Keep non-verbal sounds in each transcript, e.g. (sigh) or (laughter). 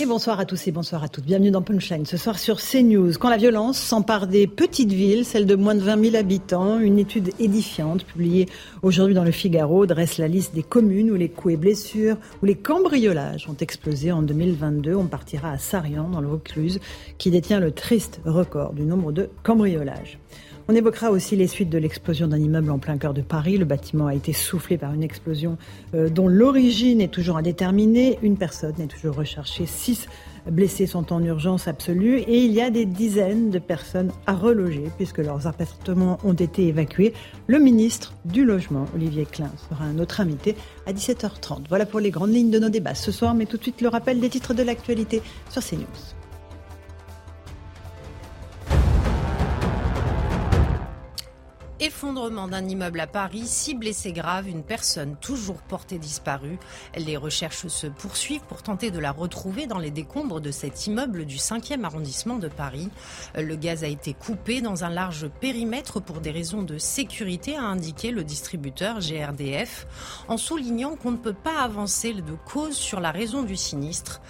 Et bonsoir à tous et bonsoir à toutes. Bienvenue dans Punchline. Ce soir sur CNews, quand la violence s'empare des petites villes, celles de moins de 20 000 habitants, une étude édifiante publiée aujourd'hui dans le Figaro dresse la liste des communes où les coups et blessures, où les cambriolages ont explosé en 2022. On partira à Sarian, dans le Vaucluse, qui détient le triste record du nombre de cambriolages. On évoquera aussi les suites de l'explosion d'un immeuble en plein cœur de Paris. Le bâtiment a été soufflé par une explosion euh, dont l'origine est toujours à déterminer. Une personne est toujours recherchée. Six blessés sont en urgence absolue et il y a des dizaines de personnes à reloger puisque leurs appartements ont été évacués. Le ministre du Logement, Olivier Klein, sera un autre invité à 17h30. Voilà pour les grandes lignes de nos débats ce soir, mais tout de suite le rappel des titres de l'actualité sur CNews. Effondrement d'un immeuble à Paris, six blessés graves, une personne toujours portée disparue. Les recherches se poursuivent pour tenter de la retrouver dans les décombres de cet immeuble du 5e arrondissement de Paris. Le gaz a été coupé dans un large périmètre pour des raisons de sécurité, a indiqué le distributeur GRDF, en soulignant qu'on ne peut pas avancer de cause sur la raison du sinistre.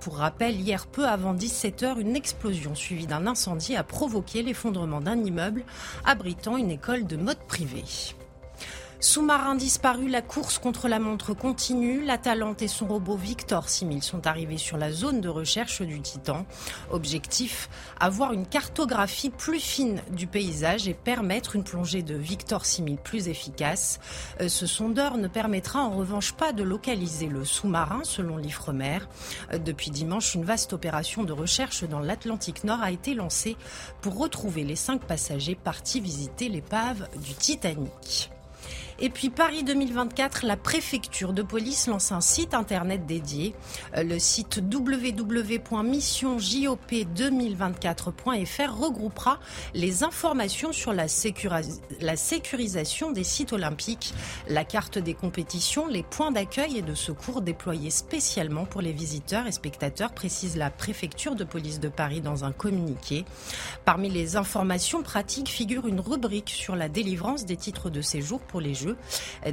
Pour rappel, hier peu avant 17h, une explosion suivie d'un incendie a provoqué l'effondrement d'un immeuble abritant une école de mode privé. Sous-marin disparu, la course contre la montre continue. La Talente et son robot Victor 6000 sont arrivés sur la zone de recherche du Titan. Objectif, avoir une cartographie plus fine du paysage et permettre une plongée de Victor 6000 plus efficace. Euh, ce sondeur ne permettra en revanche pas de localiser le sous-marin selon l'Ifremer. Euh, depuis dimanche, une vaste opération de recherche dans l'Atlantique Nord a été lancée pour retrouver les cinq passagers partis visiter l'épave du Titanic. Et puis Paris 2024, la préfecture de police lance un site internet dédié. Euh, le site www.missionjop2024.fr regroupera les informations sur la, sécurisation des sites olympiques, la carte des compétitions, les points d'accueil et de secours déployés spécialement pour les visiteurs et spectateurs, précise la préfecture de police de Paris dans un communiqué. Parmi les informations pratiques figure une rubrique sur la délivrance des titres de séjour pour les Jeux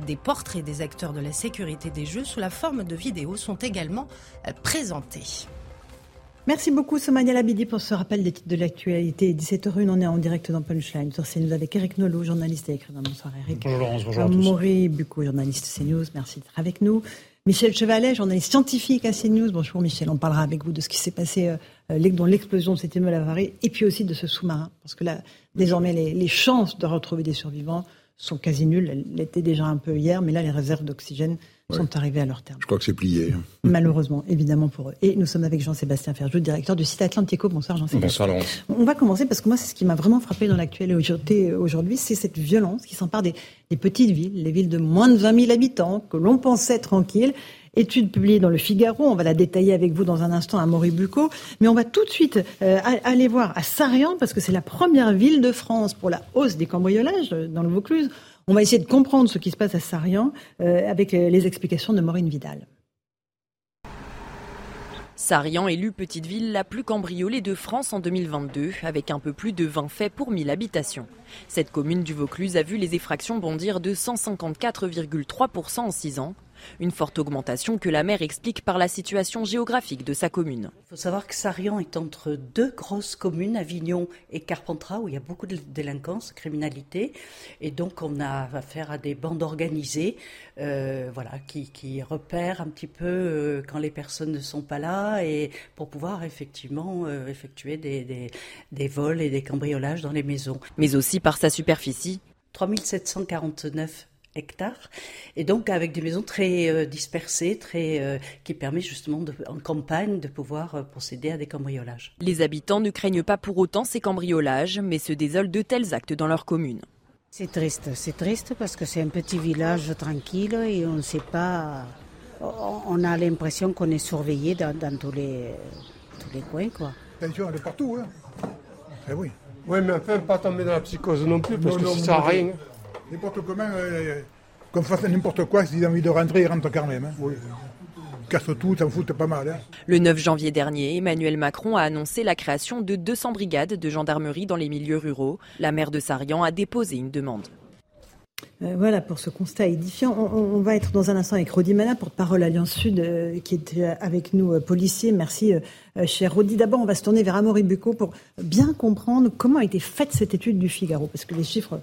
des portraits des acteurs de la sécurité des Jeux sous la forme de vidéos sont également euh, présentés. Merci beaucoup Somalia Labidi pour ce rappel des titres de l'actualité. 17h01, on est en direct dans Punchline sur CNews avec Eric Nolot, journaliste et écrivain. Bonsoir Eric. Bonjour Laurence, bonjour à tous. Maury Bucco, journaliste CNews, merci d'être avec nous. Michel Chevalet, journaliste scientifique à CNews. Bonjour Michel, on parlera avec vous de ce qui s'est passé euh, dans l'explosion de cet immeuble à Paris et puis aussi de ce sous-marin. Parce que là, désormais, les, les chances de retrouver des survivants sont quasi nulles. Elles l'étaient déjà un peu hier, mais là, les réserves d'oxygène sont arrivées à leur terme. Je crois que c'est plié. Malheureusement, évidemment pour eux. Et nous sommes avec Jean-Sébastien Ferjou, directeur du site Atlantico. Bonsoir Jean-Sébastien. Bonsoir Laurence. On va commencer parce que moi, c'est ce qui m'a vraiment frappé dans l'actualité aujourd'hui, c'est cette violence qui s'empare des, des petites villes, les villes de moins de 20 000 habitants, que l'on pensait tranquilles Étude publiée dans le Figaro, on va la détailler avec vous dans un instant à Moribuco, mais on va tout de suite euh, aller voir à Sarian parce que c'est la première ville de France pour la hausse des cambriolages euh, dans le Vaucluse. On va essayer de comprendre ce qui se passe à Sarian euh, avec les explications de Maureen Vidal. Sarian élue petite ville la plus cambriolée de France en 2022, avec un peu plus de 20 faits pour 1000 habitations. Cette commune du Vaucluse a vu les effractions bondir de 154,3% en 6 ans, une forte augmentation que la maire explique par la situation géographique de sa commune. Il faut savoir que Sarian est entre deux grosses communes, Avignon et Carpentras, où il y a beaucoup de délinquance, criminalité. Et donc on a affaire à des bandes organisées euh, voilà, qui, repèrent un petit peu euh, quand les personnes ne sont pas là et pour pouvoir effectivement euh, effectuer des, des vols et des cambriolages dans les maisons. Mais aussi par sa superficie. 3749 hectares, et donc avec des maisons très euh, dispersées, très euh, qui permet justement de, en campagne de pouvoir euh, procéder à des cambriolages. Les habitants ne craignent pas pour autant ces cambriolages, mais se désolent de tels actes dans leur commune. C'est triste, c'est triste parce que c'est un petit village tranquille et on ne sait pas on a l'impression qu'on est surveillé dans, tous, les, tous les coins. Quoi. Attention, elle est partout. Hein. Eh oui. Oui, mais enfin, pas tomber dans la psychose non plus, parce que ça sert à rien. N'importe comment, euh, comme fasse n'importe quoi, s'ils ont envie de rentrer, ils rentrent quand même. Hein. Oui. Casse tout, ça me fout pas mal. Hein. Le 9 janvier dernier, Emmanuel Macron a annoncé la création de 200 brigades de gendarmerie dans les milieux ruraux. La maire de Sarian a déposé une demande. Euh, voilà pour ce constat édifiant. On, va être dans un instant avec Rodi Mana, porte-parole Alliance Sud, euh, qui est avec nous, euh, policier. Merci, cher Rodi. D'abord, on va se tourner vers Amaury Bucco pour bien comprendre comment a été faite cette étude du Figaro, parce que les chiffres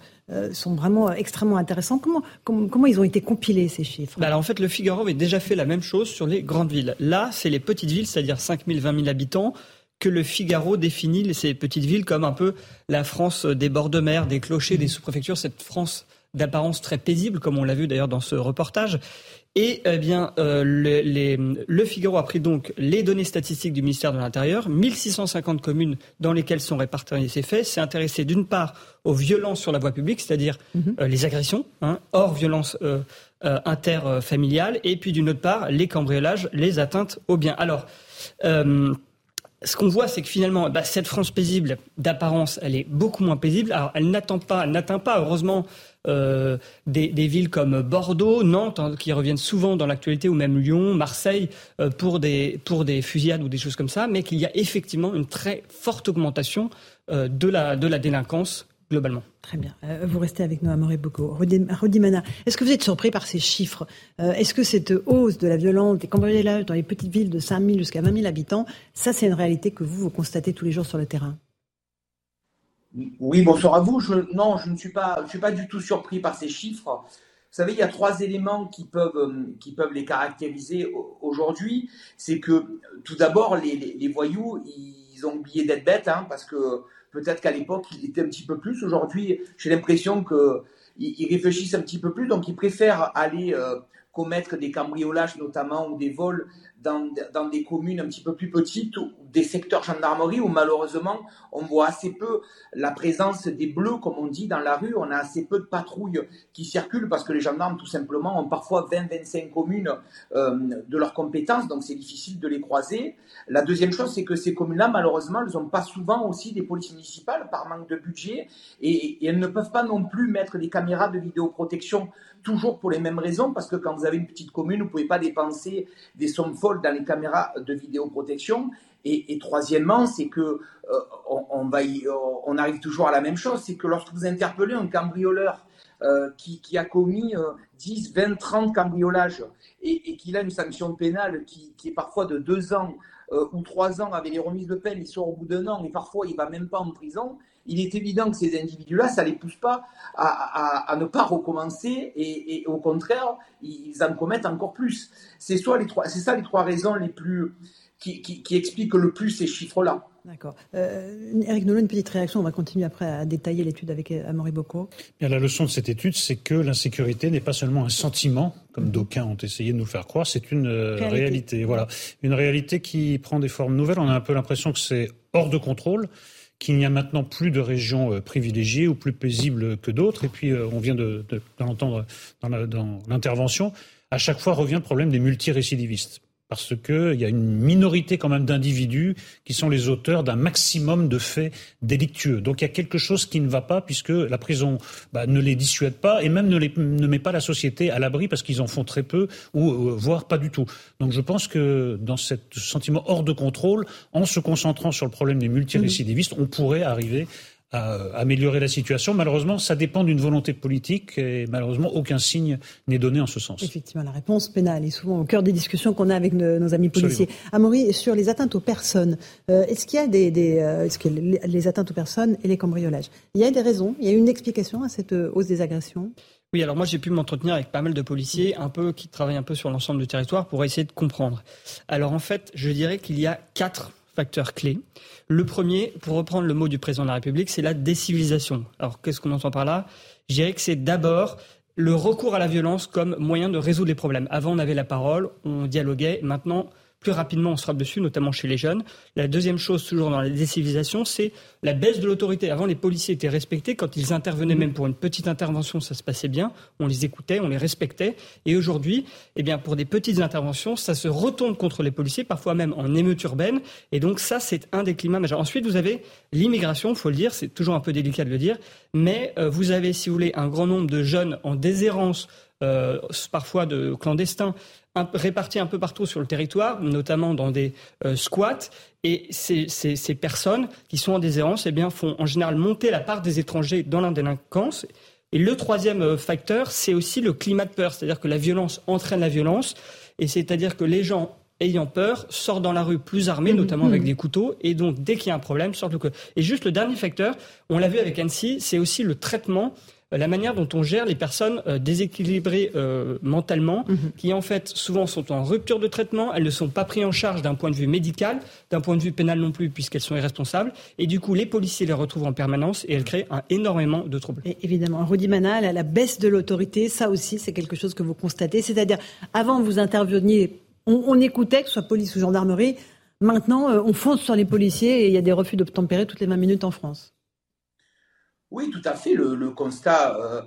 sont vraiment extrêmement intéressants. Comment, comment, ils ont été compilés, ces chiffres? Bah alors, En fait, le Figaro avait déjà fait la même chose sur les grandes villes. Là, c'est les petites villes, c'est-à-dire 5 000, 20 000 habitants que le Figaro définit ces petites villes comme un peu la France des bords de mer, des clochers, des sous-préfectures, cette France d'apparence très paisible, comme on l'a vu d'ailleurs dans ce reportage. Et eh bien, euh, le, Figaro a pris donc les données statistiques du ministère de l'Intérieur, 1650 communes dans lesquelles sont répartis ces faits, s'est intéressé d'une part aux violences sur la voie publique, c'est-à-dire mhm. euh, les agressions, hein, hors violence euh, interfamiliale, et puis d'une autre part les cambriolages, les atteintes aux biens. Alors, ce qu'on voit, c'est que finalement, bah, cette France paisible, d'apparence, elle est beaucoup moins paisible. Alors, elle n'atteint pas, n'atteint pas, heureusement, euh, des, villes comme Bordeaux, Nantes, hein, qui reviennent souvent dans l'actualité, ou même Lyon, Marseille, euh, pour, des, fusillades ou des choses comme ça, mais qu'il y a effectivement une très forte augmentation euh, de la délinquance globalement. Très bien. vous restez avec nous, Amoré Boko. Rodimana, est-ce que vous êtes surpris par ces chiffres? Est-ce que cette hausse de la violence, des cambriolages dans les petites villes de 5 000 jusqu'à 20 000 habitants, ça c'est une réalité que vous, vous constatez tous les jours sur le terrain? Oui, bonsoir à vous. Je, non, je ne suis pas, je suis pas du tout surpris par ces chiffres. Vous savez, il y a trois éléments qui peuvent, euh, qui peuvent les caractériser aujourd'hui. C'est que tout d'abord, les, les, voyous, ils ont oublié d'être bêtes, hein, parce que peut-être qu'à l'époque, ils étaient un petit peu plus. Aujourd'hui, j'ai l'impression qu'ils réfléchissent un petit peu plus, donc ils préfèrent aller euh, commettre des cambriolages notamment ou des vols dans, dans, des communes un petit peu plus petites ou des secteurs gendarmerie où malheureusement on voit assez peu la présence des bleus comme on dit dans la rue. On a assez peu de patrouilles qui circulent parce que les gendarmes tout simplement ont parfois 20-25 communes euh, de leurs compétences donc c'est difficile de les croiser. La deuxième chose c'est que ces communes-là malheureusement elles n'ont pas souvent aussi des polices municipales par manque de budget et, et elles ne peuvent pas non plus mettre des caméras de vidéoprotection toujours pour les mêmes raisons, parce que quand vous avez une petite commune, vous ne pouvez pas dépenser des sommes folles dans les caméras de vidéoprotection. Et, troisièmement, c'est que euh, on, arrive toujours à la même chose, c'est que lorsque vous interpellez un cambrioleur euh, qui, a commis 10, 20, 30 cambriolages et, qu'il a une sanction pénale qui, est parfois de deux ans euh, ou trois ans avec les remises de peine, il sort au bout d'un an et parfois il va même pas en prison il est évident que ces individus-là, ça ne les pousse pas à, ne pas recommencer et, au contraire, ils en commettent encore plus. C'est ça les trois raisons les plus qui, expliquent le plus ces chiffres-là. D'accord. Euh, Eric Nolot, une petite réaction. On va continuer après à détailler l'étude avec euh, Amaury Bocco. la leçon de cette étude, c'est que l'insécurité n'est pas seulement un sentiment, comme d'aucuns ont essayé de nous faire croire, c'est une euh, réalité. réalité. Voilà, une réalité qui prend des formes nouvelles. On a un peu l'impression que c'est hors de contrôle qu'il n'y a maintenant plus de régions euh, privilégiées ou plus paisibles que d'autres. Et puis, euh, on vient de, l'entendre dans l'intervention, à chaque fois revient le problème des multirécidivistes parce qu'il y a une minorité quand même d'individus qui sont les auteurs d'un maximum de faits délictueux. Donc il y a quelque chose qui ne va pas puisque la prison bah, ne les dissuade pas et même ne, les, ne met pas la société à l'abri parce qu'ils en font très peu ou euh, voire pas du tout. Donc je pense que dans ce sentiment hors de contrôle, en se concentrant sur le problème des multirécidivistes, on pourrait arriver à améliorer la situation. Malheureusement, ça dépend d'une volonté politique et malheureusement, aucun signe n'est donné en ce sens. Effectivement, la réponse pénale est souvent au cœur des discussions qu'on a avec nos, amis policiers. Amaury, sur les atteintes aux personnes, euh, est-ce qu'il y a des, euh, est-ce que les, atteintes aux personnes et les cambriolages, il y a des raisons, il y a une explication à cette hausse des agressions? Oui, alors moi j'ai pu m'entretenir avec pas mal de policiers, un peu qui travaillent un peu sur l'ensemble du territoire pour essayer de comprendre. Alors en fait, je dirais qu'il y a quatre facteurs clés. Le premier, pour reprendre le mot du président de la République, c'est la décivilisation. Alors qu'est-ce qu'on entend par là? Je dirais que c'est d'abord le recours à la violence comme moyen de résoudre les problèmes. Avant, on avait la parole, on dialoguait. Maintenant, plus rapidement on se frappe dessus, notamment chez les jeunes. La deuxième chose, toujours dans la décivilisation, c'est la baisse de l'autorité. Avant, les policiers étaient respectés. Quand ils intervenaient, même pour une petite intervention, ça se passait bien. On les écoutait, on les respectait. Et aujourd'hui, eh bien, pour des petites interventions, ça se retourne contre les policiers, parfois même en émeute urbaine. Et donc ça, c'est un des climats majeurs. Ensuite, vous avez l'immigration, il faut le dire, c'est toujours un peu délicat de le dire, mais euh, vous avez, si vous voulez, un grand nombre de jeunes en déshérence, euh, parfois de clandestins, répartis un peu partout sur le territoire, notamment dans des euh, squats. Et ces, ces, personnes qui sont en déshérence eh bien, font en général monter la part des étrangers dans la délinquance. Et le troisième facteur, c'est aussi le climat de peur, c'est-à-dire que la violence entraîne la violence, et c'est-à-dire que les gens ayant peur, sortent dans la rue plus armés, mhm. notamment avec des couteaux, et donc dès qu'il y a un problème, sortent le Et juste le dernier facteur, on l'a vu avec Annecy, c'est aussi le traitement euh, la manière dont on gère les personnes euh, déséquilibrées euh, mentalement, mhm. qui en fait souvent sont en rupture de traitement, elles ne sont pas prises en charge d'un point de vue médical, d'un point de vue pénal non plus, puisqu'elles sont irresponsables, et du coup les policiers les retrouvent en permanence et elles créent un, énormément de troubles. Et évidemment, Rudy Manal, la baisse de l'autorité, ça aussi c'est quelque chose que vous constatez, c'est-à-dire avant vous interveniez on, écoutait, que ce soit police ou gendarmerie. Maintenant, euh, on fonce sur les policiers et il y a des refus d'obtempérer toutes les 20 minutes en France. Oui, tout à fait. Le, constat euh,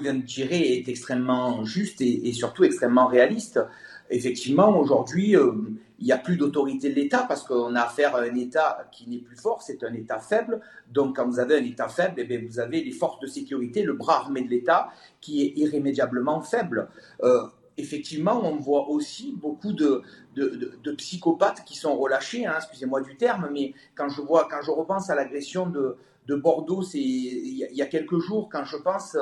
vient de tirer est extrêmement juste et, surtout extrêmement réaliste. Effectivement, aujourd'hui, euh, il n'y a plus d'autorité de l'État parce qu'on a affaire à un État qui n'est plus fort, c'est un État faible. Donc, quand vous avez un État faible, eh vous avez les forces de sécurité, le bras armé de l'État qui est irrémédiablement faible. Euh, effectivement, on voit aussi beaucoup de, de, psychopathes qui sont relâchés, hein, excusez-moi du terme, mais quand je, vois, quand je repense à l'agression de, Bordeaux c'est il y, a quelques jours, quand je pense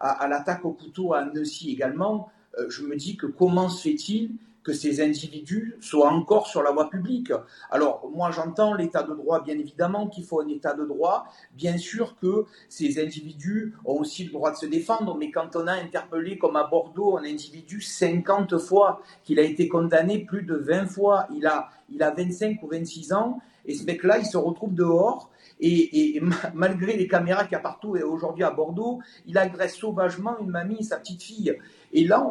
à, l'attaque au couteau à Annecy également, euh, je me dis que comment se fait-il que ces individus soient encore sur la voie publique? Alors, moi, j'entends l'état de droit, bien évidemment, qu'il faut un état de droit. Bien sûr que ces individus ont aussi le droit de se défendre, mais quand on a interpellé, comme à Bordeaux, un individu 50 fois, qu'il a été condamné plus de 20 fois, il a, il a 25 ou 26 ans, et ce mec-là, il se retrouve dehors, et, malgré les caméras qu'il y a partout, et aujourd'hui à Bordeaux, il agresse sauvagement une mamie et sa petite fille. Et là,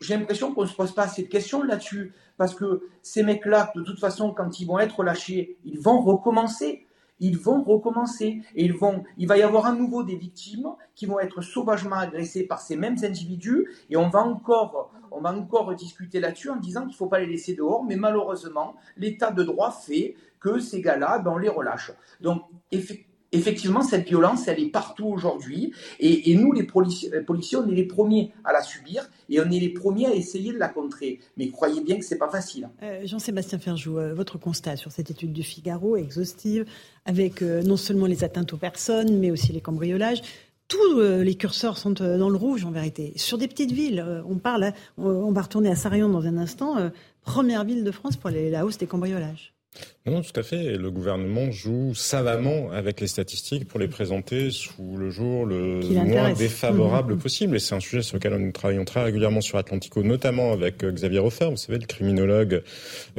j'ai l'impression qu'on ne se pose pas assez de questions là-dessus. Parce que ces mecs-là, de toute façon, quand ils vont être lâchés, ils vont recommencer. Ils vont recommencer. Et ils vont, il va y avoir à nouveau des victimes qui vont être sauvagement agressées par ces mêmes individus. Et on va encore, on va encore discuter là-dessus en disant qu'il ne faut pas les laisser dehors. Mais malheureusement, l'état de droit fait que ces gars-là, ben, on les relâche. Donc, effectivement, effectivement, cette violence, elle est partout aujourd'hui. Et, nous, les policiers, on est les premiers à la subir et on est les premiers à essayer de la contrer. Mais croyez bien que c'est pas facile. Euh, Jean-Sébastien Ferjou, euh, votre constat sur cette étude du Figaro exhaustive, avec euh, non seulement les atteintes aux personnes, mais aussi les cambriolages. Tous les curseurs sont dans le rouge en vérité. Sur des petites villes, on parle, on va retourner à Sarion dans un instant, première ville de France pour la hausse des cambriolages. Non, tout à fait. Le gouvernement joue savamment avec les statistiques pour les présenter sous le jour le moins défavorable mmh. possible. Et c'est un sujet sur lequel nous travaillons très régulièrement sur Atlantico, notamment avec euh, Xavier Hofer, vous savez, le criminologue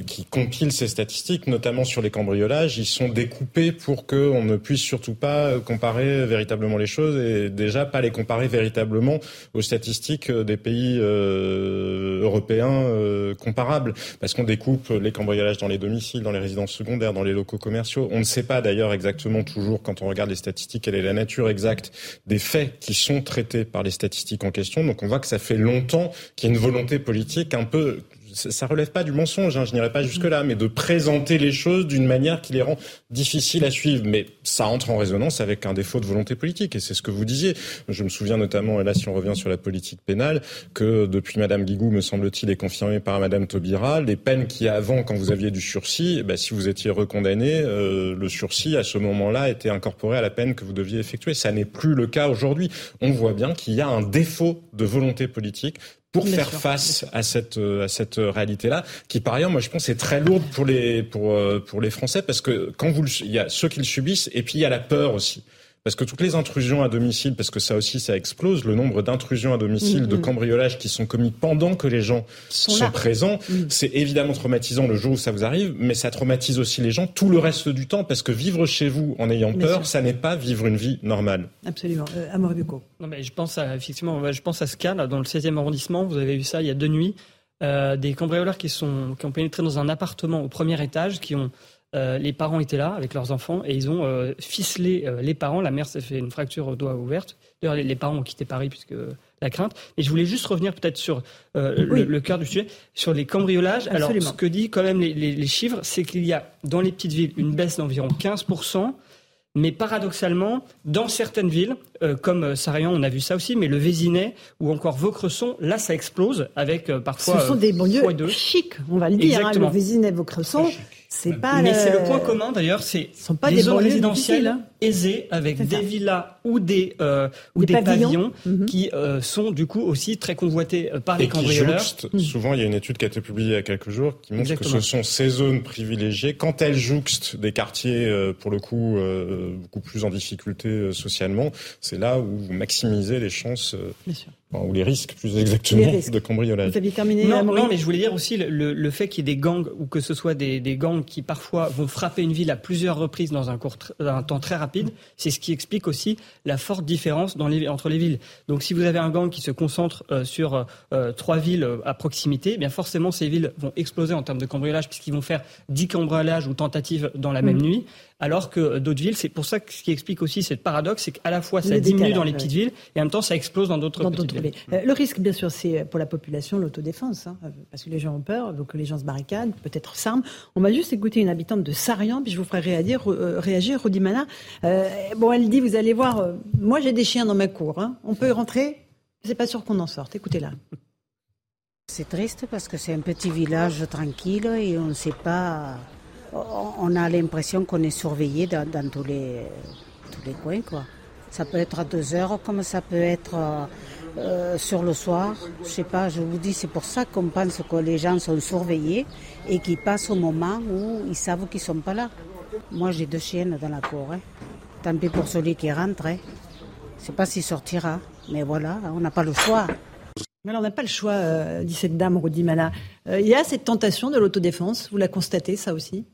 qui compile ces statistiques, notamment sur les cambriolages. Ils sont découpés pour qu'on ne puisse surtout pas comparer véritablement les choses et déjà pas les comparer véritablement aux statistiques des pays euh, européens euh, comparables. Parce qu'on découpe les cambriolages dans les domiciles, dans les résidences secondaires, dans les locaux commerciaux. On ne sait pas d'ailleurs exactement toujours, quand on regarde les statistiques, quelle est la nature exacte des faits qui sont traités par les statistiques en question. Donc on voit que ça fait longtemps qu'il y a une volonté politique un peu ça relève pas du mensonge, hein, je n'irai pas jusque-là, mais de présenter les choses d'une manière qui les rend difficiles à suivre. Mais ça entre en résonance avec un défaut de volonté politique, et c'est ce que vous disiez. Je me souviens notamment, et là si on revient sur la politique pénale, que depuis Madame Guigou, me semble-t-il, et confirmé par Madame Taubira, les peines qui avant, quand vous aviez du sursis, eh ben, si vous étiez recondamné, euh, le sursis à ce moment-là était incorporé à la peine que vous deviez effectuer. Ça n'est plus le cas aujourd'hui. On voit bien qu'il y a un défaut de volonté politique pour faire face à cette euh, à cette réalité-là, qui par ailleurs, moi je pense, est très lourde pour les pour euh, pour les Français parce que quand vous il y a ceux qui le subissent et puis il y a la peur aussi. Parce que toutes les intrusions à domicile, parce que ça aussi, ça explose, le nombre d'intrusions à domicile, de mm-hmm. cambriolages qui sont commis pendant que les gens sont, présents, mm. c'est évidemment traumatisant le jour où ça vous arrive, mais ça traumatise aussi les gens tout le reste du temps, parce que vivre chez vous en ayant peur, ça n'est pas vivre une vie normale. Absolument. Euh, Amor Non, mais je pense à, effectivement, je pense à ce cas, là, dans le 16e arrondissement, vous avez vu ça il y a deux nuits. des cambrioleurs qui, sont, qui ont pénétré dans un appartement au premier étage, qui ont les parents étaient là avec leurs enfants et ils ont ficelé les parents. La mère s'est fait une fracture au doigt ouverte. D'ailleurs, les, parents ont quitté Paris puisque la crainte. Et je voulais juste revenir peut-être sur le, cœur du sujet, sur les cambriolages. Alors, ce que dit quand même les, les chiffres, c'est qu'il y a dans les petites villes une baisse d'environ 15% mais paradoxalement, dans certaines villes, euh, comme euh, Sarayan, on a vu ça aussi, mais le Vésinet ou encore Vaucresson, là, ça explose avec euh, parfois. Ce sont des banlieues chics, on va le dire. Hein, le Vésinet, Vaucresson, c'est pas. Mais c'est le point commun d'ailleurs, c'est pas des, zones résidentielles hein. aisées avec des villas ou des euh, ou des, pavillons, mhm. qui euh, sont du coup aussi très convoités euh, par les cambrioleurs. Mhm. Souvent, il y a une étude qui a été publiée il y a quelques jours qui montre que ce sont ces zones privilégiées quand elles jouxtent des quartiers pour le coup beaucoup plus en difficulté socialement. C'est là où vous maximisez les chances. Bien sûr ou les risques plus exactement de cambriolage. Vous aviez terminé non, non, mais je voulais dire aussi le, le, fait qu'il y ait des gangs ou que ce soit des, des, gangs qui parfois vont frapper une ville à plusieurs reprises dans un, court, un temps très rapide, c'est ce qui explique aussi la forte différence dans les, entre les villes. Donc si vous avez un gang qui se concentre euh, sur euh, trois villes euh, à proximité, eh bien forcément ces villes vont exploser en termes de cambriolage puisqu'ils vont faire 10 cambriolages ou tentatives dans la même mm. nuit, alors que d'autres villes, c'est pour ça que ce qui explique aussi cette paradoxe, c'est qu'à la fois ça diminue dans les petites villes et en même temps ça explose dans d'autres petites villes. le risque, bien sûr, c'est pour la population l'autodéfense, hein, parce que les gens ont peur, donc les gens se barricadent, peut-être s'arment. On va juste écouter une habitante de Sarian, puis je vous ferai réagir, réagir Rodimana. bon, elle dit, vous allez voir, moi, j'ai des chiens dans ma cour. Hein. On peut rentrer C'est pas sûr qu'on en sorte. Écoutez-la. C'est triste parce que c'est un petit village tranquille et on ne sait pas. On a l'impression qu'on est surveillé dans, tous, les, tous coins. Quoi. Ça peut être à deux heures comme ça peut être euh, sur le soir. Je sais pas, je vous dis, c'est pour ça qu'on pense que les gens sont surveillés et qu'ils passent au moment où ils savent qu'ils sont pas là. Moi, j'ai deux chiennes dans la cour. Hein. Tant pis pour celui qui rentre. Hein. Je sais pas s'il sortira, mais voilà, on n'a pas le choix. Alors, on n'a pas le choix, euh, dit cette dame, Rodi Mana. Euh, il y a cette tentation de l'autodéfense, vous la constatez, ça aussi?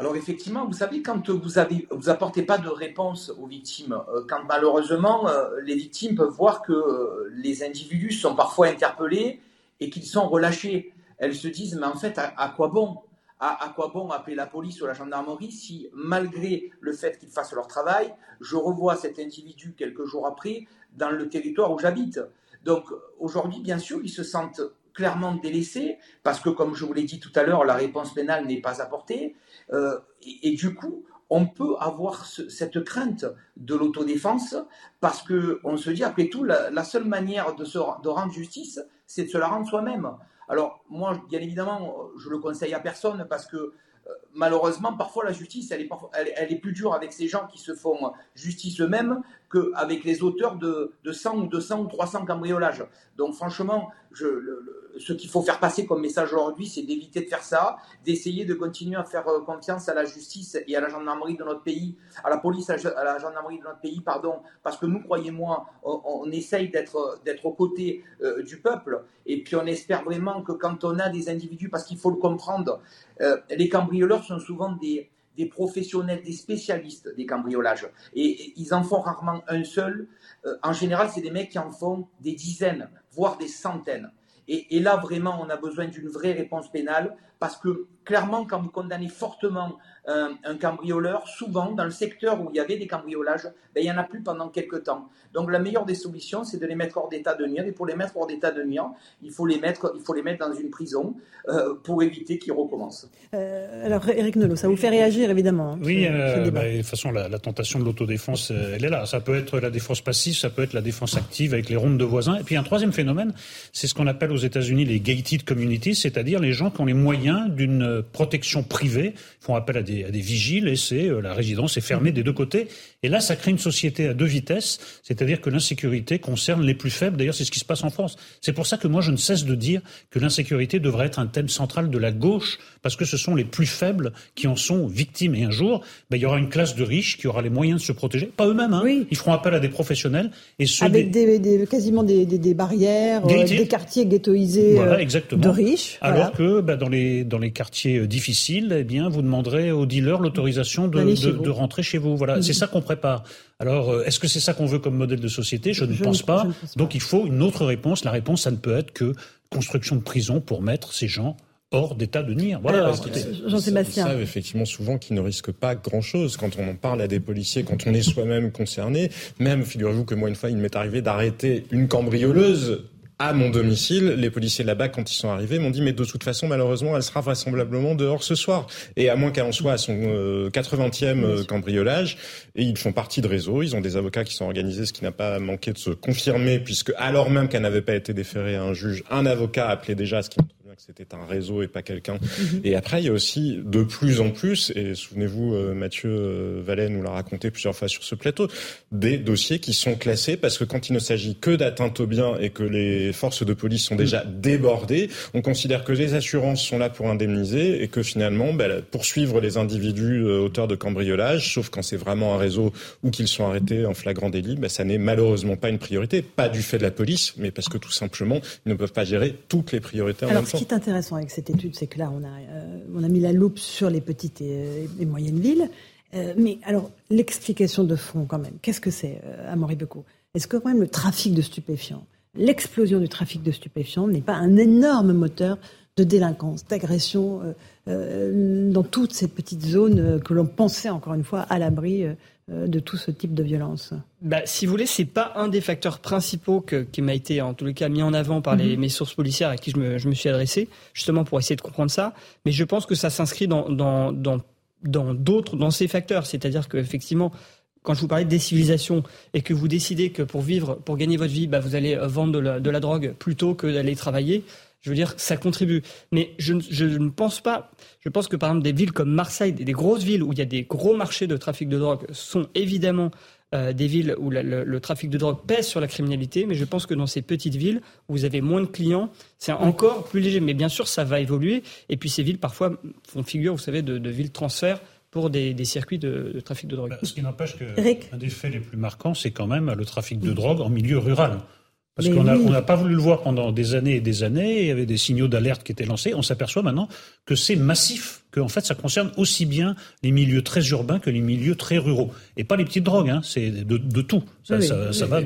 Alors effectivement, vous savez, quand vous avez, vous pas de réponse aux victimes, euh, quand malheureusement les victimes peuvent voir que les individus sont parfois interpellés et qu'ils sont relâchés, elles se disent mais en fait à quoi bon? À, quoi bon appeler la police ou la gendarmerie si, malgré le fait qu'ils fassent leur travail, je revois cet individu quelques jours après dans le territoire où j'habite? Donc aujourd'hui, bien sûr, ils se sentent clairement délaissés parce que, comme je vous l'ai dit tout à l'heure, la réponse pénale n'est pas apportée. Euh, et, du coup, on peut avoir cette crainte de l'autodéfense parce qu'on se dit, après tout, la, seule manière de, se, de rendre justice, c'est de se la rendre soi-même. Alors, moi, bien évidemment, je le conseille à personne parce que euh, malheureusement, parfois la justice, elle est, elle, est, plus dure avec ces gens qui se font justice eux-mêmes qu'avec les auteurs de, de 100 ou 200 ou 300 cambriolages. Donc franchement, ce qu'il faut faire passer comme message aujourd'hui, c'est d'éviter de faire ça, d'essayer de continuer à faire euh, confiance à la justice et à la gendarmerie de notre pays, à la police, à la gendarmerie de notre pays, pardon, parce que nous, croyez-moi, on, essaye d'être d'être aux côtés euh, du peuple, et puis on espère vraiment que quand on a des individus, parce qu'il faut le comprendre, euh, les cambrioleurs sont souvent des des professionnels, des spécialistes des cambriolages. Et, ils en font rarement un seul. Euh, en général, c'est des mecs qui en font des dizaines, voire des centaines. Et, et là, vraiment, on a besoin d'une vraie réponse pénale parce que clairement, quand vous condamnez fortement un, cambrioleur, souvent dans le secteur où il y avait des cambriolages, ben, il n'y en a plus pendant quelques temps. Donc la meilleure des solutions, c'est de les mettre hors d'état de nuire. Et pour les mettre hors d'état de nuire, il faut les mettre, il faut les mettre dans une prison euh, pour éviter qu'ils recommencent. Euh, alors Eric Nolot, ça vous fait réagir évidemment. Hein, oui, euh, bah, de toute façon, la, tentation de l'autodéfense, elle est là. Ça peut être la défense passive, ça peut être la défense active avec les rondes de voisins. Et puis un troisième phénomène, c'est ce qu'on appelle aux États-Unis les gated communities, c'est-à-dire les gens qui ont les moyens d'une protection privée, font appel à des, à des vigiles et c'est euh, la résidence est fermée des deux côtés. Et là, ça crée une société à deux vitesses, c'est-à-dire que l'insécurité concerne les plus faibles. D'ailleurs, c'est ce qui se passe en France. C'est pour ça que moi, je ne cesse de dire que l'insécurité devrait être un thème central de la gauche, parce que ce sont les plus faibles qui en sont victimes. Et un jour, ben, il y aura une classe de riches qui aura les moyens de se protéger, pas eux-mêmes. Hein. Ils feront appel à des professionnels et ceux avec des, quasiment des, barrières, euh, des quartiers ghettoisés euh, de riches. Alors que ben, dans les dans les quartiers difficiles, eh bien, vous demanderez aux dealers l'autorisation de, de, rentrer chez vous. Voilà, c'est ça qu'on prépare. Alors, euh, est-ce que c'est ça qu'on veut comme modèle de société? Je, ne, pense, pas. Donc, il faut une autre réponse. La réponse, ça ne peut être que construction de prison pour mettre ces gens hors d'état de nuire. Voilà, Jean-Sébastien. Ils savent effectivement souvent qu'ils ne risquent pas grand-chose quand on en parle à des policiers, quand on est soi-même concerné. Même, figurez-vous que moi, une fois, il m'est arrivé d'arrêter une cambrioleuse à mon domicile, les policiers là-bas, quand ils sont arrivés, m'ont dit mais de toute façon, malheureusement, elle sera vraisemblablement dehors ce soir. Et à moins qu'elle en soit à son 80e euh, euh, cambriolage, et ils font partie de réseau, ils ont des avocats qui sont organisés, ce qui n'a pas manqué de se confirmer, puisque alors même qu'elle n'avait pas été déférée à un juge, un avocat appelait déjà ce qui que c'était un réseau et pas quelqu'un. Mhm. Et après, il y a aussi de plus en plus, et souvenez-vous, euh, Mathieu euh, Vallet nous l'a raconté plusieurs fois sur ce plateau, des dossiers qui sont classés parce que quand il ne s'agit que d'atteinte aux biens et que les forces de police sont déjà débordées, on considère que les assurances sont là pour indemniser et que finalement, ben, poursuivre les individus euh, auteurs de cambriolage, sauf quand c'est vraiment un réseau ou qu'ils sont arrêtés en flagrant délit, ben, ça n'est malheureusement pas une priorité, pas du fait de la police, mais parce que tout simplement, ils ne peuvent pas gérer toutes les priorités en même temps intéressant avec cette étude, c'est que là, on a, euh, on a mis la loupe sur les petites et, moyennes villes. Euh, mais alors, l'explication de fond, quand même, qu'est-ce que c'est, à euh, Becot Est-ce que quand même le trafic de stupéfiants, l'explosion du trafic de stupéfiants n'est pas un énorme moteur de délinquance, d'agression dans toutes ces petites zones que l'on pensait, encore une fois, à l'abri euh, de tout ce type de violence bah, Si vous voulez, c'est pas un des facteurs principaux qui m'a été en tous les cas mis en avant par les, mhm. mes sources policières à qui je me, je me, suis adressé, justement pour essayer de comprendre ça. Mais je pense que ça s'inscrit dans, dans, dans, dans d'autres, dans ces facteurs. C'est-à-dire qu'effectivement, quand je vous parlais de décivilisation et que vous décidez que pour vivre, pour gagner votre vie, bah, vous allez vendre de la, de la drogue plutôt que d'aller travailler, je veux dire, ça contribue. Mais je, ne pense pas. Je pense que par exemple des villes comme Marseille, des, grosses villes où il y a des gros marchés de trafic de drogue, sont évidemment euh, des villes où le, trafic de drogue pèse sur la criminalité. Mais je pense que dans ces petites villes où vous avez moins de clients, c'est encore plus léger. Mais bien sûr, ça va évoluer. Et puis ces villes parfois font figure, vous savez, de, villes transfert pour des, circuits de, trafic de drogue. Bah, ce qui n'empêche qu'un des faits les plus marquants, c'est quand même le trafic de drogue en milieu rural. Parce qu'on n'a pas voulu le voir pendant des années et des années. Il y avait des signaux d'alerte qui étaient lancés. On s'aperçoit maintenant que c'est massif, que en fait ça concerne aussi bien les milieux très urbains que les milieux très ruraux. Et pas les petites drogues, hein, c'est de, tout. Ça, va.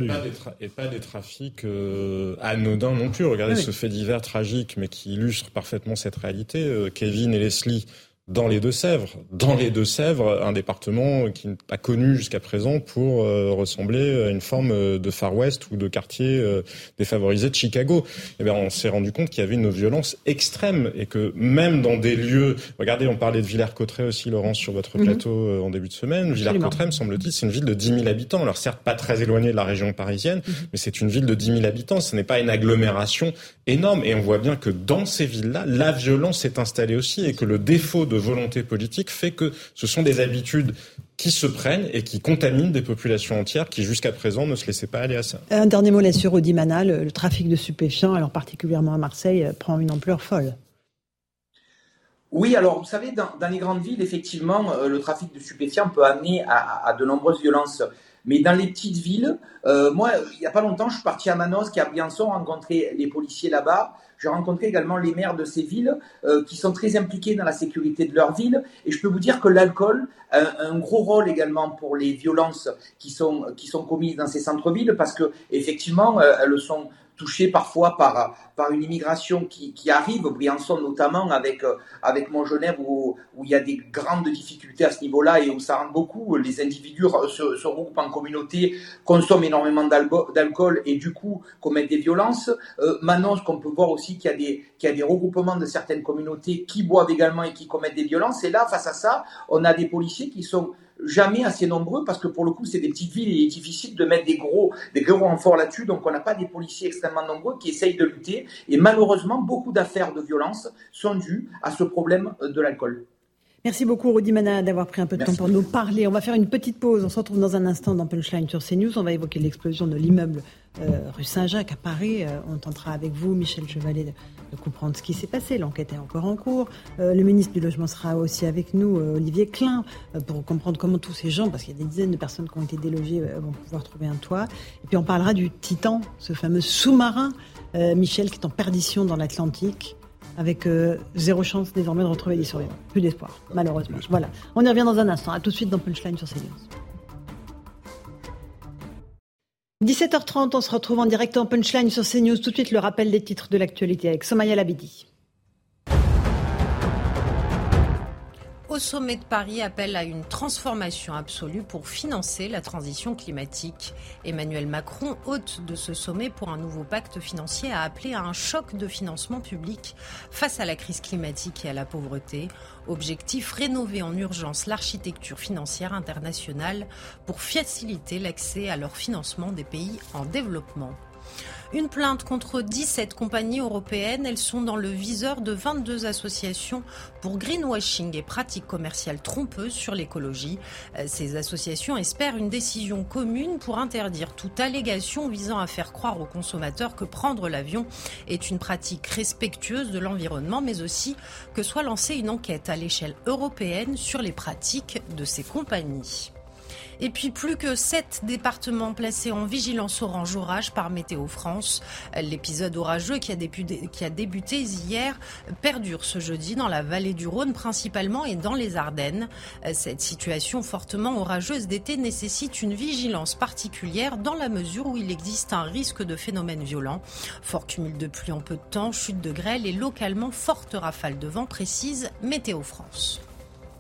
Et, pas des trafics euh, anodins non plus. Regardez ce fait divers tragique, mais qui illustre parfaitement cette réalité. Euh, Kevin et Leslie dans les Deux-Sèvres. Dans les Deux-Sèvres, un département qui n'est pas connu jusqu'à présent pour euh, ressembler à une forme euh, de Far West ou de quartier euh, défavorisé de Chicago. Eh bien, on s'est rendu compte qu'il y avait une violence extrême et que même dans des lieux, regardez, on parlait de Villers-Cotterêts aussi, Laurence, sur votre mhm. plateau en début de semaine. Villers-Cotterêts, me semble-t-il, c'est une ville de 10 000 habitants. Alors certes, pas très éloignée de la région parisienne, mhm. mais c'est une ville de 10 000 habitants. Ce n'est pas une agglomération énorme. Et on voit bien que dans ces villes-là, la violence s'est installée aussi et que le défaut de volonté politique fait que ce sont des habitudes qui se prennent et qui contaminent des populations entières qui jusqu'à présent ne se laissaient pas aller à ça. Un dernier mot là-dessus, Audimana, le, le trafic de stupéfiants, alors particulièrement à Marseille, prend une ampleur folle. Oui, alors vous savez, dans, les grandes villes, effectivement, euh, le trafic de stupéfiants peut amener à, de nombreuses violences. Mais dans les petites villes, euh, moi, il n'y a pas longtemps, je suis parti à Manos, qui a Briançon, rencontrer les policiers là-bas. J'ai rencontré également les maires de ces villes euh, qui sont très impliqués dans la sécurité de leur ville. Et je peux vous dire que l'alcool a un gros rôle également pour les violences qui sont, qui sont commises dans ces centres-villes parce que effectivement, euh, elles sont touchés parfois par, par une immigration qui, qui arrive, Briançon notamment avec, euh, avec Montgenèvre où, où il y a des grandes difficultés à ce niveau-là et où ça rend beaucoup. Les individus se, se regroupent en communauté, consomment énormément d'alcool et du coup commettent des violences. Euh, Manon, qu'on peut voir aussi qu'il y, a des, qu'il y a des regroupements de certaines communautés qui boivent également et qui commettent des violences. Et là, face à ça, on a des policiers qui sont jamais assez nombreux parce que pour le coup, c'est des petites villes et il est difficile de mettre des gros, des gros renforts là-dessus. Donc, on n'a pas des policiers extrêmement nombreux qui essayent de lutter. Et malheureusement, beaucoup d'affaires de violence sont dues à ce problème de l'alcool. Merci beaucoup, Rudy Mana, d'avoir pris un peu de temps pour nous parler. On va faire une petite pause. On se retrouve dans un instant dans Punchline sur CNews. On va évoquer l'explosion de l'immeuble euh, rue Saint-Jacques à Paris. Euh, on tentera avec vous, Michel Chevalet, de, comprendre ce qui s'est passé. L'enquête est encore en cours. Euh, le ministre du Logement sera aussi avec nous, Olivier Klein, pour comprendre comment tous ces gens, parce qu'il y a des dizaines de personnes qui ont été délogées, vont pouvoir trouver un toit. Et puis on parlera du Titan, ce fameux sous-marin, Michel, qui est en perdition dans l'Atlantique avec euh, zéro chance désormais de retrouver des survivants. Plus d'espoir, malheureusement. Voilà. On y revient dans un instant. À tout de suite dans Punchline sur CNews. 17h30, on se retrouve en direct en punchline sur CNews. Tout de suite, le rappel des titres de l'actualité avec Somaya Labidi. Au sommet de Paris appelle à une transformation absolue pour financer la transition climatique. Emmanuel Macron, hôte de ce sommet pour un nouveau pacte financier, a appelé à un choc de financement public face à la crise climatique et à la pauvreté. Objectif rénover en urgence l'architecture financière internationale pour faciliter l'accès à leur financement des pays en développement. Une plainte contre 17 compagnies européennes. Elles sont dans le viseur de 22 associations pour greenwashing et pratiques commerciales trompeuses sur l'écologie. Euh, ces associations espèrent une décision commune pour interdire toute allégation visant à faire croire aux consommateurs que prendre l'avion est une pratique respectueuse de l'environnement, mais aussi que soit lancée une enquête à l'échelle européenne sur les pratiques de ces compagnies. Et puis plus que sept départements placés en vigilance orange orage par Météo France. L'épisode orageux qui a, débuté, hier perdure ce jeudi dans la vallée du Rhône principalement et dans les Ardennes. Cette situation fortement orageuse d'été nécessite une vigilance particulière dans la mesure où il existe un risque de phénomènes violents. Fort cumul de pluie en peu de temps, chute de grêle et localement forte rafale de vent précise Météo France.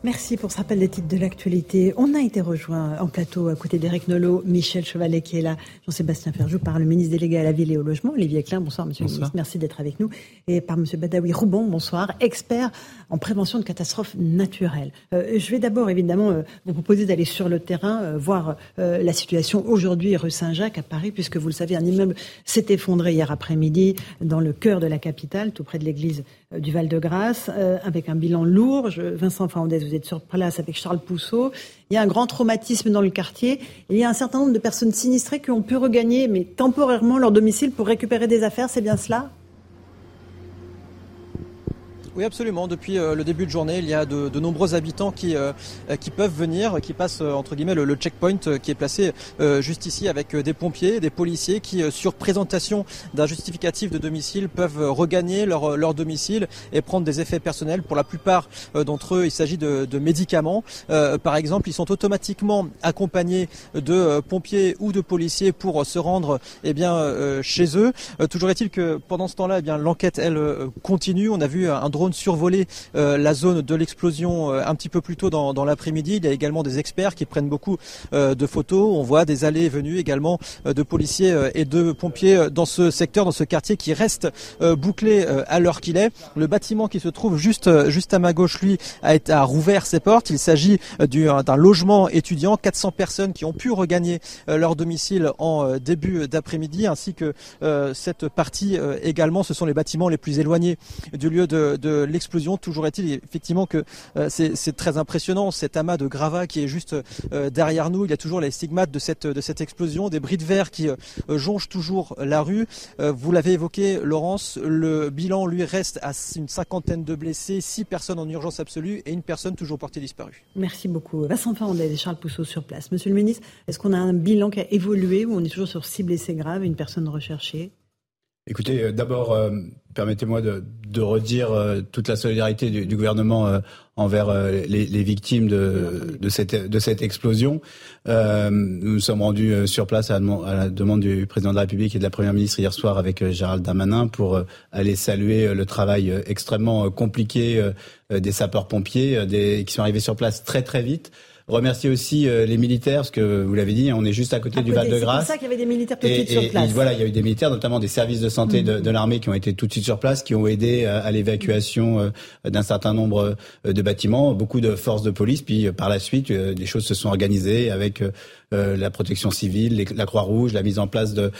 Merci pour ce rappel des titres de l'actualité. On a été rejoint en plateau à côté d'Éric Nolot, Michel Chevalet qui est là, Jean-Sébastien Ferjou par le ministre délégué à la ville et au logement, Olivier Klein. Bonsoir, monsieur le ministre. Merci d'être avec nous. Et par monsieur Badawi Roubon, bonsoir, expert en prévention de catastrophes naturelles. Euh, je vais d'abord, évidemment, euh, vous proposer d'aller sur le terrain, euh, voir la situation aujourd'hui rue Saint-Jacques à Paris, puisque vous le savez, un immeuble s'est effondré hier après-midi dans le cœur de la capitale, tout près de l'église du Val-de-Grâce, avec un bilan lourd. Je, Vincent Fernandez, vous êtes sur place avec Charles Pousseau. Il y a un grand traumatisme dans le quartier. Il y a un certain nombre de personnes sinistrées qui ont pu regagner, mais temporairement, leur domicile pour récupérer des affaires. C'est bien cela? Oui, absolument. Depuis euh, le début de journée, il y a de, nombreux habitants qui, euh, qui peuvent venir, qui passent euh, entre guillemets le, checkpoint qui est placé juste ici avec des pompiers, des policiers qui, sur présentation d'un justificatif de domicile, peuvent regagner leur, leur domicile et prendre des effets personnels. Pour la plupart d'entre eux, il s'agit de, médicaments. par exemple, ils sont automatiquement accompagnés de pompiers ou de policiers pour se rendre eh bien, chez eux. toujours est-il que pendant ce temps-là, eh bien l'enquête, elle, continue. On a vu un drone survoler euh, la zone de l'explosion euh, un petit peu plus tôt dans, l'après-midi. Il y a également des experts qui prennent beaucoup euh, de photos. On voit des allées et venues également de policiers et de pompiers dans ce secteur, dans ce quartier qui reste bouclé à l'heure qu'il est. Le bâtiment qui se trouve juste juste à ma gauche, lui, a, été, rouvert ses portes. Il s'agit d'un logement étudiant. 400 personnes qui ont pu regagner leur domicile en début d'après-midi, ainsi que cette partie également. Ce sont les bâtiments les plus éloignés du lieu de l'explosion. Toujours est-il effectivement que euh, c'est très impressionnant cet amas de gravats qui est juste euh, derrière nous. Il y a toujours les stigmates de cette de cette explosion, des bris de verre qui euh, jonchent toujours la rue. vous l'avez évoqué, Laurence. Le bilan lui reste à une cinquantaine de blessés, six personnes en urgence absolue et une personne toujours portée disparue. Merci beaucoup. Vincent Fernandez et Charles Pousseau sur place. Monsieur le ministre, est-ce qu'on a un bilan qui a évolué ou on est toujours sur six blessés graves, une personne recherchée? Écoutez, d'abord, permettez-moi de, de, redire euh, toute la solidarité du, gouvernement euh, envers euh, les, victimes de, cette, explosion. nous nous sommes rendus sur place à, à, la demande du président de la République et de la Première ministre hier soir avec Gérald Damanin pour aller saluer le travail extrêmement compliqué des sapeurs-pompiers qui sont arrivés sur place très très vite. Remercier aussi euh, les militaires, parce que vous l'avez dit, on est juste à côté du Val-de-Grâce. C'est pour ça qu'il y avait des militaires tout de suite sur place. voilà, il y a eu des militaires, notamment des services de santé de, de l'armée qui ont été tout de suite sur place, qui ont aidé à, l'évacuation euh, d'un certain nombre euh, de bâtiments, beaucoup de forces de police. Puis par la suite, des choses se sont organisées avec la protection civile, la Croix-Rouge, la mise en place de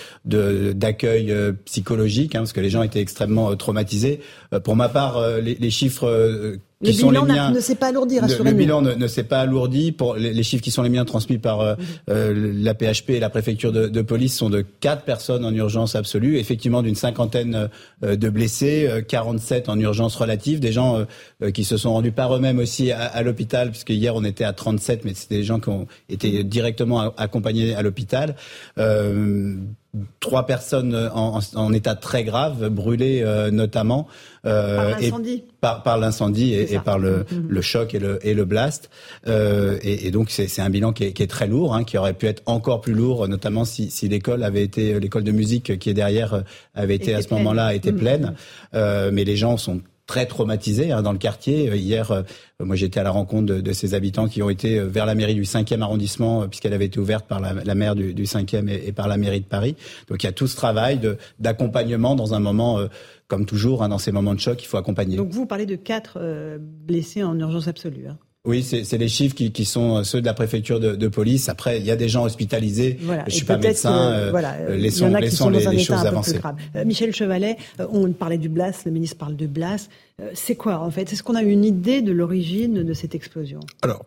d'accueil psychologique, hein, parce que les gens étaient extrêmement traumatisés. pour ma part, les, les chiffres le bilan ne s'est pas alourdi, rassurez-nous. Le, bilan ne, s'est pas alourdi. Pour les, chiffres qui sont les miens transmis par euh, euh, la PHP et la préfecture de, de, police sont de quatre personnes en urgence absolue, effectivement d'une cinquantaine euh, de blessés, 47 en urgence relative, des gens qui se sont rendus par eux-mêmes aussi à, à l'hôpital, puisque hier on était à 37, mais c'était des gens qui ont été directement accompagnés à l'hôpital trois personnes en, état très grave, brûlées notamment. par l'incendie. Par, l'incendie et, par le, mm-hmm. le, choc et le, et le blast. Et, et, donc c'est un bilan qui est, qui est très lourd, hein, qui aurait pu être encore plus lourd, notamment si, si l'école avait été l'école de musique qui est derrière avait été à ce moment-là était mm-hmm. pleine. mais les gens sont très traumatisés hein, dans le quartier. Euh, hier, euh, moi j'étais à la rencontre de, ces habitants qui ont été euh, vers la mairie du 5e arrondissement, puisqu'elle avait été ouverte par la, maire du, du 5e et, par la mairie de Paris. Donc il y a tout ce travail d'accompagnement dans un moment, comme toujours, hein, dans ces moments de choc, il faut accompagner. Donc vous parlez de quatre blessés en urgence absolue. Hein. Oui, c'est les chiffres qui, qui, sont ceux de la préfecture de, de, police. Après, il y a des gens hospitalisés. Voilà. Je suis pas médecin. Euh, voilà. laissons, laissons les, les choses avancer. Euh, Michel Chevalet, euh, on parlait du Blas, le ministre parle de Blas. Euh, c'est quoi en fait? Est-ce qu'on a une idée de l'origine de cette explosion? Alors,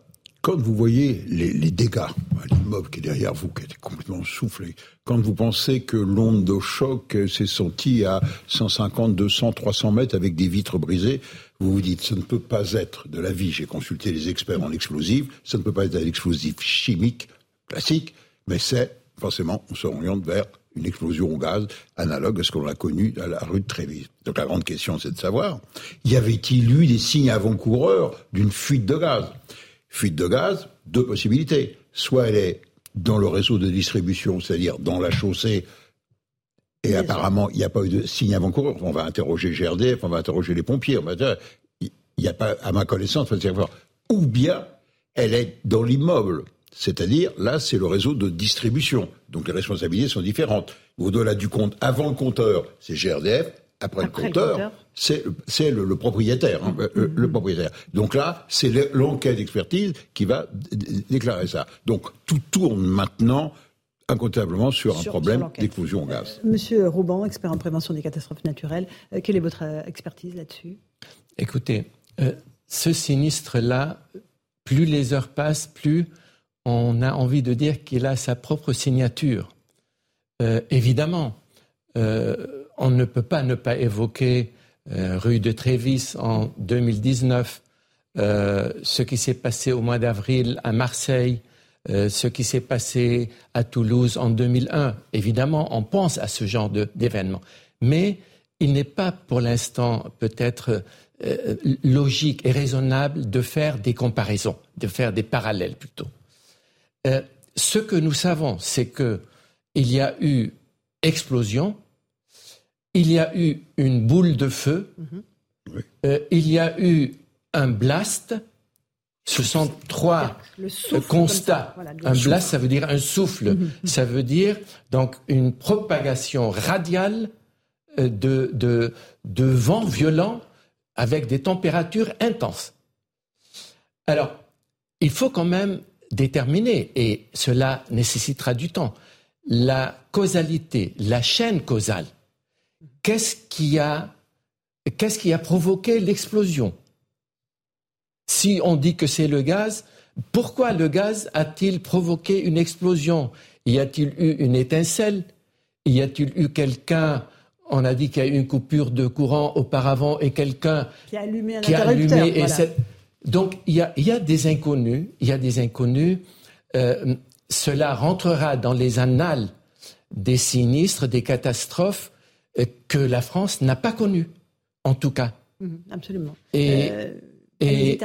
quand vous voyez les, dégâts, l'immeuble qui est derrière vous, qui est complètement soufflé, quand vous pensez que l'onde de choc s'est sentie à 150, 200, 300 mètres avec des vitres brisées, vous vous dites, ça ne peut pas être de la vie, j'ai consulté les experts en explosifs, ça ne peut pas être un explosif chimique classique, mais c'est, forcément, on s'oriente vers une explosion au gaz analogue à ce qu'on a connu à la rue de Trévis. Donc la grande question, c'est de savoir, y avait-il eu des signes avant-coureurs d'une fuite de gaz? Fuite de gaz, deux possibilités. Soit elle est dans le réseau de distribution, c'est-à-dire dans la chaussée et apparemment, il n'y a pas eu de signe avant-coureur. On va interroger GRDF, on va interroger les pompiers. il n'y a pas, à ma connaissance, ou bien elle est dans l'immeuble. C'est-à-dire, là, c'est le réseau de distribution. Donc les responsabilités sont différentes. Au-delà du compte, avant le compteur, c'est GRDF. Après, le compteur, c'est le, propriétaire, hein, euh, le propriétaire. Donc là, c'est l'enquête d'expertise qui va déclarer ça. Donc tout tourne maintenant incontestablement sur, un problème d'explosion au gaz. Euh, Monsieur Rouban, expert en prévention des catastrophes naturelles, euh, quelle est votre expertise là-dessus? Écoutez, ce sinistre-là, plus les heures passent, plus on a envie de dire qu'il a sa propre signature. évidemment, on ne peut pas ne pas évoquer rue de Trévis en 2019, ce qui s'est passé au mois d'avril à Marseille, euh, ce qui s'est passé à Toulouse en 2001. Évidemment, on pense à ce genre d'événement. Mais il n'est pas pour l'instant peut-être euh, logique et raisonnable de faire des comparaisons, de faire des parallèles plutôt. Euh, ce que nous savons, c'est qu'il y a eu explosion, il y a eu une boule de feu, mm-hmm. il y a eu un blast, ce sont trois constats. un blast, ça veut dire un souffle. Mhm. Ça veut dire donc une propagation radiale euh, de, de, de vent violent avec des températures intenses. Alors, il faut quand même déterminer, et cela nécessitera du temps, la causalité, la chaîne causale. Qu'est-ce qui a, qu'est-ce qui a provoqué l'explosion? Si on dit que c'est le gaz, pourquoi le gaz a-t-il provoqué une explosion? Y a-t-il eu une étincelle? Y a-t-il eu quelqu'un on a dit qu'il y a eu une coupure de courant auparavant et quelqu'un qui a allumé un qui a allumé Donc il y, a, des inconnus, il y a des inconnus. Euh, cela rentrera dans les annales des sinistres, des catastrophes que la France n'a pas connues, en tout cas. Mhm, absolument. Et euh, et,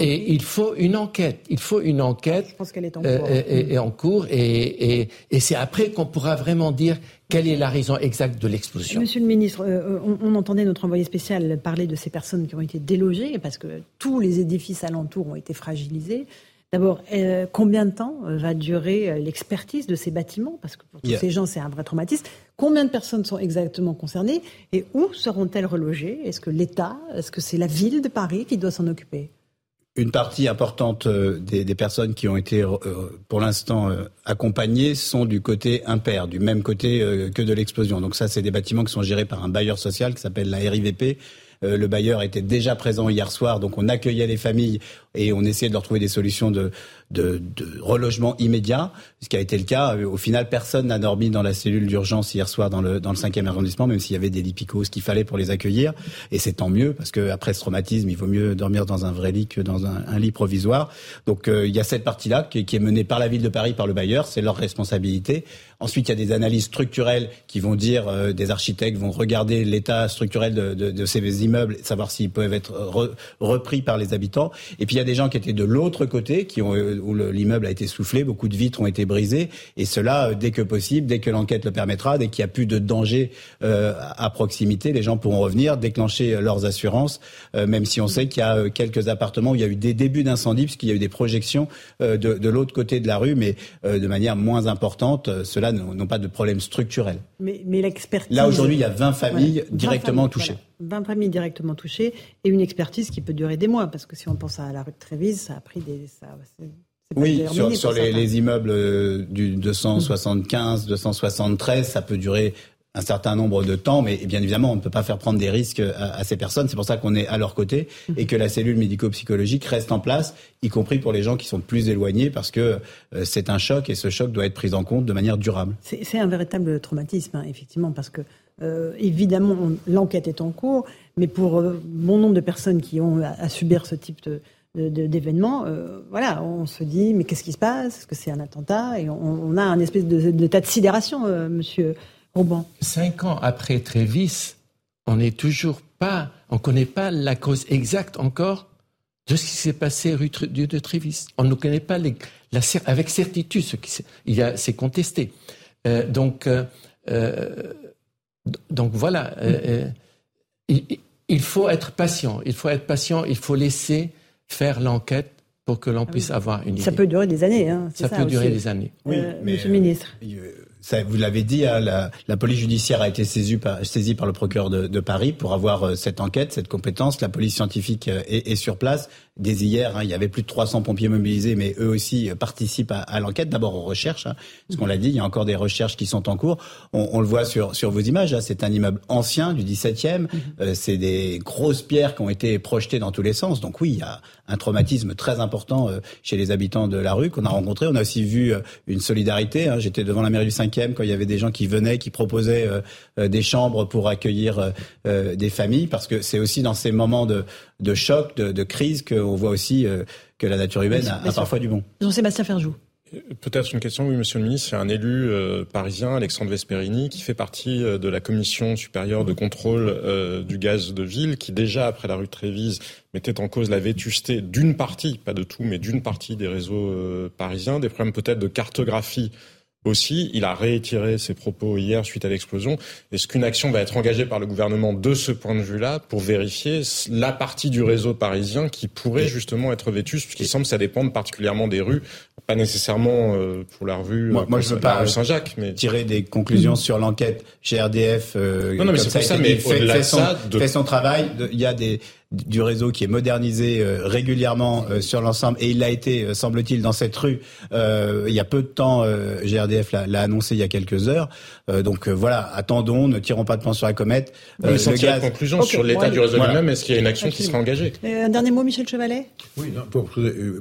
et il faut une enquête. Il faut une enquête. Je pense qu'elle est en euh, cours. et, en cours. Et, c'est après qu'on pourra vraiment dire quelle est la raison exacte de l'explosion. Monsieur le ministre, euh, on, on, entendait notre envoyé spécial parler de ces personnes qui ont été délogées parce que tous les édifices alentours ont été fragilisés. D'abord, euh, combien de temps euh, va durer euh, l'expertise de ces bâtiments? Parce que pour tous ces gens, c'est un vrai traumatisme. Combien de personnes sont exactement concernées et où seront-elles relogées? Est-ce que l'État, est-ce que c'est la ville de Paris qui doit s'en occuper? Une partie importante des, personnes qui ont été pour l'instant accompagnées sont du côté impair, du même côté que de l'explosion. Donc ça, c'est des bâtiments qui sont gérés par un bailleur social qui s'appelle la RIVP, euh, le bailleur était déjà présent hier soir, donc on accueillait les familles et on essayait de leur trouver des solutions de, de, relogement immédiat, ce qui a été le cas. Euh, au final, personne n'a dormi dans la cellule d'urgence hier soir dans le, dans le 5e arrondissement, même s'il y avait des lits ce qu'il fallait pour les accueillir. Et c'est tant mieux, parce qu'après ce traumatisme, il vaut mieux dormir dans un vrai lit que dans un, lit provisoire. Donc euh, il y a cette partie-là qui, est menée par la ville de Paris, par le bailleur, c'est leur responsabilité Ensuite, il y a des analyses structurelles qui vont dire, euh, des architectes vont regarder l'état structurel de, de, de, ces immeubles, savoir s'ils peuvent être repris par les habitants. Et puis il y a des gens qui étaient de l'autre côté, qui ont, où l'immeuble a été soufflé, beaucoup de vitres ont été brisées, et cela dès que possible, dès que l'enquête le permettra, dès qu'il n'y a plus de danger euh, à proximité, les gens pourront revenir, déclencher leurs assurances, même si on sait qu'il y a quelques appartements où il y a eu des débuts d'incendie, puisqu'il y a eu des projections de, de l'autre côté de la rue, mais de manière moins importante. Cela n'ont pas de problème structurel. Mais, mais l'expertise. Là, aujourd'hui, il y a 20 familles directement touchées. 20 familles directement touchées et une expertise qui peut durer des mois, parce que si on pense à la rue de Trévise, ça a pris des. Ça, oui, sur, sur les, les, immeubles euh, du 275, 273, ça peut durer un certain nombre de temps, mais bien évidemment, on ne peut pas faire prendre des risques à, ces personnes. C'est pour ça qu'on est à leur côté mhm. et que la cellule médico-psychologique reste en place, y compris pour les gens qui sont plus éloignés, parce que euh, c'est un choc et ce choc doit être pris en compte de manière durable. C'est un véritable traumatisme, hein, effectivement, parce que euh, évidemment, l'enquête est en cours, mais pour euh, bon nombre de personnes qui ont à, subir ce type de, d'événements, voilà, on se dit mais qu'est-ce qui se passe? Est-ce que c'est un attentat? Et on, a un espèce de, de, tas de sidération, Monsieur Cinq ans après Trévis, on n'est toujours pas, on connaît pas la cause exacte encore de ce qui s'est passé rue de Trévis. On ne connaît pas avec certitude ce qui il a, c'est contesté. Euh, donc, euh, euh, donc voilà. il, faut être patient. Il faut être patient. Il faut laisser faire l'enquête pour que l'on ah puisse avoir une idée. Ça peut durer des années. Hein, ça, peut durer des années. Oui, Monsieur le ministre vous l'avez dit, hein, la, police judiciaire a été saisie par, saisie par le procureur de, Paris pour avoir euh, cette enquête, cette compétence. La police scientifique euh, est, sur place. Dès hier, hein, il y avait plus de 300 pompiers mobilisés, mais eux aussi euh, participent à, l'enquête. D'abord aux recherches, hein, parce qu'on l'a dit, il y a encore des recherches qui sont en cours. On, le voit sur, sur vos images. c'est un immeuble ancien du 17e. Mhm. c'est des grosses pierres qui ont été projetées dans tous les sens. Donc oui, il y a un traumatisme très important chez les habitants de la rue qu'on a rencontré. On a aussi vu une solidarité. J'étais devant la mairie du 5e quand il y avait des gens qui venaient, qui proposaient euh, euh, des chambres pour accueillir euh, des familles, parce que c'est aussi dans ces moments de, de choc, de, de crise, qu'on voit aussi que la nature humaine a, parfois du bon. Jean-Sébastien Ferjou. Peut-être une question, oui, Monsieur le Ministre. C'est un élu parisien, Alexandre Vesperini, qui fait partie de la commission supérieure de contrôle du gaz de ville, qui déjà après la rue de Trévise mettait en cause la vétusté d'une partie, pas de tout, mais d'une partie des réseaux parisiens, des problèmes peut-être de cartographie aussi. Il a réitéré ses propos hier suite à l'explosion. Est-ce qu'une action va être engagée par le gouvernement de ce point de vue-là pour vérifier la partie du réseau parisien qui pourrait justement être vétuste, puisqu'il semble que ça dépende particulièrement des rues, pas nécessairement euh, pour la rue, moi, moi je veux pas Saint-Jacques, mais tirer des conclusions sur l'enquête chez RDF. Euh, non, non, mais c'est pour ça, mais fait, son, fait son travail. Il y a des du réseau qui est modernisé euh, régulièrement euh, sur l'ensemble et il l'a été, euh, semble-t-il, dans cette rue il y a peu de temps. GRDF l'a annoncé il y a quelques heures. donc voilà, attendons, ne tirons pas de plan sur la comète. Mais sans de conclusion sur l'état du réseau lui-même, est-ce qu'il y a une action qui sera engagée? Un dernier mot, Michel Chevalet? Oui, non, pour,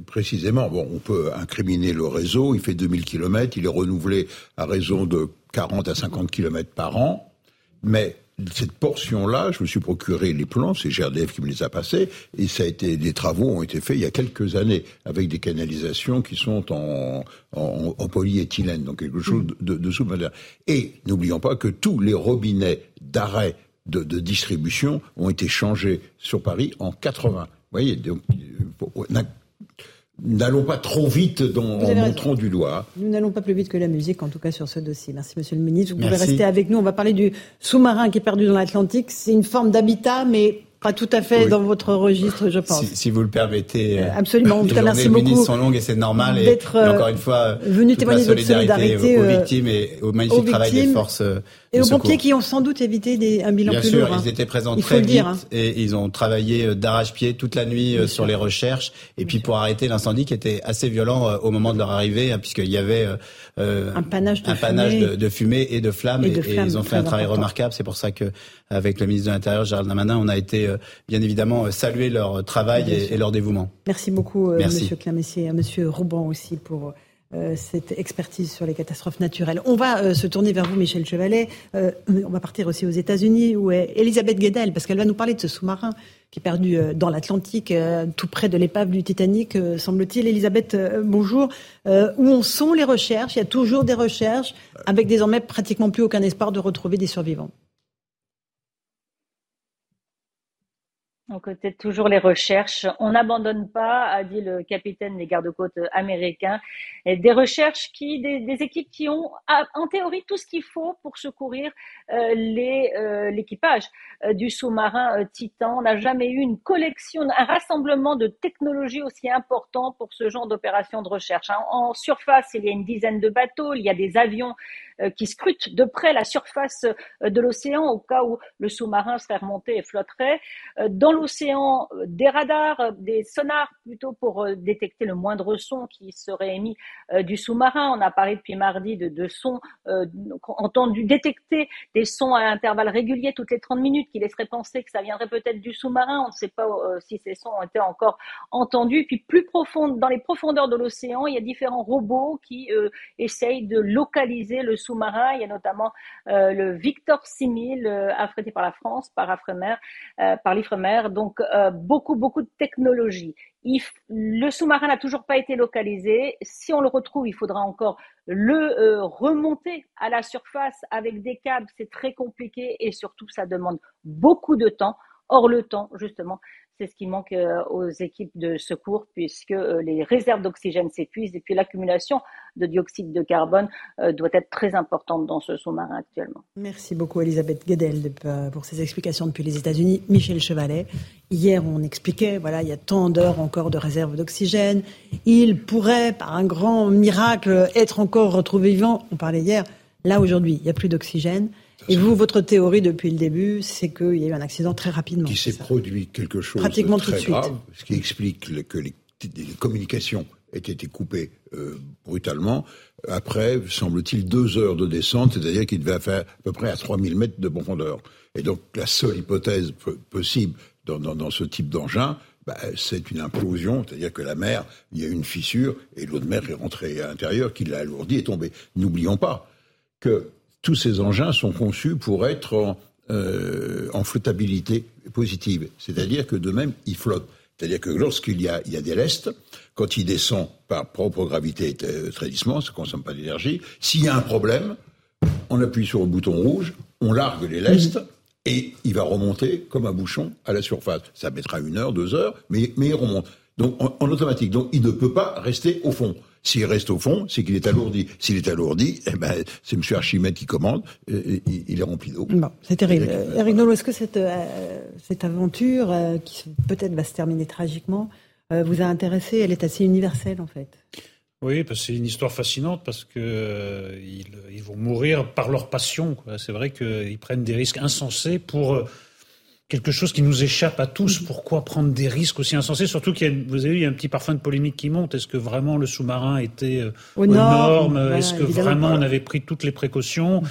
précisément, bon, on peut incriminer le réseau. Il fait 2000 km, il est renouvelé à raison de 40 à 50 km par an, mais cette portion-là, je me suis procuré les plans, c'est GRDF qui me les a passés, et ça a été, des travaux ont été faits il y a quelques années, avec des canalisations qui sont en, en, polyéthylène, donc quelque chose de, de, de Et n'oublions pas que tous les robinets d'arrêt de, distribution ont été changés sur Paris en 80. Vous voyez, donc, N'allons pas trop vite dans, en montrant du doigt. Nous n'allons pas plus vite que la musique, en tout cas sur ce dossier. Merci, Monsieur le Ministre. Vous pouvez rester avec nous. On va parler du sous-marin qui est perdu dans l'Atlantique. C'est une forme d'habitat, mais pas tout à fait dans votre registre, je pense. Si, vous le permettez. Euh, absolument. En tout cas, merci les beaucoup. sont longues et c'est normal. Et, encore une fois, venu témoigner de solidarité aux, aux, victimes et au magnifique travail des forces. Euh, et aux pompiers qui ont sans doute évité des, un bilan Bien plus sûr, lourd. Bien sûr, ils étaient présents très vite dire, hein. et ils ont travaillé euh, d'arrache-pied toute la nuit sur les recherches et puis pour arrêter l'incendie qui était assez violent au moment de leur arrivée, hein, puisqu'il y avait un panache, de, un fumée. panache de, de, fumée et de flammes et, et ils ont fait un travail remarquable. C'est pour ça que avec le ministre de l'Intérieur Gérald Darmanin, on a été bien évidemment euh, saluer leur travail et, leur dévouement. Merci beaucoup, euh, Monsieur Clamessier, à Monsieur Rouban aussi pour euh, cette expertise sur les catastrophes naturelles. On va euh, se tourner vers vous, Michel Chevalet. Euh, on va partir aussi aux États-Unis, où est Elisabeth Guedel, parce qu'elle va nous parler de ce sous-marin qui est perdu dans l'Atlantique, tout près de l'épave du Titanic, semble-t-il. Elisabeth, bonjour. où en sont les recherches? Il y a toujours des recherches, avec désormais pratiquement plus aucun espoir de retrouver des survivants. Donc, peut-être toujours les recherches. On n'abandonne pas, a dit le capitaine des gardes-côtes américains. des recherches qui, des, équipes qui ont, en théorie, tout ce qu'il faut pour secourir euh, euh, l'équipage euh, du sous-marin Titan. On n'a jamais eu une collection, un rassemblement de technologies aussi important pour ce genre d'opération de recherche. En surface, il y a une dizaine de bateaux, il y a des avions qui scrutent de près la surface de l'océan au cas où le sous-marin serait remonté et flotterait. Dans l'océan, des radars, des sonars plutôt pour détecter le moindre son qui serait émis du sous-marin. On a parlé depuis mardi de, sons entendus, détectés des sons à intervalles réguliers toutes les 30 minutes qui laisseraient penser que ça viendrait peut-être du sous-marin. On ne sait pas euh, si ces sons ont été encore entendus. Puis plus profond, dans les profondeurs de l'océan, il y a différents robots qui euh, essayent de localiser le sous-marin. Il y a notamment euh, le Victor 6000 affrété par la France, par Afremer, par l'Ifremer. Donc beaucoup, beaucoup de technologies le sous-marin n'a toujours pas été localisé. Si on le retrouve, il faudra encore le euh, remonter à la surface avec des câbles. C'est très compliqué et surtout, ça demande beaucoup de temps. Or, le temps, justement, c'est ce qui manque euh, aux équipes de secours puisque euh, les réserves d'oxygène s'épuisent et puis l'accumulation de dioxyde de carbone euh, doit être très importante dans ce sous-marin actuellement. Merci beaucoup Elisabeth Guedel pour ces explications depuis les États-Unis. Michel Chevalet, hier on expliquait, voilà, il y a tant d'heures encore de réserves d'oxygène. Il pourrait, par un grand miracle, être encore retrouvé vivant. On parlait hier. Là aujourd'hui, il n'y a plus d'oxygène. Et vous, votre théorie depuis le début, c'est qu'il y a eu un accident très rapidement. Qui s'est produit quelque chose de très grave, ce qui explique que les, communications aient été coupées euh, brutalement. Après, semble-t-il, deux heures de descente, c'est-à-dire qu'il devait faire à peu près à 3000 mètres de profondeur. Et donc, la seule hypothèse possible dans, ce type d'engin, bah, c'est une implosion, c'est-à-dire que la mer, il y a une fissure et l'eau de mer est rentrée à l'intérieur, qui l'a alourdi et tombé. N'oublions pas que tous ces engins sont conçus pour être en, euh, flottabilité positive. C'est-à-dire que de même, ils flottent. C'est-à-dire que lorsqu'il y a, il y a des lestes, quand il descend par propre gravité et euh, ça ne consomme pas d'énergie. S'il y a un problème, on appuie sur le bouton rouge, on largue les lestes, et il va remonter comme un bouchon à la surface. Ça mettra une heure, deux heures, mais, mais il remonte. Donc en automatique. Donc il ne peut pas rester au fond. S'il reste au fond, c'est qu'il est alourdi. S'il est alourdi, eh ben, c'est M. Archimède qui commande, et, il est rempli d'eau. Bon, c'est terrible. Eric Nolot, est-ce que cette, euh, cette aventure, euh, qui peut-être va se terminer tragiquement, euh, vous a intéressé? Elle est assez universelle, en fait. Oui, parce que c'est une histoire fascinante parce que ils, vont mourir par leur passion. C'est vrai qu'ils prennent des risques insensés pour quelque chose qui nous échappe à tous. Pourquoi prendre des risques aussi insensés? Surtout qu'il y a, vous avez vu, il y a un petit parfum de polémique qui monte. Est-ce que vraiment le sous-marin était euh, aux, normes, Est-ce que vraiment on avait pris toutes les précautions?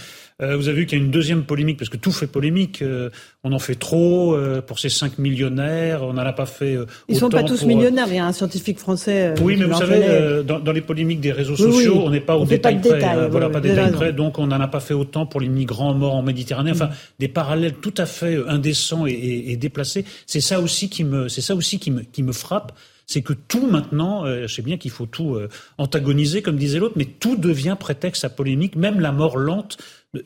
Euh, vous avez vu qu'il y a une deuxième polémique, parce que tout fait polémique. Euh, on en fait trop euh, pour ces cinq millionnaires. On n'en a pas fait. Ils ne sont pas tous millionnaires. Il y a un scientifique français. oui, mais vous savez, dans, les polémiques des réseaux sociaux, on n'est pas au détail près. voilà, pas détail près. Donc, on n'en a pas fait autant pour les migrants morts en Méditerranée. Enfin, des parallèles tout à fait indécents et, et déplacés. C'est ça aussi qui me, c'est ça aussi qui me, qui me frappe c'est que tout maintenant, je sais bien qu'il faut tout antagoniser, comme disait l'autre, mais tout devient prétexte à polémique, même la mort lente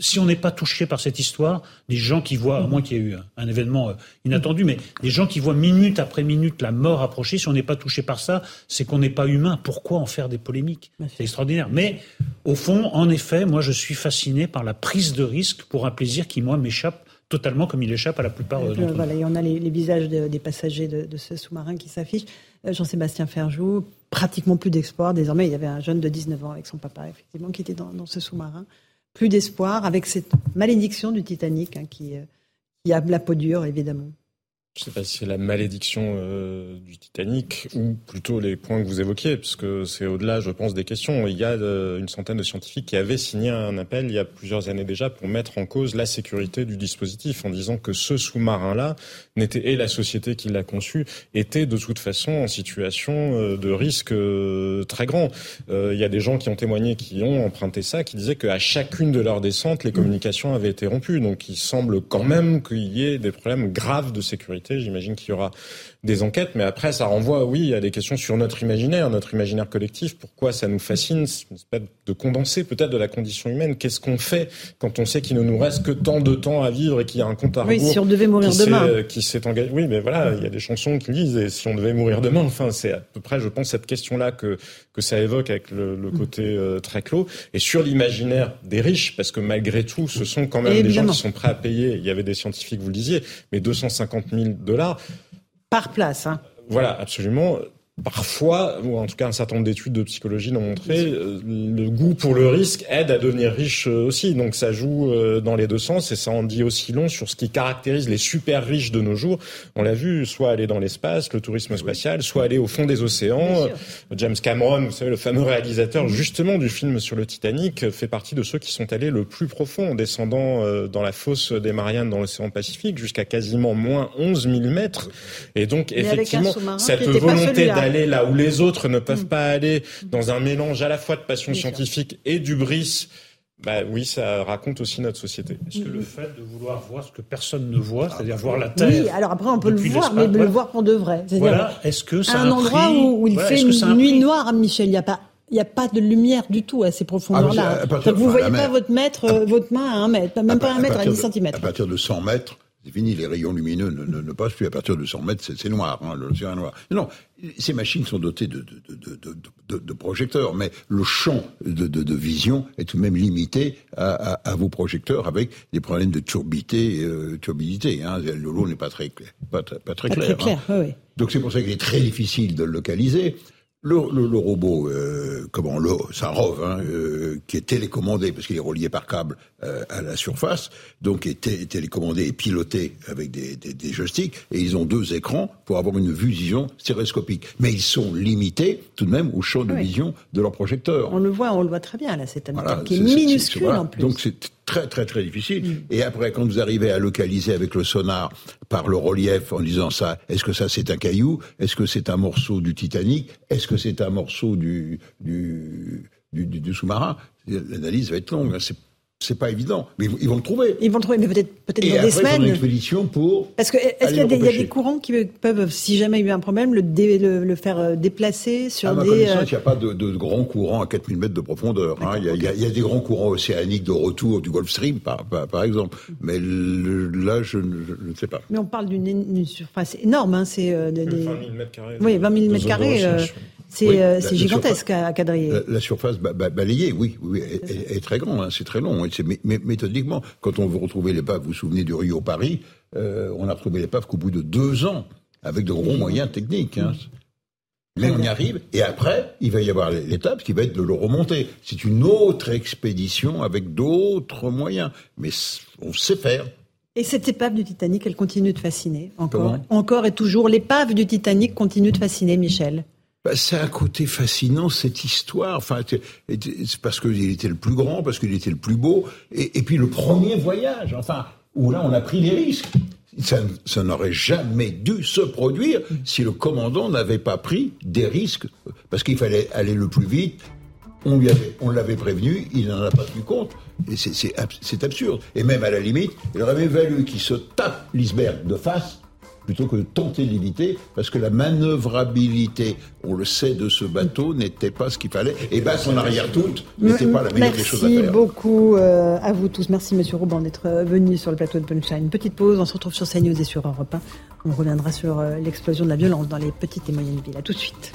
si on n'est pas touché par cette histoire, des gens qui voient, à moins qu'il y ait eu un, événement euh, inattendu, mais des gens qui voient minute après minute la mort approcher, si on n'est pas touché par ça, c'est qu'on n'est pas humain. Pourquoi en faire des polémiques? C'est extraordinaire. Mais au fond, en effet, moi je suis fasciné par la prise de risque pour un plaisir qui, moi, m'échappe totalement comme il échappe à la plupart euh, d'entre nous. Voilà, il y en a les, visages des passagers de, ce sous-marin qui s'affichent. Euh, Jean-Sébastien Ferjou, pratiquement plus d'espoir. Désormais, il y avait un jeune de 19 ans avec son papa, effectivement, qui était dans ce sous-marin plus d'espoir avec cette malédiction du Titanic hein, qui, euh, qui a la peau dure, évidemment. Je ne sais pas si c'est la malédiction euh, du Titanic ou plutôt les points que vous évoquiez, puisque c'est au-delà, je pense, des questions. Il y a euh, une centaine de scientifiques qui avaient signé un appel il y a plusieurs années déjà pour mettre en cause la sécurité du dispositif, en disant que ce sous-marin-là n'était et la société qui l'a conçu était de toute façon en situation euh, de risque très grand. il y a des gens qui ont témoigné, qui ont emprunté ça, qui disaient qu'à chacune de leurs descentes, les communications avaient été rompues. Donc il semble quand même qu'il y ait des problèmes graves de sécurité J'imagine qu'il y aura des enquêtes, mais après, ça renvoie, oui, à des questions sur notre imaginaire, notre imaginaire collectif. Pourquoi ça nous fascine? De condenser peut-être de la condition humaine. Qu'est-ce qu'on fait quand on sait qu'il ne nous reste que tant de temps à vivre et qu'il y a un compte à rebours Oui, si on devait mourir demain. Euh, qui s'est engagé? Oui, mais voilà, il y a des chansons qui disent et si on devait mourir demain? Enfin, c'est à peu près, je pense, cette question-là que que ça évoque avec le, mm. côté euh, très clos et sur l'imaginaire des riches, parce que malgré tout, ce sont quand même des gens qui sont prêts à payer. Il y avait des scientifiques, vous le disiez, mais 250 000 dollars par place. Hein. Voilà, absolument. Parfois, ou en tout cas un certain nombre d'études de psychologie l'ont montré, euh, le goût pour le risque aide à devenir riche euh, aussi. Donc ça joue euh, dans les deux sens et ça en dit aussi long sur ce qui caractérise les super riches de nos jours. On l'a vu, soit aller dans l'espace, le tourisme spatial, soit aller au fond des océans. James Cameron, vous savez, le fameux réalisateur justement du film sur le Titanic, fait partie de ceux qui sont allés le plus profond en descendant dans la fosse des Mariannes dans l'océan Pacifique jusqu'à quasiment moins 11 000 mètres. Et donc effectivement, cette volonté aller là où les autres ne peuvent mm. pas aller, dans un mélange à la fois de passion scientifique et du bris. Bah oui, ça raconte aussi notre société. Est-ce que le fait de vouloir voir ce que personne ne voit, c'est-à-dire voir la Terre Oui, alors après on peut le voir, mais le voir pour de vrai. Voilà. Est-ce que ça un, un endroit où, il fait une nuit noire, Michel, il n'y a pas il n'y a pas de lumière du tout à ces profondeurs-là. Ah, vous ne voyez pas votre, mètre, euh, votre main à un mètre, même pas un mètre à, 10 cm. À partir de 100 mètres, c'est fini, les rayons lumineux ne, ne, passent plus à partir de 100 mètres, c'est noir, hein, l'océan est noir. Non, ces machines sont dotées de, de, de projecteurs, mais le champ de, vision est tout de même limité à, à, vos projecteurs avec des problèmes de turbidité. Euh, turbidité hein. L'eau n'est pas très, pas, pas très clair. Très clair hein. oui. Donc c'est pour ça qu'il est très difficile de le localiser. Le, le, robot, euh, comment le, c'est un ROV hein, euh, qui est télécommandé parce qu'il est relié par câble euh, à la surface, donc est télécommandé et piloté avec des, des, des, joysticks. Et ils ont deux écrans pour avoir une vision stéréoscopique. Mais ils sont limités tout de même au champ de vision de leur projecteur. On le voit, on le voit très bien là, c'est un qui est, minuscule en plus. Donc c'est très très très difficile. Mm. Et après, quand vous arrivez à localiser avec le sonar par le relief en disant ça, est-ce que ça c'est un caillou? Est-ce que c'est un morceau du Titanic? Est-ce que c'est un morceau du, du, du, du sous-marin? L'analyse va être longue. Hein. C'est c'est pas évident, mais ils vont le trouver. Ils vont le trouver, mais peut-être peut-être dans des semaines. une expédition pour. Parce que est-ce qu'il y, a des courants qui peuvent, si jamais il y a eu un problème, le, le, faire euh, déplacer sur à ma des. Euh, il n'y a pas de, de grands courants à 4000 mètres de profondeur. Hein. Il, y a, il, y a, des grands courants océaniques de retour du Gulf Stream, par, par, exemple. Mais là, je, ne sais pas. Mais on parle d'une surface énorme. Hein. C'est euh, des, 20 000 mètres carrés. Oui, 20 000 mètres carrés. Euh, c'est gigantesque à Quadriller. La, surface balayée, oui, oui est, très grande, hein, c'est très long. Hein, mais, méthodiquement, quand on veut retrouver l'épave, vous vous souvenez du Rio Paris, euh, on a retrouvé l'épave qu'au bout de deux ans, avec de gros moyens techniques. Hein. Mais on y arrive, et après, il va y avoir l'étape qui va être de le remonter. C'est une autre expédition avec d'autres moyens. Mais on sait faire. Et cette épave du Titanic, elle continue de fasciner encore. encore et toujours. L'épave du Titanic continue de fasciner, Michel. Bah, c'est un côté fascinant cette histoire. Enfin, c'est parce qu'il était le plus grand, parce qu'il était le plus beau, et, puis le premier voyage. Enfin, où là on a pris les risques. Ça, ça n'aurait jamais dû se produire si le commandant n'avait pas pris des risques, parce qu'il fallait aller le plus vite. On lui avait, on l'avait prévenu, il n'en a pas tenu compte. Et c'est absurde. Et même à la limite, il aurait même valu qu'il se tape l'iceberg de face plutôt que de tenter d'éviter, parce que la manœuvrabilité, on le sait, de ce bateau n'était pas ce qu'il fallait, et battre son arrière toute n'était pas la meilleure des choses à faire. Merci beaucoup euh, à vous tous. Merci Monsieur Rouban d'être euh, venu sur le plateau de Punchline. Une petite pause, on se retrouve sur CNews et sur Europe 1. On reviendra sur euh, l'explosion de la violence dans les petites et moyennes villes. À tout de suite.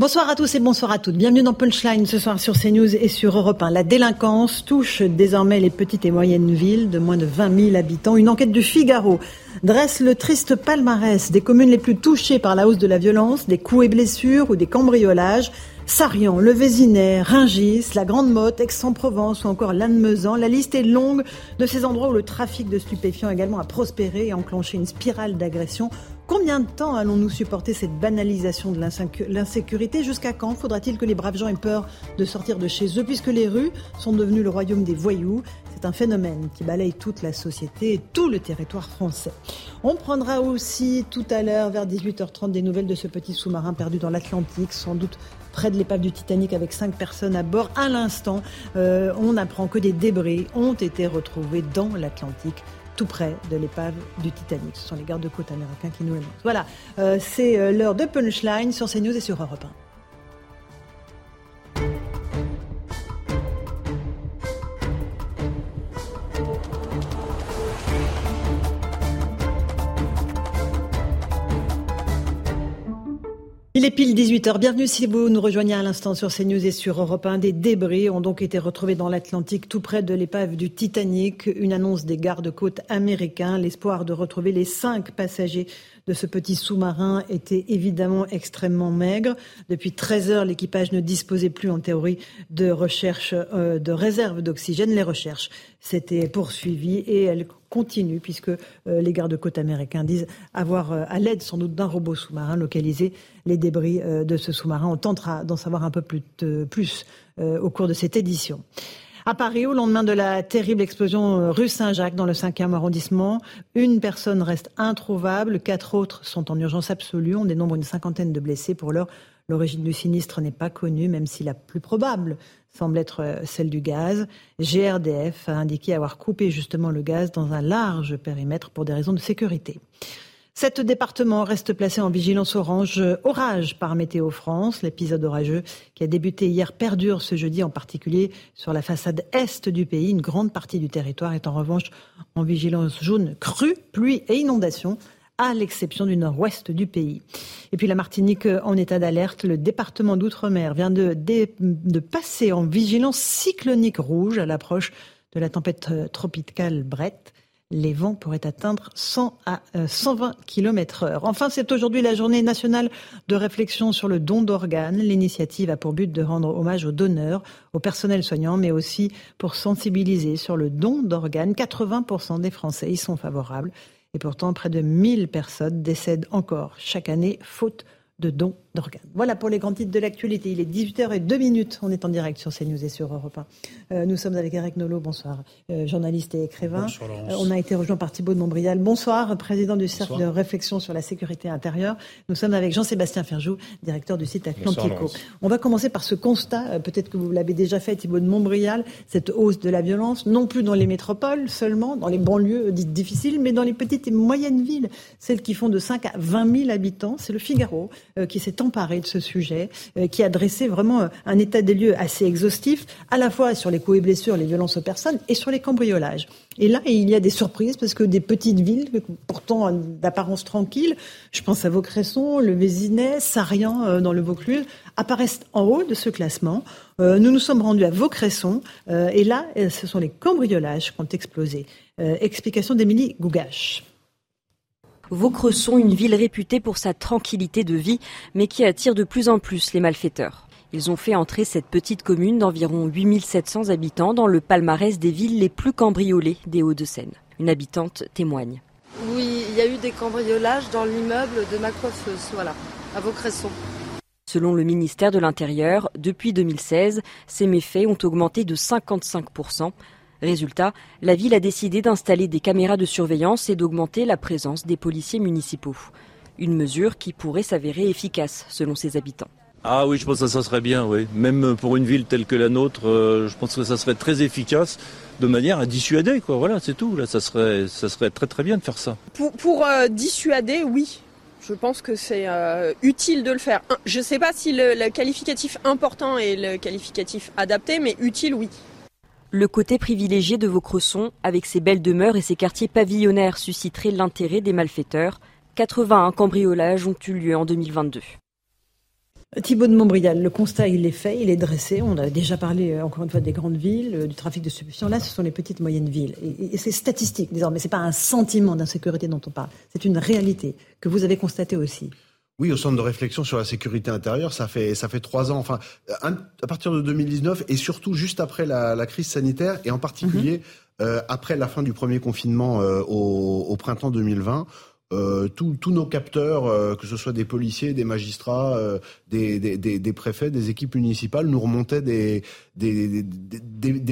Bonsoir à tous et bonsoir à toutes. Bienvenue dans Punchline ce soir sur CNews et sur Europe 1. La délinquance touche désormais les petites et moyennes villes de moins de 20 000 habitants. Une enquête du Figaro dresse le triste palmarès des communes les plus touchées par la hausse de la violence, des coups et blessures ou des cambriolages. Sarian, Le Vésinet, Ringis, la Grande Motte, Aix-en-Provence ou encore Lannemezan. La liste est longue de ces endroits où le trafic de stupéfiants également a prospéré et enclenché une spirale d'agression. Combien de temps allons-nous supporter cette banalisation de l'insécurité? Jusqu'à quand faudra-t-il que les braves gens aient peur de sortir de chez eux puisque les rues sont devenues le royaume des voyous? C'est un phénomène qui balaye toute la société et tout le territoire français. On prendra aussi tout à l'heure vers 18h30 des nouvelles de ce petit sous-marin perdu dans l'Atlantique, sans doute près de l'épave du Titanic avec cinq personnes à bord. À l'instant, euh, on apprend que des débris ont été retrouvés dans l'Atlantique tout près de l'épave du Titanic. Ce sont les gardes-côtes américains qui nous le montrent. Voilà, euh, c'est euh, l'heure de Punchline sur CNews et sur Europe 1. Il est pile 18h. Bienvenue si vous nous rejoignez à l'instant sur CNews et sur Europe 1. Des débris ont donc été retrouvés dans l'Atlantique, tout près de l'épave du Titanic. Une annonce des gardes-côtes américains. L'espoir de retrouver les cinq passagers de ce petit sous-marin était évidemment extrêmement maigre. Depuis 13 heures, l'équipage ne disposait plus en théorie de recherche euh, de réserve d'oxygène. Les recherches s'étaient poursuivies et elles continuent puisque euh, les gardes-côtes américains disent avoir, euh, à l'aide sans doute d'un robot sous-marin, localisé les débris de ce sous-marin. On tentera d'en savoir un peu plus, plus au cours de cette édition. À Paris, au lendemain de la terrible explosion euh, rue Saint-Jacques dans le 5e arrondissement, une personne reste introuvable, quatre autres sont en urgence absolue. On dénombre une cinquantaine de blessés. Pour l'heure, l'origine du sinistre n'est pas connue, même si la plus probable semble être euh, celle du gaz. GRDF a indiqué avoir coupé justement le gaz dans un large périmètre pour des raisons de sécurité. Sept départements restent placés en vigilance orange orage par Météo France. L'épisode orageux qui a débuté hier perdure ce jeudi, en particulier sur la façade est du pays. Une grande partie du territoire est en revanche en vigilance jaune crue, pluie et inondation à l'exception du nord-ouest du pays. Et puis la Martinique en état d'alerte, le département d'outre-mer vient de, de, passer en vigilance cyclonique rouge à l'approche de la tempête tropicale Brett les vents pourraient atteindre 100 à 120 km heure. Enfin, c'est aujourd'hui la journée nationale de réflexion sur le don d'organes. L'initiative a pour but de rendre hommage aux donneurs, au personnel soignant, mais aussi pour sensibiliser sur le don d'organes. 80% des Français y sont favorables. Et pourtant, près de 1000 personnes décèdent encore chaque année faute de dons Voilà pour les grands titres de l'actualité. Il est 18h02 minutes. On est en direct sur CNews et sur Europe 1. Euh, nous sommes avec Eric Nolot, bonsoir, euh, journaliste et écrivain. Bonsoir, euh, on a été rejoint par Thibault de Montbrial. Bonsoir, président du cercle de réflexion sur la sécurité intérieure. Nous sommes avec Jean-Sébastien Ferjou, directeur du site Atlantico. on va commencer par ce constat, peut-être que vous l'avez déjà fait, Thibault de Montbrial, cette hausse de la violence, non plus dans les métropoles seulement, dans les banlieues dites difficiles, mais dans les petites et moyennes villes, celles qui font de 5 à 20 000 habitants. C'est le Figaro qui s'est emparé de ce sujet, qui a dressé vraiment un état des lieux assez exhaustif, à la fois sur les coups et blessures, les violences aux personnes et sur les cambriolages. Et là, il y a des surprises parce que des petites villes, pourtant d'apparence tranquille, je pense à Vaucresson, le Vésinet, Sarian euh, dans le Vaucluse, apparaissent en haut de ce classement. Euh, nous nous sommes rendus à Vaucresson euh, et là, ce sont les cambriolages qui ont explosé. explication d'Émilie Gougache. Vaucresson, une ville réputée pour sa tranquillité de vie, mais qui attire de plus en plus les malfaiteurs. Ils ont fait entrer cette petite commune d'environ 8700 habitants dans le palmarès des villes les plus cambriolées des Hauts-de-Seine. Une habitante témoigne. Oui, il y a eu des cambriolages dans l'immeuble de ma coiffeuse, voilà, à Vaucresson. Selon le ministère de l'Intérieur, depuis 2016, ces méfaits ont augmenté de 55%. Résultat, la ville a décidé d'installer des caméras de surveillance et d'augmenter la présence des policiers municipaux. Une mesure qui pourrait s'avérer efficace selon ses habitants. Ah oui, je pense que ça serait bien, oui. Même pour une ville telle que la nôtre, euh, je pense que ça serait très efficace de manière à dissuader, quoi. Voilà, c'est tout. Là, ça serait, ça serait très très bien de faire ça. Pour, euh, dissuader, oui. Je pense que c'est euh, utile de le faire. Je ne sais pas si le, qualificatif important est le qualificatif adapté, mais utile, oui. Le côté privilégié de Vaucresson, avec ses belles demeures et ses quartiers pavillonnaires, susciterait l'intérêt des malfaiteurs. 81 cambriolages ont eu lieu en 2022. Thibaut de Montbrial, le constat, il est fait, il est dressé. On a déjà parlé, euh, encore une fois, des grandes villes, euh, du trafic de stupéfiants. Là, ce sont les petites, moyennes villes. Et, c'est statistique, désormais. C'est pas un sentiment d'insécurité dont on parle. C'est une réalité que vous avez constatée aussi. Oui, au centre de réflexion sur la sécurité intérieure, ça fait ça fait trois ans. Enfin, à partir de 2019 et surtout juste après la, crise sanitaire et en particulier mhm. euh, après la fin du premier confinement euh, au, au, printemps 2020, euh, tous nos capteurs, euh, que ce soit des policiers, des magistrats, euh, des, des, des, des, préfets, des équipes municipales, nous remontaient des, des,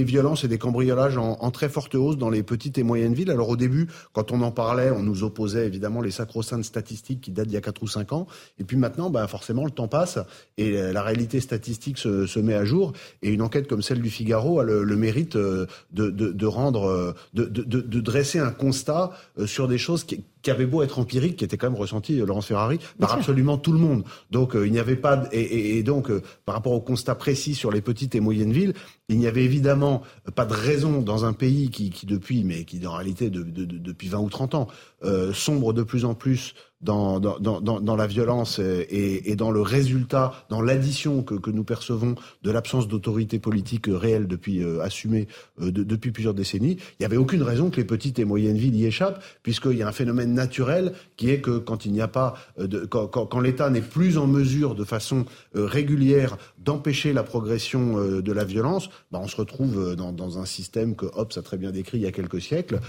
violences et des cambriolages en, en, très forte hausse dans les petites et moyennes villes. Alors au début, quand on en parlait, on nous opposait évidemment les sacro-saintes statistiques qui datent d'il y a 4 ou 5 ans. Et puis maintenant, bah, forcément, le temps passe et la réalité statistique se, se met à jour. Et une enquête comme celle du Figaro a le, le mérite de, de, de rendre, de, de, de, dresser un constat sur des choses qui qui avait beau être empirique, qui était quand même ressenti, euh, Laurence Ferrari, par absolument tout le monde. Donc euh, il n'y avait pas, et, et, donc euh, par rapport au constat précis sur les petites et moyennes villes, il n'y avait évidemment pas de raison dans un pays qui, qui depuis, mais qui en réalité de, de, depuis 20 ou 30 ans, sombre de plus en plus dans, dans, dans, dans la violence et, et, dans le résultat, dans l'addition que, que, nous percevons de l'absence d'autorité politique réelle depuis euh, assumée euh, depuis plusieurs décennies, il n'y avait aucune raison que les petites et moyennes villes y échappent, puisqu'il y a un phénomène naturel qui est que quand il n'y a pas, euh, de, quand, quand, quand l'État n'est plus en mesure de façon euh, régulière d'empêcher la progression de la violence, bah on se retrouve dans, dans, un système que Hobbes a très bien décrit il y a quelques siècles,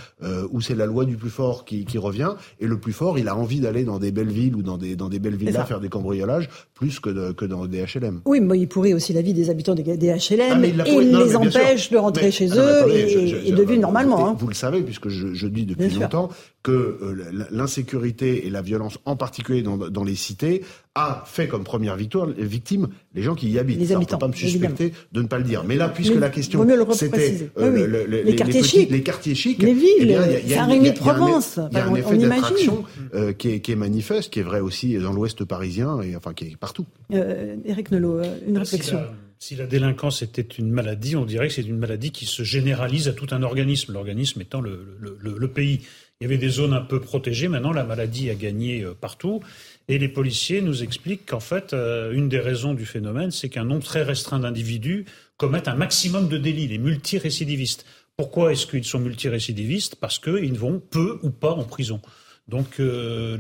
où c'est la loi du plus fort qui, qui revient, et le plus fort, il a envie d'aller dans des belles villes ou dans des, dans des belles villas faire des cambriolages plus que, que dans des HLM. Oui, mais il pourrit aussi la vie des habitants des, HLM ah, et il les empêche de rentrer chez ah, eux et, de vivre normalement. Hein. Vous le savez, puisque je, je dis depuis longtemps que euh, l'insécurité et la violence, en particulier dans, dans les cités, a fait comme première victoire, victime les gens qui y habitent. Les habitants. Ça, on peut pas me suspecter de ne pas le dire. Mais là, puisque la question c'était euh, les, quartiers chics, les quartiers chics, les villes, Saint-Rémy-de-Provence, il y a un effet d'attraction euh, qui, est, qui est manifeste, qui est vrai aussi dans l'Ouest parisien et enfin qui est partout. Euh, Éric Nolot, une réflexion. Si la délinquance était une maladie, on dirait que c'est une maladie qui se généralise à tout un organisme, l'organisme étant le, le, le, le, pays. Il y avait des zones un peu protégées, maintenant la maladie a gagné partout. Et les policiers nous expliquent qu'en fait, euh, une des raisons du phénomène, c'est qu'un nombre très restreint d'individus commettent un maximum de délits, les multirécidivistes. Pourquoi est-ce qu'ils sont multirécidivistes? Parce qu'ils vont peu ou pas en prison. Donc, euh,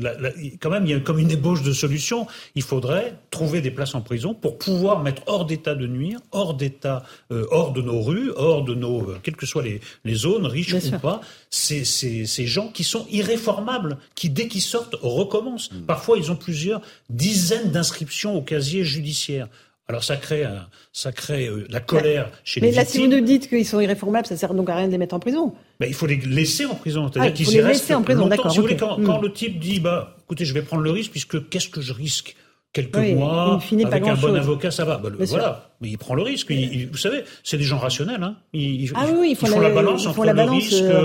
quand même, il y a comme une ébauche de solution. Il faudrait trouver des places en prison pour pouvoir mettre hors d'état de nuire, hors d'état, euh, hors de nos rues, hors de nos, euh, quelles que soient les, les zones, riches ou pas, ces, ces, ces, gens qui sont irréformables, qui dès qu'ils sortent recommencent. Mm. Parfois, ils ont plusieurs dizaines d'inscriptions au casier judiciaire. Alors ça crée, ça crée euh, la colère chez les victimes. Mais là, si vous nous dites qu'ils sont irréformables, ça sert donc à rien de les mettre en prison. Mais il faut les laisser en prison. C'est-à-dire ah, qu'ils restent en prison, d'accord. Si quand, quand, hmm. le type dit, bah, écoutez, je vais prendre le risque puisque qu'est-ce que je risque? Quelques mois avec un bon avocat, ça va. Bah, voilà, mais il prend le risque. vous savez, c'est des gens rationnels. Hein. Ils, ah oui, ils font, la, balance entre le,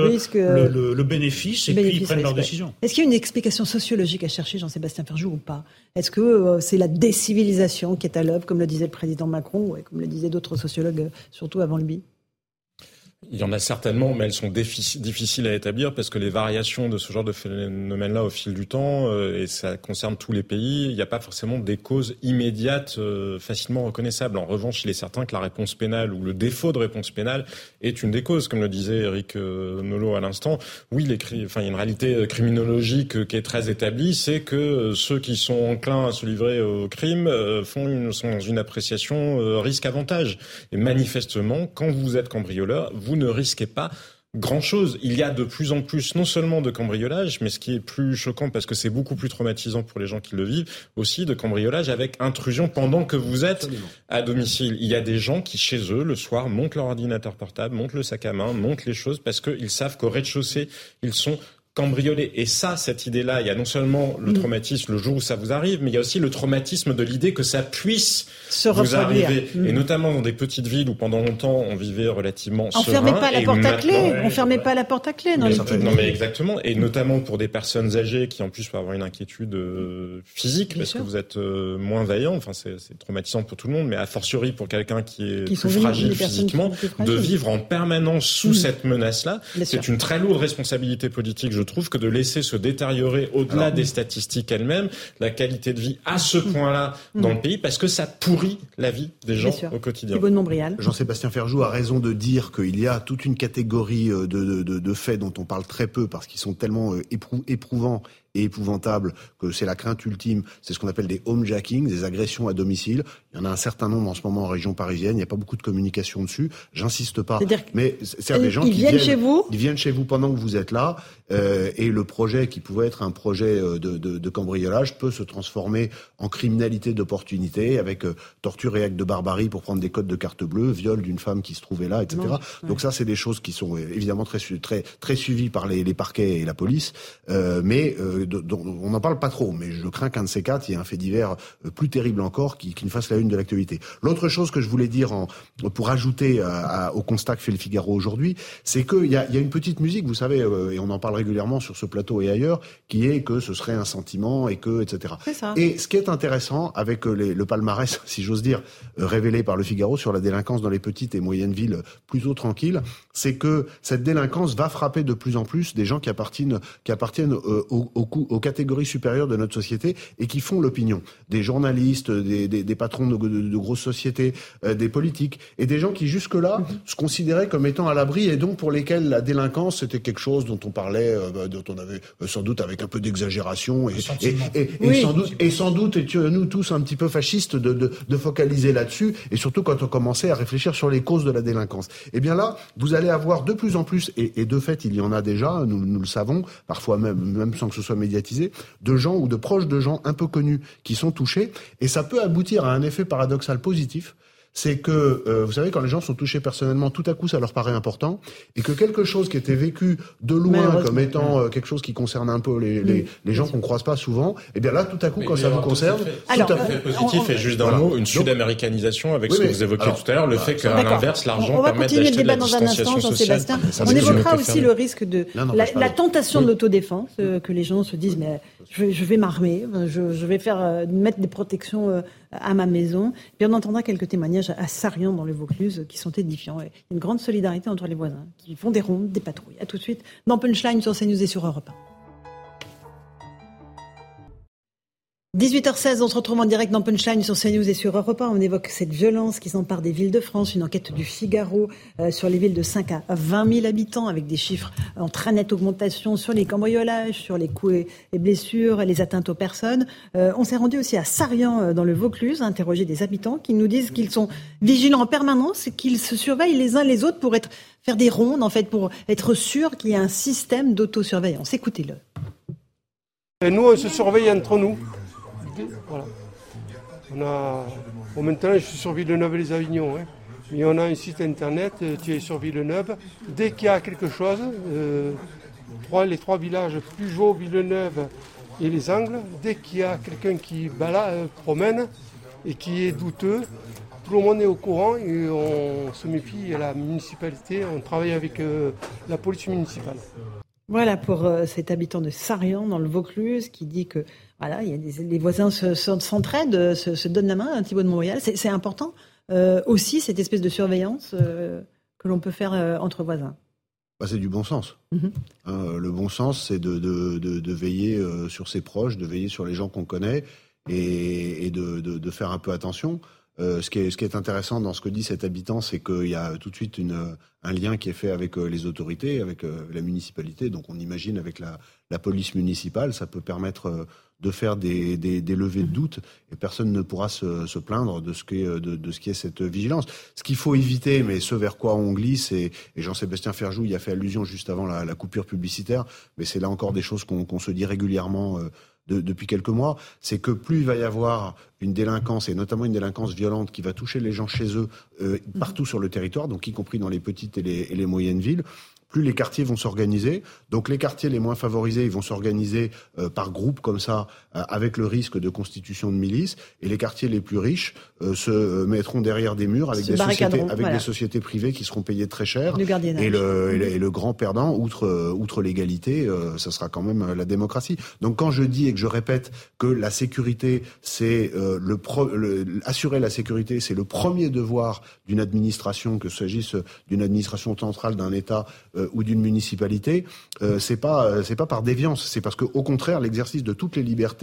risque, euh, le, bénéfice, et puis ils prennent leur décision. Est-ce qu'il y a une explication sociologique à chercher, Jean-Sébastien Ferjou, ou pas? Est-ce que euh, c'est la décivilisation qui est à l'œuvre, comme le disait le président Macron, et comme le disaient d'autres sociologues, euh, surtout avant le BI il y en a certainement, mais elles sont difficiles à établir parce que les variations de ce genre de phénomène-là au fil du temps, euh, et ça concerne tous les pays, il n'y a pas forcément des causes immédiates euh, facilement reconnaissables. En revanche, il est certain que la réponse pénale ou le défaut de réponse pénale est une des causes, comme le disait Eric euh, Nolot à l'instant. Oui, il y a une réalité criminologique qui est très établie, c'est que ceux qui sont enclins à se livrer au crime font sont dans une appréciation risque-avantage. Et manifestement, quand vous êtes cambrioleur, vous ne risquez pas grand-chose. Il y a de plus en plus non seulement de cambriolage, mais ce qui est plus choquant parce que c'est beaucoup plus traumatisant pour les gens qui le vivent, aussi de cambriolage avec intrusion pendant que vous êtes à domicile. Il y a des gens qui, chez eux, le soir, montent leur ordinateur portable, montent le sac à main, montent les choses parce qu'ils savent qu'au rez-de-chaussée, ils sont cambrioler. Et ça, cette idée-là, il y a non seulement le mm. traumatisme le jour où ça vous arrive, mais il y a aussi le traumatisme de l'idée que ça puisse Se vous arriver. Mm. Et notamment dans des petites villes où pendant longtemps on vivait relativement on serein. Fermait pas la porte à clé. On fermait pas la porte à clé dans les petites Non mais exactement. Et notamment pour des personnes âgées qui en plus peuvent avoir une inquiétude euh, physique parce que vous êtes euh, moins vaillant. Enfin c'est traumatisant pour tout le monde, mais a fortiori pour quelqu'un qui est plus fragile physiquement, de vivre en permanence sous mm. cette menace-là, c'est une très lourde responsabilité politique. Je je trouve que de laisser se détériorer au-delà des statistiques elles-mêmes la qualité de vie à ce mm. point-là dans le mm. pays, parce que ça pourrit la vie des gens au quotidien. Jean-Sébastien Ferjou a raison de dire qu'il y a toute une catégorie euh, de, de, de, faits dont on parle très peu parce qu'ils sont tellement euh, éprouvants et épouvantable, que c'est la crainte ultime, c'est ce qu'on appelle des homejacking, des agressions à domicile. Il y en a un certain nombre en ce moment en région parisienne. Il n'y a pas beaucoup de communication dessus. J'insiste pas. Mais c'est des gens ils qui viennent, chez vous? Ils viennent chez vous pendant que vous êtes là. Euh, et le projet qui pouvait être un projet euh, de, de, de, cambriolage peut se transformer en criminalité d'opportunité avec euh, torture et acte de barbarie pour prendre des codes de carte bleue, viol d'une femme qui se trouvait là, etc. Donc ça, c'est des choses qui sont euh, évidemment très très très suivies par les, les parquets et la police, euh, mais on n'en parle pas trop. Mais je crains qu'un de ces quatre, il y ait un fait divers plus terrible encore qui, qui ne fasse la une de l'actualité. L'autre chose que je voulais dire en, pour ajouter à, au constat que fait le Figaro aujourd'hui, c'est qu'il y a, y a une petite musique, vous savez, et on en parlerait régulièrement sur ce plateau et ailleurs, qui est que ce serait un sentiment et que, etc. Ça. Et ce qui est intéressant avec euh, les, le palmarès, (laughs) si j'ose dire, euh, révélé par le Figaro sur la délinquance dans les petites et moyennes villes plutôt tranquilles, c'est que cette délinquance va frapper de plus en plus des gens qui appartiennent, qui appartiennent euh, aux, aux, aux, catégories supérieures de notre société et qui font l'opinion. Des journalistes, des, des, des patrons de, de, de, grosses sociétés, euh, des politiques et des gens qui jusque-là -hmm. se considéraient comme étant à l'abri et donc pour lesquels la délinquance c'était quelque chose dont on parlait euh, bah, dont on avait euh, sans doute avec un peu d'exagération et, et, et, oui. et, sans doute, et sans doute étions nous tous un petit peu fascistes de, de, de focaliser là-dessus et surtout quand on commençait à réfléchir sur les causes de la délinquance. Et eh bien là, vous allez avoir de plus en plus, et, et de fait il y en a déjà, nous, nous le savons, parfois même, même sans que ce soit médiatisé, de gens ou de proches de gens un peu connus qui sont touchés, et ça peut aboutir à un effet paradoxal positif, c'est que, euh, vous savez, quand les gens sont touchés personnellement, tout à coup, ça leur paraît important, et que quelque chose qui était vécu de loin comme étant euh, quelque chose qui concerne un peu les, les, les gens qu'on croise pas souvent, et eh bien là, tout à coup, mais quand ça vous concerne, tout, à fait positif, et juste d'un voilà. mot, une sud-américanisation avec oui, ce que vous évoquiez tout à l'heure, le fait qu'à l'inverse, l'argent permet d'acheter de la distanciation sociale. On évoquera aussi le risque de la tentation de l'autodéfense, euh, que les gens se disent, mais je vais m'armer, je vais faire mettre des protections à ma maison. Puis on entendra quelques témoignages à Sarian dans le Vaucluse qui sont édifiants. A une grande solidarité entre les voisins qui font des rondes, des patrouilles. À tout de suite dans Punchline sur CNews et sur Europe 1. 18h16, on se retrouve en direct dans Punchline sur CNews et sur Europe 1. On évoque cette violence qui s'empare des villes de France, une enquête du Figaro euh, sur les villes de 5 à 20 000 habitants avec des chiffres en très nette augmentation sur les cambriolages, sur les coups et, blessures, les atteintes aux personnes. Euh, on s'est rendu aussi à Sarian euh, dans le Vaucluse, interroger des habitants qui nous disent qu'ils sont vigilants en permanence, qu'ils se surveillent les uns les autres pour être, faire des rondes, en fait, pour être sûr qu'il y a un système d'autosurveillance. Écoutez-le. Et nous, on se surveille entre nous. Voilà. On a, bon, maintenant, je suis sur Villeneuve-les-Avignon, hein, mais on a un site internet, tu es sur Villeneuve. Dès qu'il y a quelque chose, euh, les trois villages, Pujot, Villeneuve et les Angles, dès qu'il y a quelqu'un qui balade, euh, promène et qui est douteux, tout le monde est au courant et on se méfie à la municipalité, on travaille avec euh, la police municipale. Voilà pour euh, cet habitant de Sarian dans le Vaucluse qui dit que voilà, il y a des, les voisins s'entraident, se, se, se, donnent la main, un Thibaut de Montréal. C'est important euh, aussi cette espèce de surveillance euh, que l'on peut faire euh, entre voisins. Bah, c'est du bon sens. Mm -hmm. hein, le bon sens, c'est de, de, de, de, veiller sur ses proches, de veiller sur les gens qu'on connaît et, et de, faire un peu attention. Euh, ce, qui est, ce qui est intéressant dans ce que dit cet habitant, c'est qu'il y a tout de suite une, un lien qui est fait avec les autorités, avec la municipalité. Donc on imagine avec la, la police municipale, ça peut permettre de faire des, des, des, levées de doute et personne ne pourra se, se plaindre de ce, qui est, de, de, ce qui est cette vigilance. Ce qu'il faut éviter, mais ce vers quoi on glisse, et, et Jean-Sébastien Ferjou y a fait allusion juste avant la, la coupure publicitaire, mais c'est là encore des choses qu'on qu se dit régulièrement. Euh, de, depuis quelques mois, c'est que plus il va y avoir une délinquance, et notamment une délinquance violente qui va toucher les gens chez eux euh, partout mmh. sur le territoire, donc y compris dans les petites et les, et les moyennes villes, plus les quartiers vont s'organiser. Donc les quartiers les moins favorisés, ils vont s'organiser euh, par groupe comme ça, avec le risque de constitution de milices. Et les quartiers les plus riches euh, se mettront derrière des murs avec, des sociétés, avec voilà. des sociétés privées qui seront payées très cher. et, le, et, le, et, le, grand perdant, outre, outre l'égalité, euh, ça sera quand même la démocratie. Donc quand je dis et que je répète que la sécurité, c'est euh, le, le, assurer la sécurité, c'est le premier devoir d'une administration, que s'agisse d'une administration centrale d'un État ou d'une municipalité, c'est pas c'est pas par déviance, c'est parce que au contraire l'exercice de toutes les libertés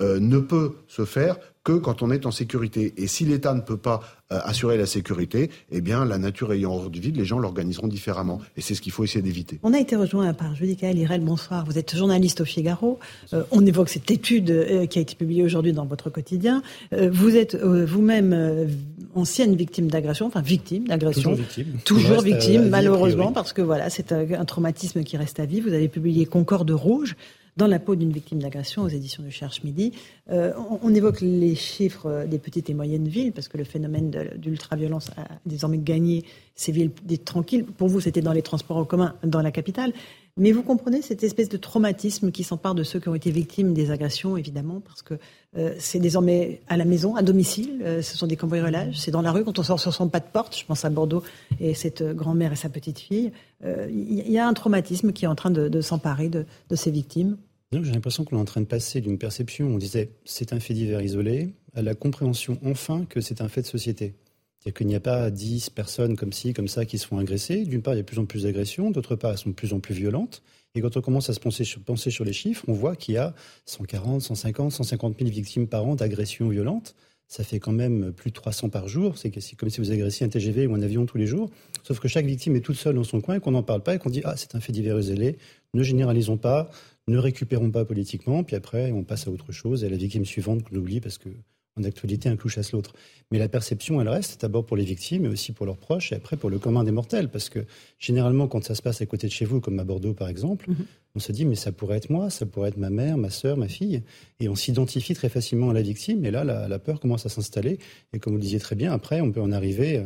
ne peut se faire que quand on est en sécurité. Et si l'État ne peut pas euh, assurer la sécurité, eh bien, la nature ayant horreur du vide, les gens l'organiseront différemment. Et c'est ce qu'il faut essayer d'éviter. On a été rejoint par Judicaël Irel, bonsoir. Vous êtes journaliste au Figaro. Euh, on évoque cette étude euh, qui a été publiée aujourd'hui dans votre quotidien. vous êtes vous-même ancienne victime d'agression, enfin victime d'agression. Toujours victime. Toujours victime, malheureusement, parce que voilà, c'est un traumatisme qui reste à vie. Vous avez publié Concorde Rouge dans la peau d'une victime d'agression aux éditions du Cherche Midi. Euh, on, évoque les chiffres des petites et moyennes villes, parce que le phénomène d'ultra-violence a désormais gagné ces villes tranquilles. Pour vous, c'était dans les transports en commun dans la capitale. Mais vous comprenez cette espèce de traumatisme qui s'empare de ceux qui ont été victimes des agressions, évidemment, parce que euh, c'est désormais à la maison, à domicile, euh, ce sont des cambriolages, c'est dans la rue quand on sort sur son pas de porte, je pense à Bordeaux et cette grand-mère et sa petite fille. Il euh, y, a un traumatisme qui est en train de, s'emparer de, ces victimes. J'ai l'impression qu'on est en train de passer d'une perception où on disait c'est un fait divers isolé à la compréhension enfin que c'est un fait de société. C'est-à-dire qu'il n'y a pas dix personnes comme ci, comme ça qui se font agresser. D'une part, il y a de plus en plus d'agressions, d'autre part, elles sont de plus en plus violentes. Et quand on commence à se penser sur, les chiffres, on voit qu'il y a 140, 150, 150 000 victimes par an d'agressions violentes. Ça fait quand même plus de 300 par jour. C'est comme si vous agressiez un TGV ou un avion tous les jours. Sauf que chaque victime est toute seule dans son coin et qu'on n'en parle pas et qu'on dit Ah, c'est un fait divers zélé, ne généralisons pas, ne récupérons pas politiquement. Puis après, on passe à autre chose et la victime suivante qu'on oublie parce que en actualité, un clou chasse l'autre. Mais la perception, elle reste d'abord pour les victimes, mais aussi pour leurs proches, et après pour le commun des mortels. Parce que généralement, quand ça se passe à côté de chez vous, comme à Bordeaux par exemple, mhm. on se dit, mais ça pourrait être moi, ça pourrait être ma mère, ma sœur, ma fille. Et on s'identifie très facilement à la victime. Et là, la, peur commence à s'installer. Et comme vous le disiez très bien, après, on peut en arriver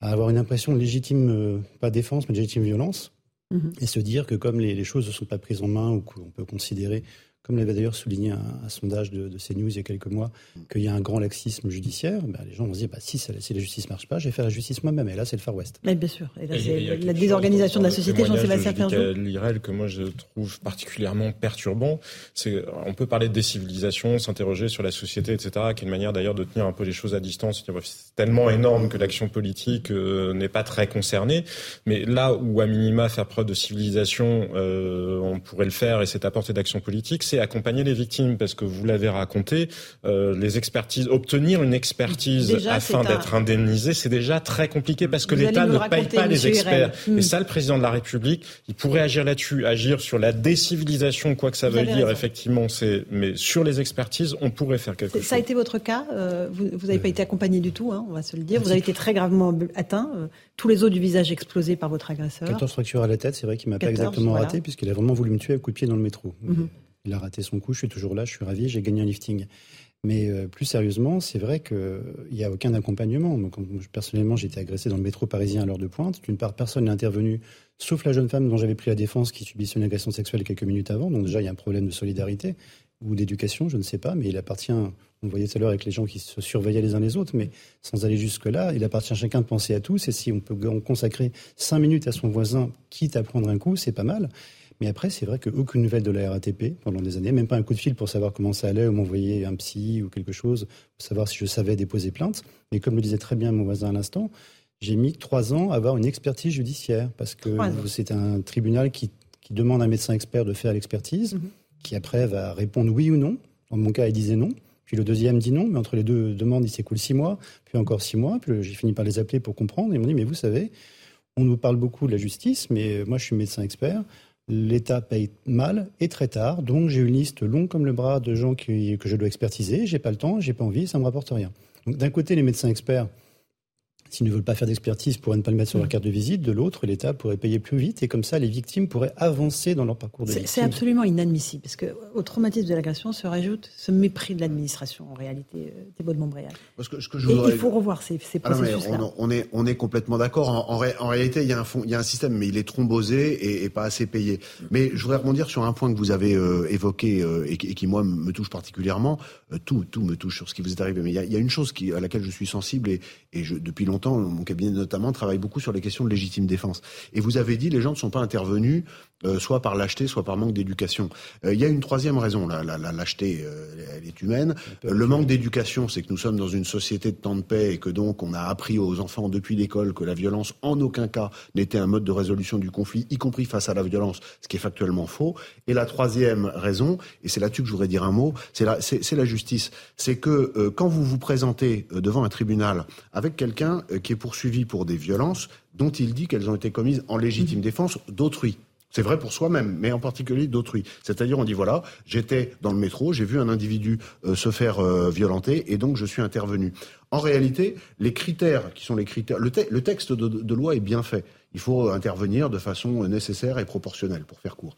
à avoir une impression de légitime, euh, pas défense, mais de légitime violence. Mhm. Et se dire que comme les, les choses ne sont pas prises en main ou qu'on peut considérer comme l'avait d'ailleurs souligné un, sondage de, de, CNews il y a quelques mois, qu'il y a un grand laxisme judiciaire, ben, les gens vont se dire bah, si, si, la justice ne marche pas, je vais faire la justice moi-même. Et là, c'est le Far West. Mais bien sûr. Et là, c'est la désorganisation de la société, Jean-Sébastien Ferjou. L'IREL que moi je trouve particulièrement perturbant, c'est on peut parler de décivilisation, s'interroger sur la société, etc., qui est une manière d'ailleurs de tenir un peu les choses à distance. C'est tellement énorme que l'action politique euh, n'est pas très concernée. Mais là où, à minima, faire preuve de civilisation, euh, on pourrait le faire et c'est apporter d'action politique, accompagner les victimes parce que vous l'avez raconté, euh, les expertises, obtenir une expertise afin d'être indemnisé, c'est déjà très compliqué parce que l'État ne paye pas les experts. Et hmm. ça, le président de la République, il pourrait agir là-dessus, agir sur la décivilisation, quoi que ça veuille dire, effectivement. C'est, mais sur les expertises, on pourrait faire quelque chose. Ça a été votre cas. Euh, vous n'avez pas été accompagné du tout, hein, on va se le dire. Vous avez été très gravement atteint. Euh, tous les os du visage explosés par votre agresseur. 14 fractures à la tête, c'est vrai qu'il m'a pas exactement raté puisqu'il a vraiment voulu me tuer à coup de pied dans le métro. Mhm. Il a raté son coup, je suis toujours là, je suis ravi, j'ai gagné un lifting. Mais euh, plus sérieusement, c'est vrai qu'il n'y a aucun accompagnement. Personnellement, j'ai été agressé dans le métro parisien à l'heure de pointe. D'une part, personne n'est intervenu, sauf la jeune femme dont j'avais pris la défense qui subissait une agression sexuelle quelques minutes avant. Donc déjà, il y a un problème de solidarité ou d'éducation, je ne sais pas, mais il appartient, on voyait tout à l'heure avec les gens qui se surveillaient les uns les autres, mais sans aller jusque-là, il appartient à chacun de penser à tous. Et si on peut consacrer cinq minutes à son voisin, quitte à prendre un coup, c'est pas mal. Mais après, c'est vrai qu'aucune nouvelle de la RATP pendant des années, même pas un coup de fil pour savoir comment ça allait ou m'envoyer un psy ou quelque chose, pour savoir si je savais déposer plainte. Mais comme le disait très bien mon voisin à l'instant, j'ai mis trois ans à avoir une expertise judiciaire parce que c'est un tribunal qui, demande à un médecin expert de faire l'expertise, mhm. qui après va répondre oui ou non. Dans mon cas, il disait non. Puis le deuxième dit non, mais entre les deux demandes, il s'écoule six mois, puis encore six mois. Puis j'ai fini par les appeler pour comprendre. Ils m'ont dit, mais vous savez, on nous parle beaucoup de la justice, mais moi je suis médecin expert l'État paye mal et très tard. Donc j'ai une liste longue comme le bras de gens que je dois expertiser. J'ai pas le temps, j'ai pas envie, ça me rapporte rien. D'un côté, les médecins experts S'ils ne veulent pas faire d'expertise, pourraient ne pas le mettre sur leur mm. carte de visite. De l'autre, l'État pourrait payer plus vite et comme ça, les victimes pourraient avancer dans leur parcours de victime. C'est absolument inadmissible parce qu'au traumatisme de l'agression se rajoute ce mépris de l'administration en réalité, euh, Thibault de Montbréal. Parce que, que je il faut revoir ces, ces ah processus-là. on, est, on est complètement d'accord. En, réalité, il y, a un il y a un système, mais il est thrombosé et, pas assez payé. Mais je voudrais rebondir sur un point que vous avez euh, évoqué euh, et, qui, moi, me touche particulièrement. tout, tout me touche sur ce qui vous est arrivé. Mais il y a, une chose qui, à laquelle je suis sensible et, et je, depuis longtemps, mon cabinet notamment travaille beaucoup sur les questions de légitime défense. Et vous avez dit, les gens ne sont pas intervenus euh, soit par lâcheté, soit par manque d'éducation. Euh, il y a une troisième raison, la, la, la lâcheté, euh, elle est humaine. le manque d'éducation, c'est que nous sommes dans une société de temps de paix et que donc on a appris aux enfants depuis l'école que la violence en aucun cas n'était un mode de résolution du conflit, y compris face à la violence, ce qui est factuellement faux. Et la troisième raison, et c'est là-dessus que je voudrais dire un mot, c'est la, c'est, la justice. C'est que quand vous vous présentez devant un tribunal avec quelqu'un qui est poursuivi pour des violences dont il dit qu'elles ont été commises en légitime mmh. défense d'autrui, c'est vrai pour soi-même, mais en particulier d'autrui. C'est-à-dire, on dit voilà, j'étais dans le métro, j'ai vu un individu euh, se faire euh, violenter, et donc je suis intervenu. En réalité, les critères qui sont les critères, le, texte de, loi est bien fait. Il faut intervenir de façon nécessaire et proportionnelle, pour faire court.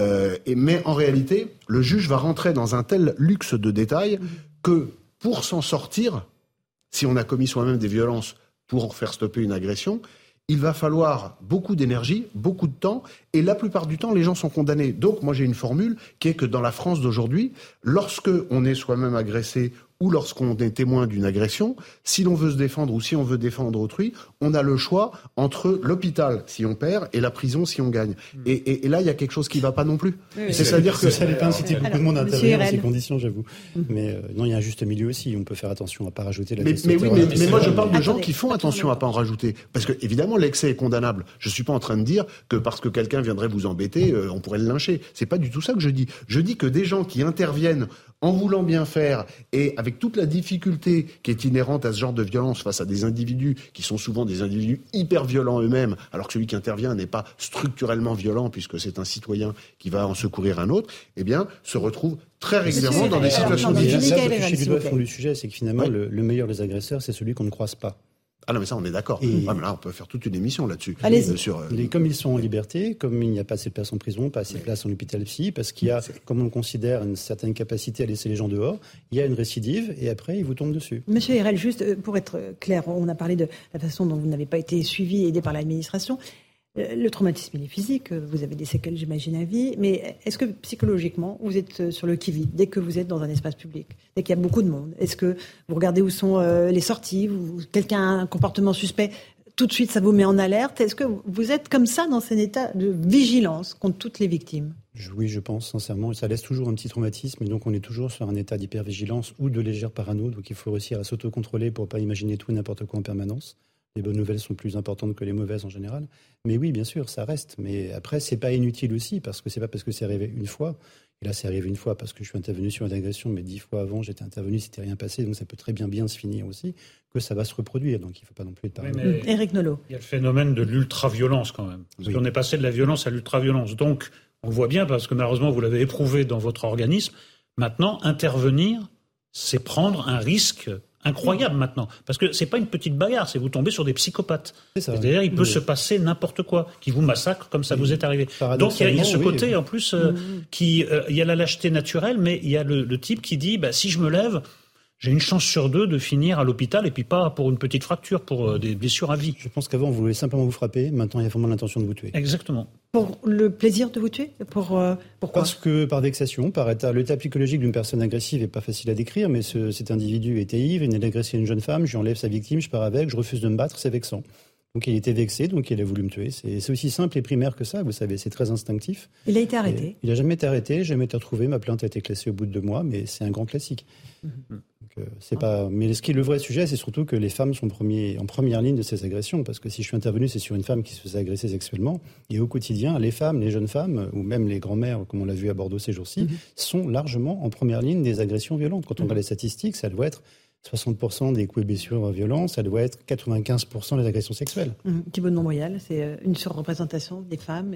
Euh, mais en réalité, le juge va rentrer dans un tel luxe de détails que pour s'en sortir, si on a commis soi-même des violences pour faire stopper une agression, il va falloir beaucoup d'énergie, beaucoup de temps, et la plupart du temps, les gens sont condamnés. Donc, moi, j'ai une formule qui est que dans la France d'aujourd'hui, lorsque on est soi-même agressé ou lorsqu'on est témoin d'une agression, si l'on veut se défendre ou si on veut défendre autrui, on a le choix entre l'hôpital si on perd et la prison si on gagne. Hmm. Et, et, là, il y a quelque chose qui ne va pas non plus. C'est-à-dire que ça dépend inciter beaucoup de monde à intervenir dans ces conditions, j'avoue. Hmm. Mais euh, non, il y a un juste milieu aussi. On peut faire attention à pas rajouter la. Mais, mais oui, mais, mais moi je parle de gens qui font attention à pas en rajouter, parce que évidemment l'excès est condamnable. Je suis pas en train de dire que parce que quelqu'un viendrait vous embêter, euh, on pourrait le lyncher. C'est pas du tout ça que je dis. Je dis que des gens qui interviennent en voulant bien faire et avec toute la difficulté qui est inhérente à ce genre de violence face à des individus qui sont souvent des individus hyper violents eux-mêmes, alors que celui qui intervient n'est pas structurellement violent puisque c'est un citoyen qui va en secourir un autre, eh bien, se retrouve très régulièrement dans des situations difficiles. Le du sujet, c'est que finalement, le meilleur des agresseurs, c'est celui qu'on ne croise pas. Ah non, mais ça, on est d'accord. Et... là, on peut faire toute une émission là-dessus. Allez, sur, euh, Comme ils sont en liberté, comme il n'y a pas assez de place en prison, pas assez de place en hôpital psy, parce qu'il y a, comme on considère, une certaine capacité à laisser les gens dehors, il y a une récidive et après, ils vous tombent dessus. Monsieur Hirel, juste euh, pour être clair, on a parlé de la façon dont vous n'avez pas été suivi et aidé par l'administration. Euh, le traumatisme, il est physique. Vous avez des séquelles, j'imagine, à vie. Mais est-ce que psychologiquement, vous êtes euh, sur le qui-vive dès que vous êtes dans un espace public, dès qu'il y a beaucoup de monde? Est-ce que vous regardez où sont euh, les sorties Quelqu'un a un comportement suspect tout de suite, ça vous met en alerte? Est-ce que vous êtes comme ça dans un état de vigilance contre toutes les victimes? Oui, je pense sincèrement. Ça laisse toujours un petit traumatisme, et donc on est toujours sur un état d'hypervigilance ou de légère parano. Donc il faut réussir à s'autocontrôler pour ne pas imaginer tout et n'importe quoi en permanence les bonnes nouvelles sont plus importantes que les mauvaises en général. Mais oui, bien sûr, ça reste. Mais après, c'est pas inutile aussi, parce que c'est pas parce que c'est arrivé une fois. Et là, c'est arrivé une fois parce que je suis intervenu sur une agression, mais dix fois avant, j'étais intervenu, c'était rien passé. Donc ça peut très bien bien se finir aussi, que ça va se reproduire. Donc il ne faut pas non plus être oui, Eric Nolot. Il y a le phénomène de l'ultra-violence quand même. Parce qu'on est passé de la violence à l'ultra-violence. Donc, on voit bien, parce que malheureusement, vous l'avez éprouvé dans votre organisme, maintenant, intervenir, c'est prendre un risque incroyable maintenant. Parce que c'est pas une petite bagarre, c'est vous tombez sur des psychopathes. C'est-à-dire, il peut se passer n'importe quoi, qui vous massacre comme ça vous est arrivé. Donc il y, a ce côté en plus euh, mm-hmm. qui, euh, il y a la lâcheté naturelle, mais il y a le, le type qui dit, bah, si je me lève, j'ai une chance sur deux de finir à l'hôpital et puis pas pour une petite fracture, pour euh, des blessures à vie. Je pense qu'avant, vous voulez simplement vous frapper. Maintenant, il y a vraiment l'intention de vous tuer. Exactement. Pour le plaisir de vous tuer? Pour, euh, Pourquoi Parce que par vexation, par état. L'état psychologique d'une personne agressive n'est pas facile à décrire, mais ce, cet individu était ivre, il venait d'agresser une jeune femme, je enlève sa victime, je pars avec, je refuse de me battre, c'est vexant. Donc il était vexé, donc il a voulu me tuer. C'est aussi simple et primaire que ça, vous savez, c'est très instinctif. Il a été arrêté Il n'a jamais été arrêté, jamais été retrouvé, ma plainte a été classée au bout de deux mois, mais c'est un grand classique. Euh, c'est pas. Mais ce qui est le vrai sujet, c'est surtout que les femmes sont en première ligne de ces agressions, parce que si je suis intervenu, c'est sur une femme qui se faisait agresser sexuellement, et au quitidien, les femmes, les jeunes femmes, ou même les grands-mères, comme on l'a vu à Bordeaux ces jours-ci, mhm. sont largement en première ligne des agressions violentes. Quand on mhm. regarde les statistiques, ça doit être 60% des coups et blessures violents, ça doit être 95% des agressions sexuelles. Mmh. Thibaut de Montbrial, c'est euh, une surreprésentation des femmes.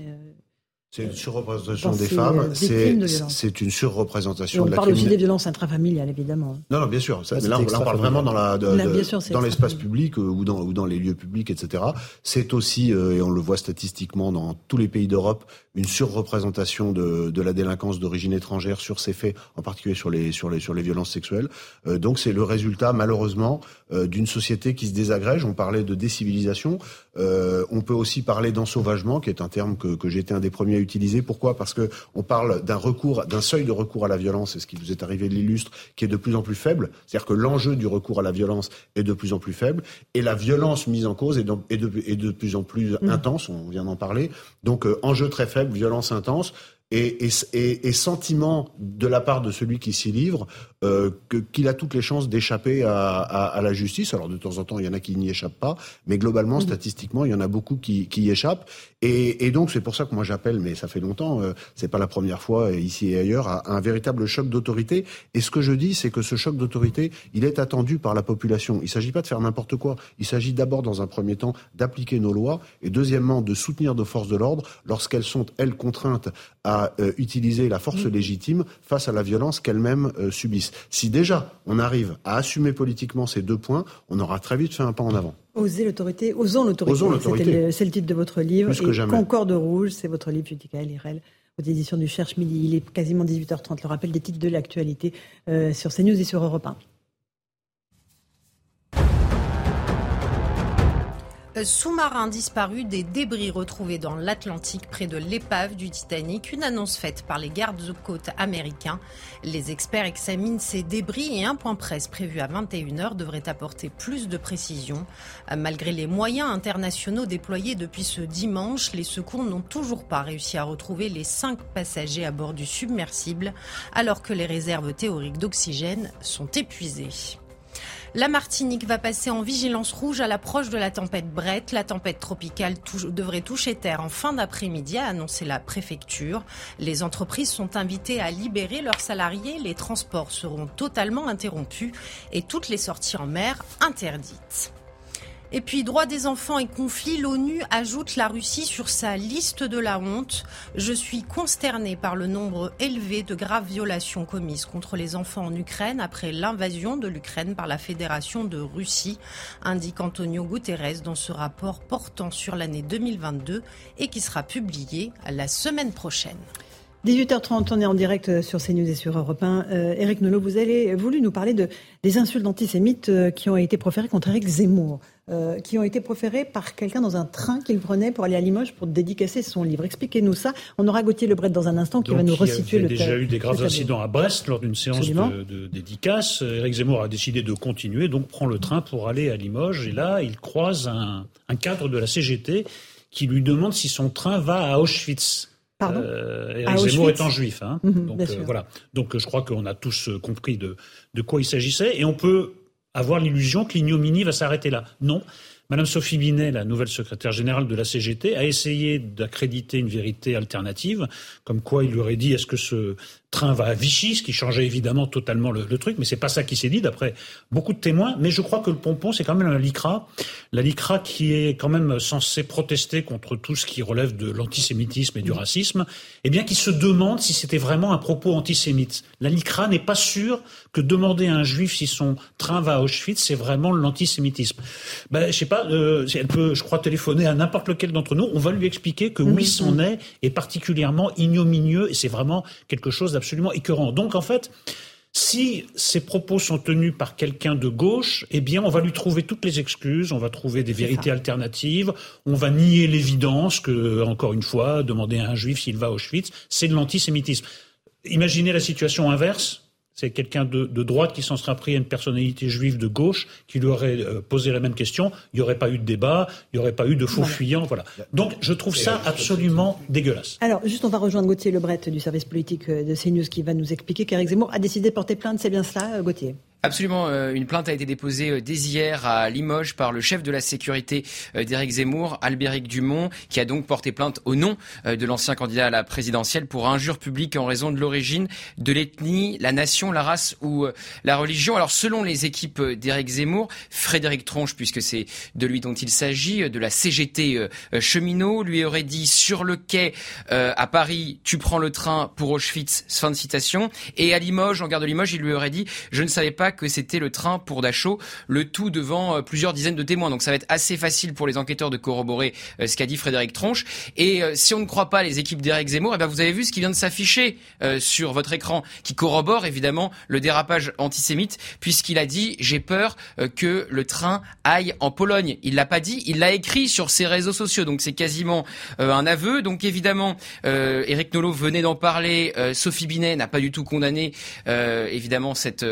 Euh, c'est une surreprésentation des femmes, c'est une surreprésentation de la On parle aussi des violences intrafamiliales, évidemment. Non, non, bien sûr. Ça, mais là, on parle vraiment dans la, dans l'espace public euh, ou, dans, ou dans les lieux publics, etc. C'est aussi, euh, et on le voit statistiquement dans tous les pays d'Europe, une surreprésentation de, de la délinquance d'origine étrangère sur ces faits, en particulier sur les, sur les, sur les violences sexuelles. Euh, donc c'est le résultat, malheureusement, d'une société qui se désagrège. On parlait de décivilisation. on peut aussi parler d'ensauvagement, qui est un terme que, été un des premiers utilisé. Pourquoi? Parce que on parle d'un recours, d'un seuil de recours à la violence, c'est ce qui vous est arrivé de l'illustre, qui est de plus en plus faible. C'est-à-dire que l'enjeu du recours à la violence est de plus en plus faible et la violence mise en cause est de, est de, plus en plus mm. intense. On vient d'en parler. Donc euh, enjeu très faible, violence intense et, et, et, sentiment de la part de celui qui s'y livre euh, qu'il a toutes les chances d'échapper à, à, à, la justice. Alors de temps en temps, il y en a qui n'y échappent pas, mais globalement, statistiquement, il y en a beaucoup qui, qui y échappent. Et, et donc c'est pour ça que moi j'appelle, mais ça fait longtemps, euh, c'est pas la première fois euh, ici et ailleurs, à, un véritable choc d'autorité. Et ce que je dis, c'est que ce choc d'autorité, il est attendu par la population. Il s'agit pas de faire n'importe quoi. Il s'agit d'abord, dans un premier temps, d'appliquer nos lois, et deuxièmement, de soutenir nos forces de l'ordre lorsqu'elles sont elles contraintes à euh, utiliser la force légitime face à la violence qu'elles-mêmes euh, Si déjà on arrive à assumer politiquement ces deux points, on aura très vite fait un pas en avant. Oser l'autorité, osons l'autorité. C'est le titre de votre livre. Plus Concorde rouge, c'est votre livre, Judica Lirel aux éditions du Cherche Midi. Il est quasiment 18h30. Le rappel des titres de l'actualité euh, sur CNews et sur Europe 1. Sous-marin disparu, des débris retrouvés dans l'Atlantique près de l'épave du Titanic, une annonce faite par les gardes-côtes américains. Les experts examinent ces débris et un point presse prévu à 21h devrait apporter plus de précision. Malgré les moyens internationaux déployés depuis ce dimanche, les secours n'ont toujours pas réussi à retrouver les cinq passagers à bord du submersible alors que les réserves théoriques d'oxygène sont épuisées. La Martinique va passer en vigilance rouge à l'approche de la tempête Brett. La tempête tropicale devrait toucher terre en fin d'après-midi, a annoncé la préfecture. Les entreprises sont invitées à libérer leurs salariés. Les transports seront totalement interrompus et toutes les sorties en mer interdites. Et puis, droit des enfants et conflits, l'ONU ajoute la Russie sur sa liste de la honte. Je suis consterné par le nombre élevé de graves violations commises contre les enfants en Ukraine après l'invasion de l'Ukraine par la Fédération de Russie, indique Antonio Guterres dans ce rapport portant sur l'année 2022 et qui sera publié la semaine prochaine. 18h30, on est en direct euh, sur CNews et sur Europe 1. Euh, Eric Nolot, vous avez voulu nous parler de, des insultes antisémites euh, qui ont été proférées contre Eric Zemmour, qui ont été proférées par quelqu'un dans un train qu'il prenait pour aller à Limoges pour dédicacer son livre. Expliquez-nous ça. On aura Gauthier Lebret dans un instant qui va nous resituer le Il y a déjà eu des graves incidents à Brest lors d'une séance de, de, dédicace. Eric Zemmour a décidé de continuer, donc prend le train pour aller à Limoges. Et là, il croise un, un cadre de la CGT qui lui demande si son train va à Auschwitz. Euh, Eric Zemmour étant juif. Hein. Mhm, donc euh, voilà. Donc je crois qu'on a tous euh, compris de, de quoi il s'agissait et on peut avoir l'illusion que l'ignominie va s'arrêter là. Non. Madame Sophie Binet, la nouvelle secrétaire générale de la CGT, a essayé d'accréditer une vérité alternative, comme quoi il lui aurait dit est-ce que ce train va à Vichy, ce qui changeait évidemment totalement le, truc, mais c'est pas ça qui s'est dit d'après beaucoup de témoins. Mais je crois que le pompon, c'est quand même la LICRA, la LICRA qui est quand même censée protester contre tout ce qui relève de l'antisémitisme et du racisme, eh bien qui se demande si c'était vraiment un propos antisémite. La LICRA n'est pas sûre que demander à un juif si son train va à Auschwitz, c'est vraiment l'antisémitisme. Ben, je sais pas, euh, elle peut, je crois, téléphoner à n'importe lequel d'entre nous. On va lui expliquer que oui, son est est particulièrement ignominieux et c'est vraiment quelque chose absolument écœurant. Donc en fait, si ces propos sont tenus par quelqu'un de gauche, eh bien, on va lui trouver toutes les excuses, on va trouver des vérités alternatives, on va nier l'évidence que, encore une fois, demander à un juif s'il va à Auschwitz, c'est de l'antisémitisme. Imaginez la situation inverse c'est quelqu'un de, droite qui s'en sera pris à une personnalité juive de gauche qui lui aurait euh, posé la même question. Il n'y aurait pas eu de débat, il n'y aurait pas eu de faux fuyants. Voilà. Donc je trouve ça absolument dégueulasse. Alors juste, on va rejoindre Gauthier Lebret du service politique euh, de CNews qui va nous expliquer qu'Éric Zemmour a décidé de porter plainte. C'est bien cela, euh, Gauthier? Absolument. Euh, une plainte a été déposée euh, dès hier à Limoges par le chef de la sécurité euh, d'Éric Zemmour, Albéric Dumont, qui a donc porté plainte au nom de l'ancien candidat à la présidentielle pour injure publique en raison de l'origine, de l'ethnie, la nation, la race ou la religion. Alors selon les équipes d'Éric Zemmour, Frédéric Tronche, puisque c'est de lui dont il s'agit, de la CGT cheminot, lui aurait dit sur le quai à Paris, tu prends le train pour Auschwitz, fin de citation. Et à Limoges, en gare de Limoges, il lui aurait dit, je ne savais pas que c'était le train pour Dachau, le tout devant plusieurs dizaines de témoins. Donc ça va être assez facile pour les enquêteurs de corroborer ce qu'a dit Frédéric Tronche. Et si on ne croit pas les équipes d'Éric Zemmour, eh bien vous avez vu ce qui vient de s'afficher sur votre écran, qui corrobore évidemment le dérapage antisémite, puisqu'il a dit j'ai peur que le train aille en Pologne. Il l'a pas dit, il l'a écrit sur ses réseaux sociaux. Donc c'est quasiment un aveu. Donc évidemment, Éric Nolot venait d'en parler. Sophie Binet n'a pas du tout condamné évidemment cette,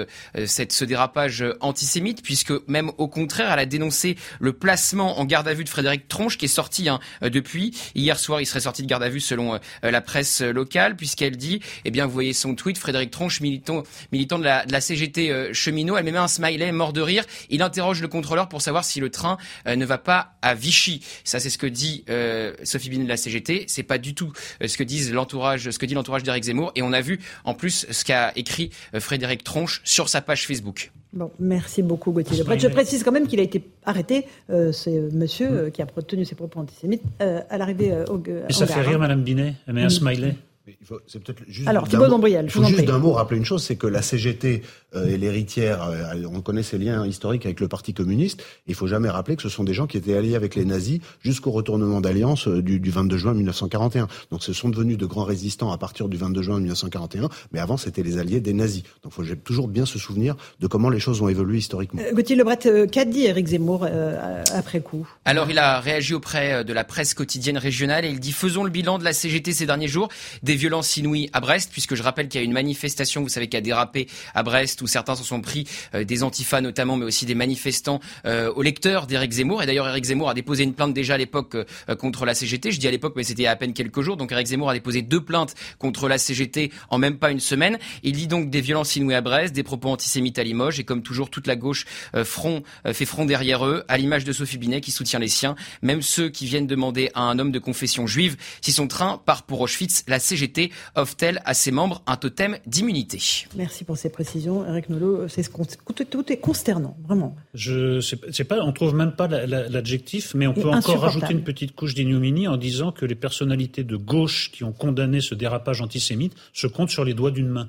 cette ce dérapage antisémite, puisque même au contraire, elle a dénoncé le placement en garde à vue de Frédéric Tronche, qui est sorti hein, depuis. Hier soir, il serait sorti de garde à vue selon euh, la presse locale, puisqu'elle dit, eh bien, vous voyez son tweet, Frédéric Tronche, militant, militant de, la, CGT euh, cheminot, elle met un smiley mort de rire. Il interroge le contrôleur pour savoir si le train euh, ne va pas à Vichy. Ça, c'est ce que dit Sophie Binet de la CGT. C'est pas du tout ce que disent l'entourage, ce que dit l'entourage d'Éric Zemmour. Et on a vu en plus ce qu'a écrit Frédéric Tronche sur sa page Facebook. Bon, merci beaucoup Gauthier Je précise quand même qu'il a été arrêté, euh, c'est euh, monsieur hmm. euh, qui a tenu ses propos antisémites, à l'arrivée au Et ça fait rire Madame Binet Elle met un smiley c'est peut-être juste Alors, Thibault Dombriel, je juste d'un mot rappeler une chose, c'est que la CGT euh, et l'héritière, euh, on connaît ses liens historiques avec le Parti communiste. Il faut jamais rappeler que ce sont des gens qui étaient alliés avec les nazis jusqu'au retournement d'alliance euh, du, du, 22 juin 1941. Donc, ce sont devenus de grands résistants à partir du 22 juin 1941, mais avant, c'était les alliés des nazis. Donc, il faut toujours bien se souvenir de comment les choses ont évolué historiquement. Gauthier Lebret, qu'a dit Éric Zemmour après coup? Alors, il a réagi auprès de la presse quotidienne régionale et il dit faisons le bilan de la CGT ces derniers jours. Des violences inouïes à Brest, puisque je rappelle qu'il y a une manifestation, vous savez, qui a dérapé à Brest, où certains se sont pris, euh, des antifas notamment, mais aussi des manifestants euh, au lecteur d'Éric Zemmour. Et d'ailleurs, Éric Zemmour a déposé une plainte déjà à l'époque euh, contre la CGT. Je dis à l'époque, mais c'était à peine quelques jours. Donc Éric Zemmour a déposé deux plaintes contre la CGT en même pas une semaine. Il dit donc des violences inouïes à Brest, des propos antisémites à Limoges, et comme toujours, toute la gauche front, fait front derrière eux, à l'image de Sophie Binet qui soutient les siens, même ceux qui viennent demander à un homme de confession juive si son train part pour Auschwitz. La CGT offre-t-elle à ses membres un totem d'immunité Merci pour ces précisions, Eric Nolot. C'est tout est consternant, vraiment. Je sais pas, on trouve même pas l'adjectif, mais on peut encore rajouter une petite couche d'ignominie en disant que les personnalités de gauche qui ont condamné ce dérapage antisémite se comptent sur les doigts d'une main.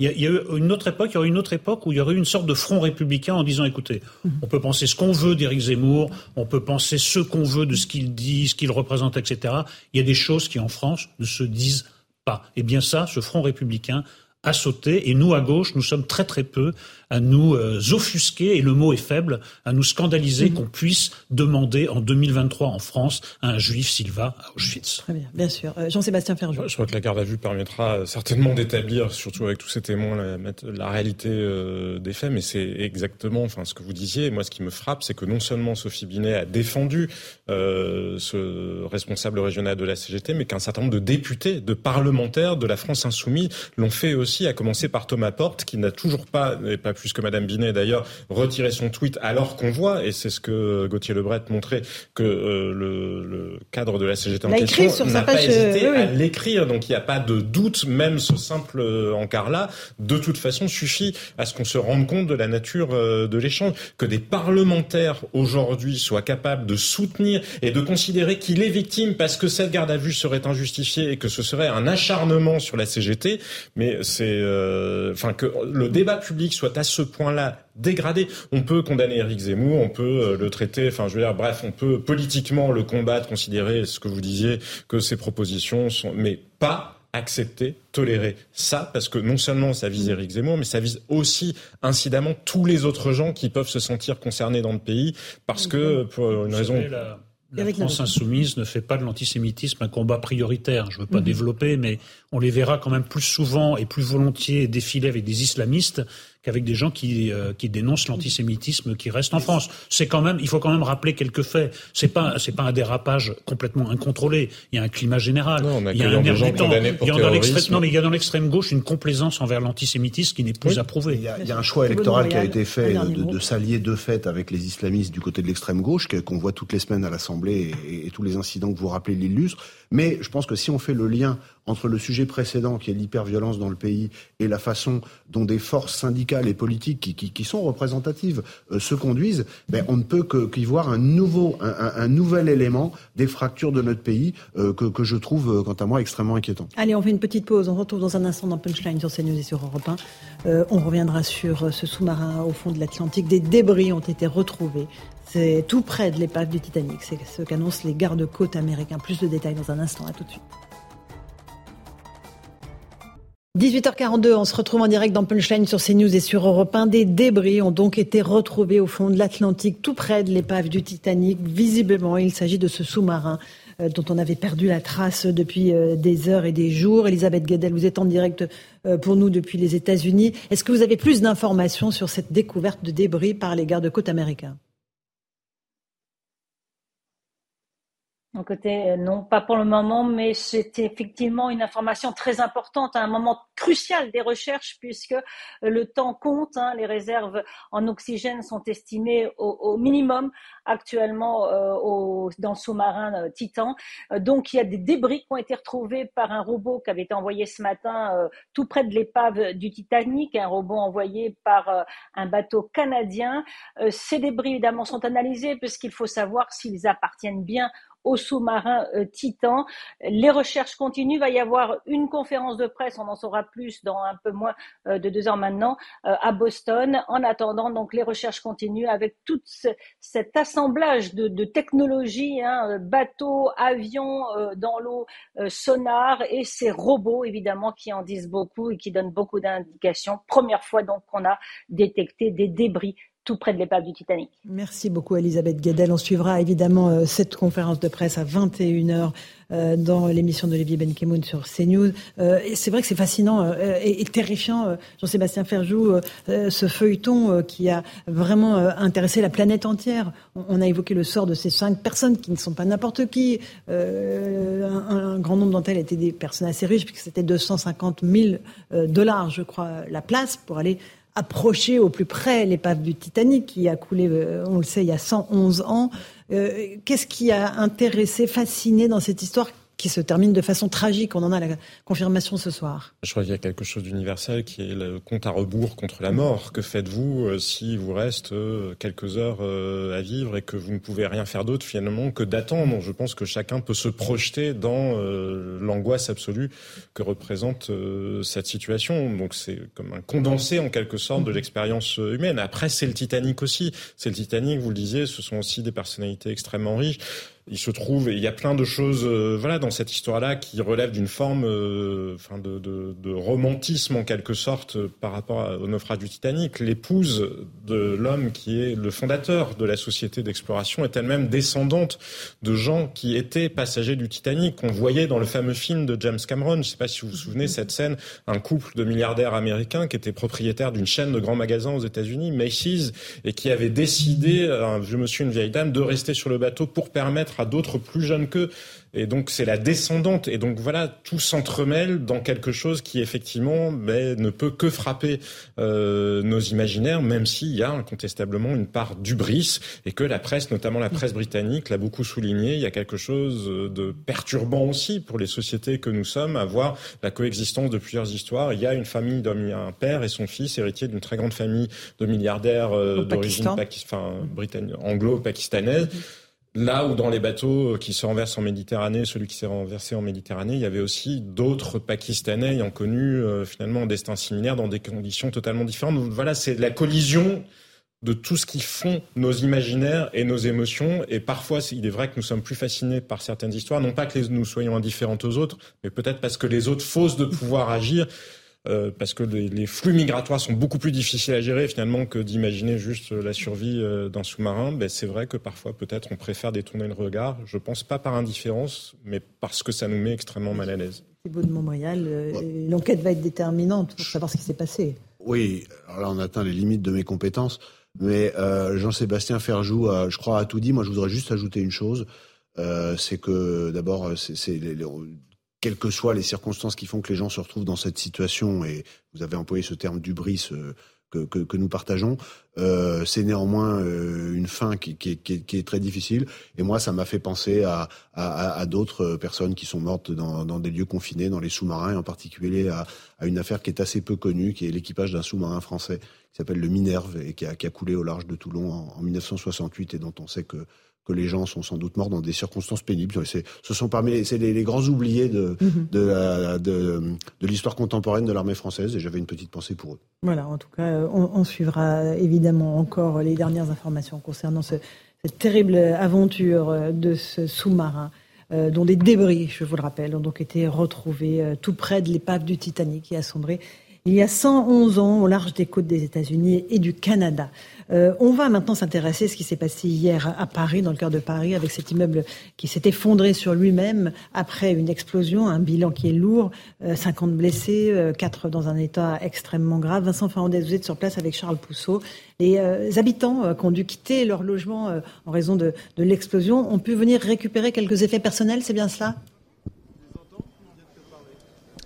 Il y, a, eu une autre époque, il y aurait une autre époque où il y aurait eu une sorte de front républicain en disant écoutez, mhm. on peut penser ce qu'on veut d'Éric Zemmour, on peut penser ce qu'on veut de ce qu'il dit, ce qu'il représente, etc. Il y a des choses qui en France ne se disent pas. Et bien ça, ce front républicain a sauté, et nous à gauche, nous sommes très très peu à nous euh, offusquer, et le mot est faible, à nous scandaliser mhm. qu'on puisse demander en 2023 en France à un juif s'il va à Auschwitz. Très bien, bien sûr. Euh, Jean-Sébastien Ferjou. Je crois que la garde à vue permettra certainement d'établir, surtout avec tous ces témoins, la, la réalité euh, des faits, mais c'est exactement enfin, ce que vous disiez. Moi, ce qui me frappe, c'est que non seulement Sophie Binet a défendu ce responsable régional de la CGT, mais qu'un certain nombre de députés, de parlementaires de la France insoumise l'ont fait aussi, à commencer par Thomas Porte, qui n'a toujours pas, et pas plus que Madame Binet d'ailleurs, retirer son tweet alors qu'on voit, et c'est ce que Gauthier Lebret montrait, que euh, le, le, cadre de la CGT en question n'a pas hésité euh, à l'écrire. Donc il n'y a pas de doute, même ce simple euh, encart-là, de toute façon suffit à ce qu'on se rende compte de la nature de l'échange. Que des parlementaires aujourd'hui soient capables de soutenir et de considérer qu'il est victime parce que cette garde à vue serait injustifiée et que ce serait un acharnement sur la CGT, mais c'est, enfin que le débat public soit ce point-là dégradé. On peut condamner Eric Zemmour, on peut euh, le traiter, enfin je veux dire, bref, on peut politiquement le combattre, considérer ce que vous disiez, que ses propositions sont, mais pas accepter, tolérer ça, parce que non seulement ça vise Éric Zemmour, mais ça vise aussi incidemment tous les autres gens qui peuvent se sentir concernés dans le pays, parce que pour une raison... La... France insoumise ne fait pas de l'antisémitisme un combat prioritaire. Je ne veux pas mhm. développer, mais on les verra quand même plus souvent et plus volontiers défiler avec des islamistes qu'avec des gens qui, euh, qui dénoncent l'antisémitisme qui reste en France. C'est quand même, il faut quand même rappeler quelques faits. C'est pas, c'est pas un dérapage complètement incontrôlé. Il y a un climat général. il y a un air temps. Il y a dans l'extrême, non, mais il y a dans l'extrême gauche une complaisance envers l'antisémitisme qui n'est plus approuvée. Il y, a, il y, a, un choix électoral qui a été fait de, de s'allier de fait avec les islamistes du côté de l'extrême gauche, qu'on voit toutes les semaines à l'Assemblée et, et, tous les incidents que vous rappelez l'illustrent. Mais je pense que si on fait le lien entre le sujet précédent, qui est l'hyperviolence dans le pays, et la façon dont des forces syndicales et politiques qui, qui, sont représentatives euh, se conduisent, ben, on ne peut qu'y voir un nouveau, un, nouvel élément des fractures de notre pays euh, que, que, je trouve, euh, quant à moi, extrêmement inquiétant. Allez, on fait une petite pause. On retrouve dans un instant dans Punchline sur CNews et sur Europe 1. on reviendra sur ce sous-marin au fond de l'Atlantique. Des débris ont été retrouvés. C'est tout près de l'épave du Titanic. C'est ce qu'annoncent les gardes-côtes américains. Plus de détails dans un instant. À tout de suite. 18h42, on se retrouve en direct dans Punchline sur CNews et sur Europe 1. Des débris ont donc été retrouvés au fond de l'Atlantique, tout près de l'épave du Titanic. Visiblement, il s'agit de ce sous-marin euh, dont on avait perdu la trace depuis euh, des heures et des jours. Elisabeth Guedel, vous êtes en direct euh, pour nous depuis les États-Unis. Est-ce que vous avez plus d'informations sur cette découverte de débris par les gardes-côtes américains? Euh, non, pas pour le moment, mais c'est effectivement une information très importante à un moment crucial des recherches puisque euh, le temps compte. Hein, les réserves en oxygène sont estimées au, minimum actuellement euh, dans le sous-marin Titan. donc il y a des débris qui ont été retrouvés par un robot qui avait été envoyé ce matin tout près de l'épave du Titanic, un robot envoyé par un bateau canadien. ces débris évidemment sont analysés puisqu'il faut savoir s'ils appartiennent bien au sous-marin euh, Titan. Les recherches continuent. Il va y avoir une conférence de presse, on en saura plus dans un peu moins euh, de deux ans maintenant, euh, à Boston. En attendant, donc les recherches continuent avec tout cet assemblage de, technologies, hein, bateaux, avions dans l'eau, sonar et ces robots évidemment qui en disent beaucoup et qui donnent beaucoup d'indications. Première fois donc qu'on a détecté des débris près de l'épave du Titanic. Merci beaucoup Elisabeth Guedel. On suivra évidemment euh, cette conférence de presse à 21h euh, dans l'émission d'Olivier Benkemoun sur CNews. Euh, c'est vrai que c'est fascinant et, terrifiant, Jean-Sébastien Ferjou, ce feuilleton qui a vraiment intéressé la planète entière. On, a évoqué le sort de ces cinq personnes qui ne sont pas n'importe qui. Un, grand nombre d'entre elles étaient des personnes assez riches, puisque c'était 250 000 dollars, je crois, la place pour aller approcher au plus près l'épave du Titanic qui a coulé, euh, on le sait, il y a 111 ans. Euh, qu'est-ce qui a intéressé, fasciné dans cette histoire qui se termine de façon tragique. On en a la confirmation ce soir. Je crois qu'il y a quelque chose d'universel qui est le compte à rebours contre la mort. Que faites-vous euh, si vous reste euh, quelques heures euh, à vivre et que vous ne pouvez rien faire d'autre finalement que d'attendre? Je pense que chacun peut se projeter dans l'angoisse absolue que représente cette situation. Donc c'est comme un condensé en quelque sorte de l'expérience humaine. Après, c'est le Titanic aussi. C'est le Titanic, vous le disiez, ce sont aussi des personnalités extrêmement riches il se trouve, il y a plein de choses, euh, voilà, dans cette histoire-là qui relèvent d'une forme, euh, enfin, de, romantisme en quelque sorte euh, par rapport au naufrage du Titanic. L'épouse de l'homme qui est le fondateur de la société d'exploration est elle-même descendante de gens qui étaient passagers du Titanic, qu'on voyait dans le fameux film de James Cameron. Je ne sais pas si vous vous souvenez cette scène, un couple de milliardaires américains qui était propriétaire d'une chaîne de grands magasins aux États-Unis, Macy's, et qui avait décidé, un vieux monsieur, une vieille dame, de rester sur le bateau pour permettre à d'autres plus jeunes qu'eux et donc c'est la descendante. Et donc voilà, tout s'entremêle dans quelque chose qui effectivement ben, ne peut que frapper euh, nos imaginaires, même s'il y a incontestablement une part d'ubris et que la presse, notamment la presse britannique, l'a beaucoup souligné. Il y a quelque chose de perturbant aussi pour les sociétés que nous sommes à voir la coexistence de plusieurs histoires. Il y a une famille d'un un père et son fils héritier d'une très grande famille de milliardaires euh, d'origine enfin, anglo-pakistanaise. Mm-hmm. Là où dans les bateaux qui se renversent en Méditerranée, celui qui s'est renversé en Méditerranée, il y avait aussi d'autres Pakistanais ayant connu euh, finalement un destin similaire dans des conditions totalement différentes. Donc, voilà, c'est la collision de tout ce qui font nos imaginaires et nos émotions. Et parfois, il est vrai que nous sommes plus fascinés par certaines histoires, non pas que nous soyons indifférents aux autres, mais peut-être parce que les autres faussent de pouvoir agir. Euh, parce que les, flux migratoires sont beaucoup plus difficiles à gérer finalement que d'imaginer juste la survie euh, d'un sous-marin. Ben, c'est vrai que parfois peut-être on préfère détourner le regard. Je pense pas par indifférence, mais parce que ça nous met extrêmement mal à l'aise. Thibault de Montréal, euh, l'enquête va être déterminante pour savoir ce qui s'est passé. Oui, alors là on atteint les limites de mes compétences, mais Jean-Sébastien Ferjou, je crois, a tout dit. Moi je voudrais juste ajouter une chose, c'est que d'abord c'est quelles que soient les circonstances qui font que les gens se retrouvent dans cette situation, et vous avez employé ce terme d'ubris que, que, que, nous partageons, euh, c'est néanmoins euh, une fin qui, qui, qui, est très difficile. Et moi, ça m'a fait penser à, à, à d'autres personnes qui sont mortes dans, dans, des lieux confinés, dans les sous-marins, et en particulier à, à, une affaire qui est assez peu connue, qui est l'équipage d'un sous-marin français qui s'appelle le Minerve et qui a, a coulé au large de Toulon en, en 1968 et dont on sait que que les gens sont sans doute morts dans des circonstances pénibles. Ce sont parmi c'est les, les, grands oubliés de, mhm. de, de, de l'histoire contemporaine de l'armée française et j'avais une petite pensée pour eux. Voilà, en tout cas, on, on suivra évidemment encore les dernières informations concernant ce, cette terrible aventure de ce sous-marin. Euh, dont des débris, je vous le rappelle, ont donc été retrouvés euh, tout près de l'épave du Titanic qui a sombré il y a 111 ans au large des côtes des États-Unis et du Canada. Euh, on va maintenant s'intéresser à ce qui s'est passé hier à Paris, dans le cœur de Paris, avec cet immeuble qui s'est effondré sur lui-même après une explosion, un bilan qui est lourd, 50 euh, blessés, euh, 4 dans un état extrêmement grave. Vincent Fernandez, vous êtes sur place avec Charles Pousseau. Les euh, habitants qui ont dû quitter leur logement en raison de, de l'explosion ont pu venir récupérer quelques effets personnels, c'est bien cela?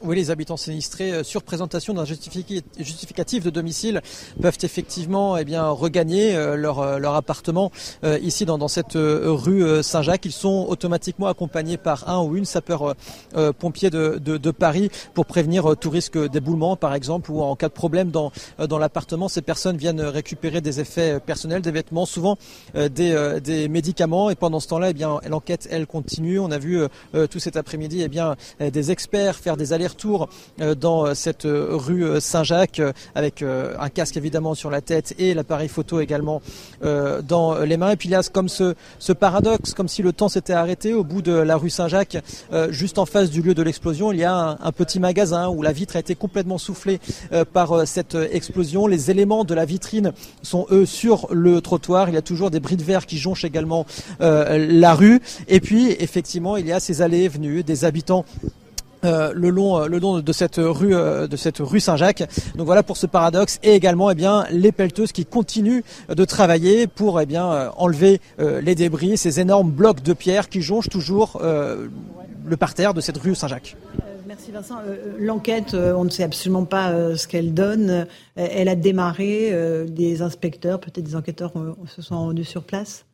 Oui, les habitants sinistrés, euh, sur présentation d'un justificatif de domicile, peuvent effectivement eh bien, regagner euh, leur, euh, leur appartement ici dans, dans cette rue Saint-Jacques. Ils sont automatiquement accompagnés par un ou une sapeur-pompier de, de, de, Paris pour prévenir tout risque d'éboulement, par exemple, ou en cas de problème dans, dans l'appartement, ces personnes viennent récupérer des effets personnels, des vêtements, souvent des, des médicaments. Et pendant ce temps-là, eh bien, l'enquête, elle continue. On a vu tout cet après-midi eh bien, des experts faire des alertes tour euh, dans euh, cette euh, rue Saint-Jacques avec un casque évidemment sur la tête et l'appareil photo également dans les mains. Et puis il y a comme ce, ce paradoxe, comme si le temps s'était arrêté au bout de la rue Saint-Jacques, juste en face du lieu de l'explosion, il y a un, un, petit magasin où la vitre a été complètement soufflée par cette explosion. Les éléments de la vitrine sont eux sur le trottoir. Il y a toujours des bris de verre qui jonchent également la rue. Et puis effectivement, il y a ces allées et venues des habitants euh, le long euh, le long de cette rue euh, de cette rue Saint-Jacques. Donc voilà pour ce paradoxe et également eh bien les pelleteuses qui continuent de travailler pour eh bien enlever les débris, ces énormes blocs de pierre qui jonchent toujours le parterre de cette rue Saint-Jacques. Merci Vincent. L'enquête, on ne sait absolument pas ce qu'elle donne. Elle a démarré. Des inspecteurs, peut-être des enquêteurs se sont rendus sur place?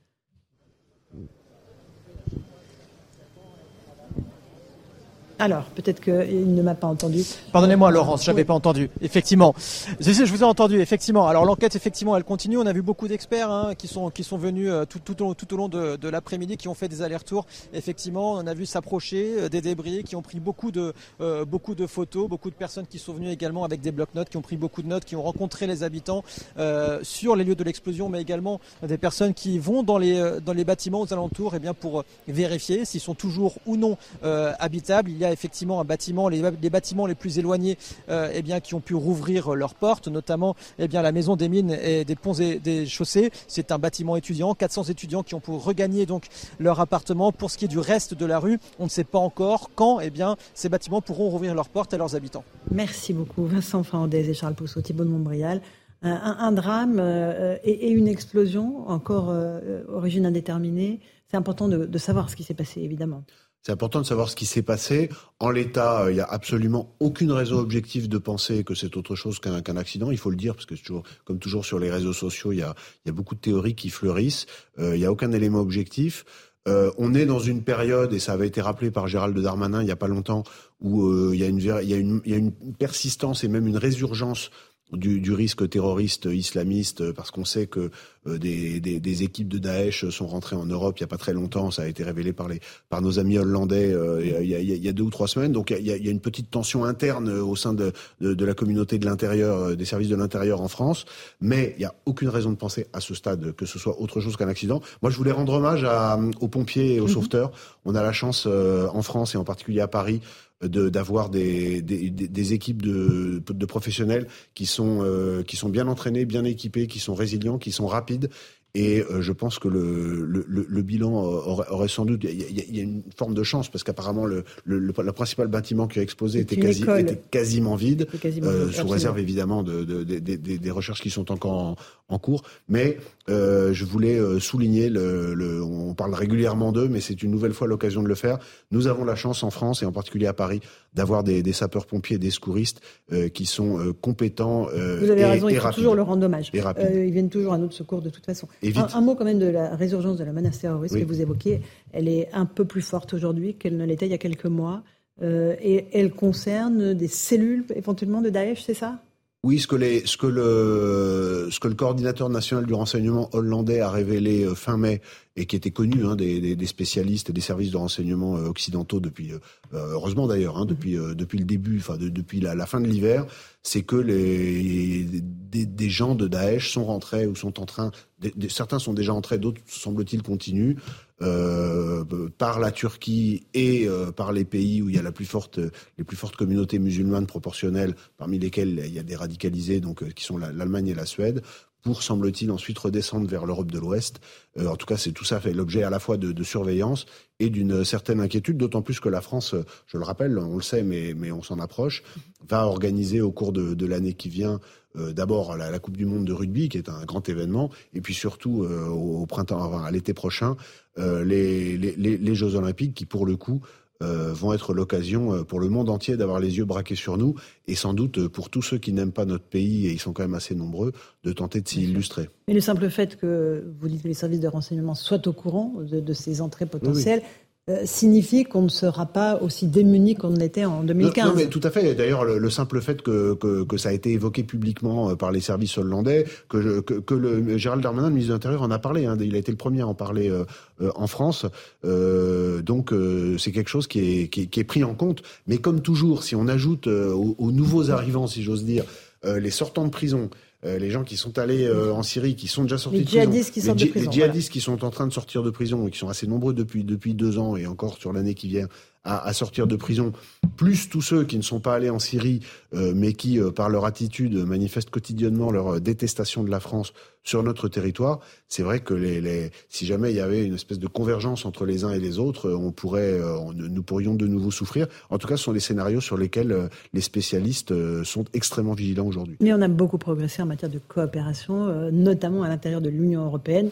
Alors, peut-être qu'il ne m'a pas entendu. Pardonnez-moi, Laurence, j'avais pas entendu. Effectivement, je, je vous ai entendu. Effectivement. Alors l'enquête, effectivement, elle continue. On a vu beaucoup d'experts hein, qui sont qui sont venus euh, tout, tout, au, tout au long de, de l'après-midi, qui ont fait des allers-retours. Effectivement, on a vu s'approcher euh, des débris, qui ont pris beaucoup de euh, beaucoup de photos, beaucoup de personnes qui sont venues également avec des blocs-notes, qui ont pris beaucoup de notes, qui ont rencontré les habitants euh, sur les lieux de l'explosion, mais également des personnes qui vont dans les dans les bâtiments aux alentours, et eh bien pour vérifier s'ils sont toujours ou non habitables. Il y a effectivement un bâtiment, les, bâtiments les plus éloignés, euh, eh bien, qui ont pu rouvrir leurs portes, notamment eh bien, la maison des mines et des ponts et des chaussées. C'est un bâtiment étudiant, 400 étudiants qui ont pu regagner donc leur appartement. Pour ce qui est du reste de la rue, on ne sait pas encore quand eh bien, ces bâtiments pourront rouvrir leurs portes à leurs habitants. Merci beaucoup Vincent Fernandez et Charles Pousseau, Thibault de Montbrial. Un, drame euh, et, une explosion, encore euh, origine indéterminée. C'est important de savoir ce qui s'est passé, évidemment. C'est important de savoir ce qui s'est passé. En l'état, euh, il n'y a absolument aucune raison objective de penser que c'est autre chose qu'un accident. Il faut le dire, parce que comme toujours sur les réseaux sociaux, il y a, beaucoup de théories qui fleurissent. Euh, il n'y a aucun élément objectif. Euh, on est dans une période, et ça avait été rappelé par Gérald Darmanin il n'y a pas longtemps, où il y a une persistance et même une résurgence du, du, risque terroriste islamiste, parce qu'on sait que euh, des, des, des, équipes de Daesh sont rentrées en Europe il n'y a pas très longtemps. Ça a été révélé par, les, par nos amis hollandais euh, il, y a, il, y a, deux ou trois semaines. Donc il y a, il y a une petite tension interne au sein de, de, de la communauté de l'intérieur, euh, des services de l'intérieur en France. Mais il n'y a aucune raison de penser à ce stade que ce soit autre chose qu'un accident. Moi, je voulais rendre hommage à, aux pompiers et aux mhm. sauveteurs. On a la chance en France et en particulier à Paris d'avoir des, des, des, équipes de, de professionnels qui sont, euh, qui sont bien entraînés, bien équipés, qui sont résilients, qui sont rapides. Et euh, je pense que le, le, le, bilan aurait, aurait, sans doute, il y, y, a une forme de chance parce qu'apparemment le, le, principal bâtiment qui a explosé était, quasi, était quasiment vide, euh, sous réserve évidemment de, de, de, des recherches qui sont encore en, en cours. Mais euh, je voulais euh, souligner, le, le, on parle régulièrement d'eux, mais c'est une nouvelle fois l'occasion de le faire. Nous avons la chance en France et en particulier à Paris d'avoir des, des sapeurs-pompiers, des secouristes euh, qui sont euh, compétents. Vous avez raison, il faut toujours leur rendre hommage. ils viennent toujours à notre secours de toute façon. Un, un, mot quand même de la résurgence de la menace terroriste que vous évoquiez. Elle est un peu plus forte aujourd'hui qu'elle ne l'était il y a quelques mois. et elle concerne des cellules éventuellement de Daesh, c'est ça? Oui, ce que, le coordinateur national du renseignement hollandais a révélé euh, fin mai et qui était connu hein, des, spécialistes et des services de renseignement euh, occidentaux depuis, euh, heureusement d'ailleurs, hein, depuis, le début, depuis la, fin de l'hiver, c'est que les, des, gens de Daesh sont rentrés ou sont en train, certains sont déjà entrés, d'autres semble-t-il continuent, euh, par la Turquie et euh, par les pays où il y a plus forte, les plus fortes communautés musulmanes proportionnelles, parmi lesquelles il y a des radicalisés, donc euh, qui sont l'Allemagne et la Suède, pour, semble-t-il, ensuite redescendre vers l'Europe de l'Ouest. en tout cas, c'est tout ça fait l'objet à la fois de, surveillance et d'une certaine inquiétude, d'autant plus que la France, je le rappelle, on le sait, mais, mais on s'en approche, va organiser au cours de, de l'année qui vient euh, d'abord la, Coupe du Monde de rugby, qui est un grand événement, et puis surtout euh, au, printemps, enfin, à l'été prochain, euh, les, les, Jeux Olympiques, qui pour le coup vont être l'occasion pour le monde entier d'avoir les yeux braqués sur nous, et sans doute pour tous ceux qui n'aiment pas notre pays, et ils sont quand même assez nombreux, de tenter de s'y illustrer. Mais le simple fait que vous dites que les services de renseignement soient au courant de, ces entrées potentielles, euh, signifie qu'on ne sera pas aussi démuni qu'on l'était en 2015. Non, mais tout à fait. D'ailleurs, le, simple fait que, que, que, ça a été évoqué publiquement euh, par les services hollandais, que, que, que le Gérald Darmanin, le ministre de l'Intérieur, en a parlé. Hein, il a été le premier à en parler euh, en France. Donc, c'est quelque chose qui est, qui, qui, est pris en compte. Mais comme toujours, si on ajoute aux, aux, nouveaux arrivants, si j'ose dire, les sortants de prison, euh, les gens qui sont allés euh, en Syrie, qui sont déjà sortis de prison, qui les, de prison, les djihadistes qui sont en train de sortir de prison et qui sont assez nombreux depuis depuis deux ans et encore sur l'année qui vient, à, sortir de prison, plus tous ceux qui ne sont pas allés en Syrie, euh, mais qui, euh, par leur attitude, manifestent quotidiennement leur détestation de la France sur notre territoire, c'est vrai que les, les, si jamais il y avait une espèce de convergence entre les uns et les autres, on pourrait, nous pourrions de nouveau souffrir. En tout cas, ce sont les scénarios sur lesquels les spécialistes sont extrêmement vigilants aujourd'hui. Mais on a beaucoup progressé en matière de coopération, notamment à l'intérieur de l'Union européenne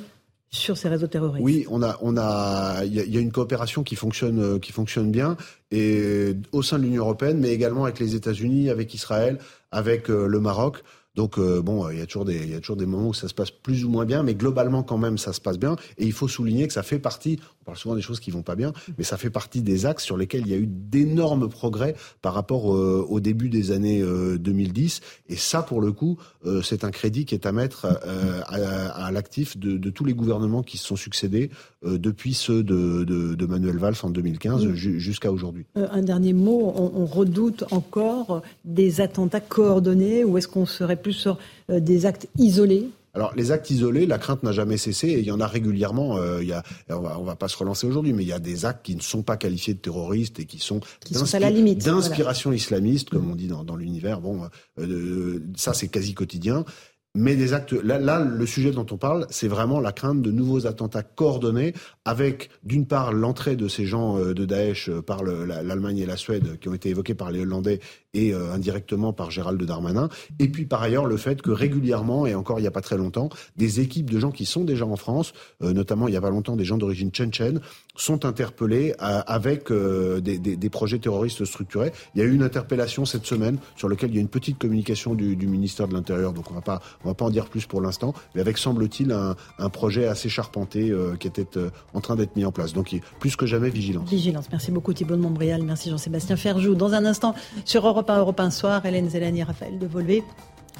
sur ces réseaux terroristes. Oui, on a, on a, il y, a une coopération qui fonctionne, euh, qui fonctionne bien, et au sein de l'Union européenne, mais également avec les États-Unis, avec Israël, avec euh, le Maroc. Donc euh, bon, il y a toujours des il y a toujours des moments où ça se passe plus ou moins bien, mais globalement quand même ça se passe bien. Et il faut souligner que ça fait partie. On parle souvent des choses qui vont pas bien, mais ça fait partie des axes sur lesquels il y a eu d'énormes progrès par rapport euh, au début des années 2010. Euh, Et ça, pour le coup, c'est un crédit qui est à mettre à, à, l'actif de, de, tous les gouvernements qui se sont succédés depuis ceux de, de, de, Manuel Valls en 2015 jusqu'à aujourd'hui. un dernier mot. On, on redoute encore des attentats coordonnés, ou est-ce qu'on serait plus sur euh, des actes isolés alors les actes isolés, la crainte n'a jamais cessé et il y en a régulièrement. Euh, il y a, on va, va pas se relancer aujourd'hui, mais il y a des actes qui ne sont pas qualifiés de terroristes et qui sont, d'inspiration islamiste, comme on dit dans, l'univers. Bon, euh, ça c'est quasi quotidien. Mais des actes. Là, là, le sujet dont on parle, c'est vraiment la crainte de nouveaux attentats coordonnés, avec d'une part l'entrée de ces gens de Daesh par l'Allemagne et la Suède, qui ont été évoqués par les Hollandais et euh, indirectement par Gérald Darmanin. Et puis par ailleurs le fait que régulièrement, et encore il n'y a pas très longtemps, des équipes de gens qui sont déjà en France, euh, notamment il n'y a pas longtemps des gens d'origine tchétchène, sont interpellés euh, avec des, des, des, projets terroristes structurés. Il y a eu une interpellation cette semaine sur laquelle il y a une petite communication du, du ministère de l'Intérieur, donc on on va pas en dire plus pour l'instant, mais avec semble-t-il un, un, projet assez charpenté qui était en train d'être mis en place. Donc plus que jamais vigilance. Vigilance. Merci beaucoup Thibault de Montbrial, merci Jean-Sébastien Ferjou. Dans un instant sur Europe Europe 1, Soir, Hélène Zélani, Raphaël de Volvé.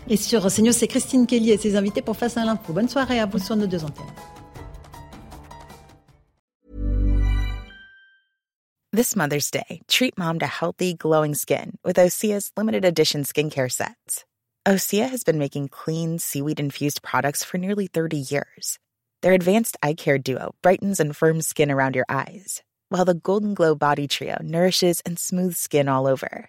Et sur CNews, c'est Christine Kelly et ses invités pour Face à l'info. Bonne soirée à vous sur nos deux antennes. This Mother's Day, treat mom to healthy, glowing skin with Osea's limited edition skincare sets. Osea has been making clean, seaweed infused products for nearly 30 years. Their advanced eye care duo brightens and firms skin around your eyes, while the Golden Glow Body Trio nourishes and smooths skin all over.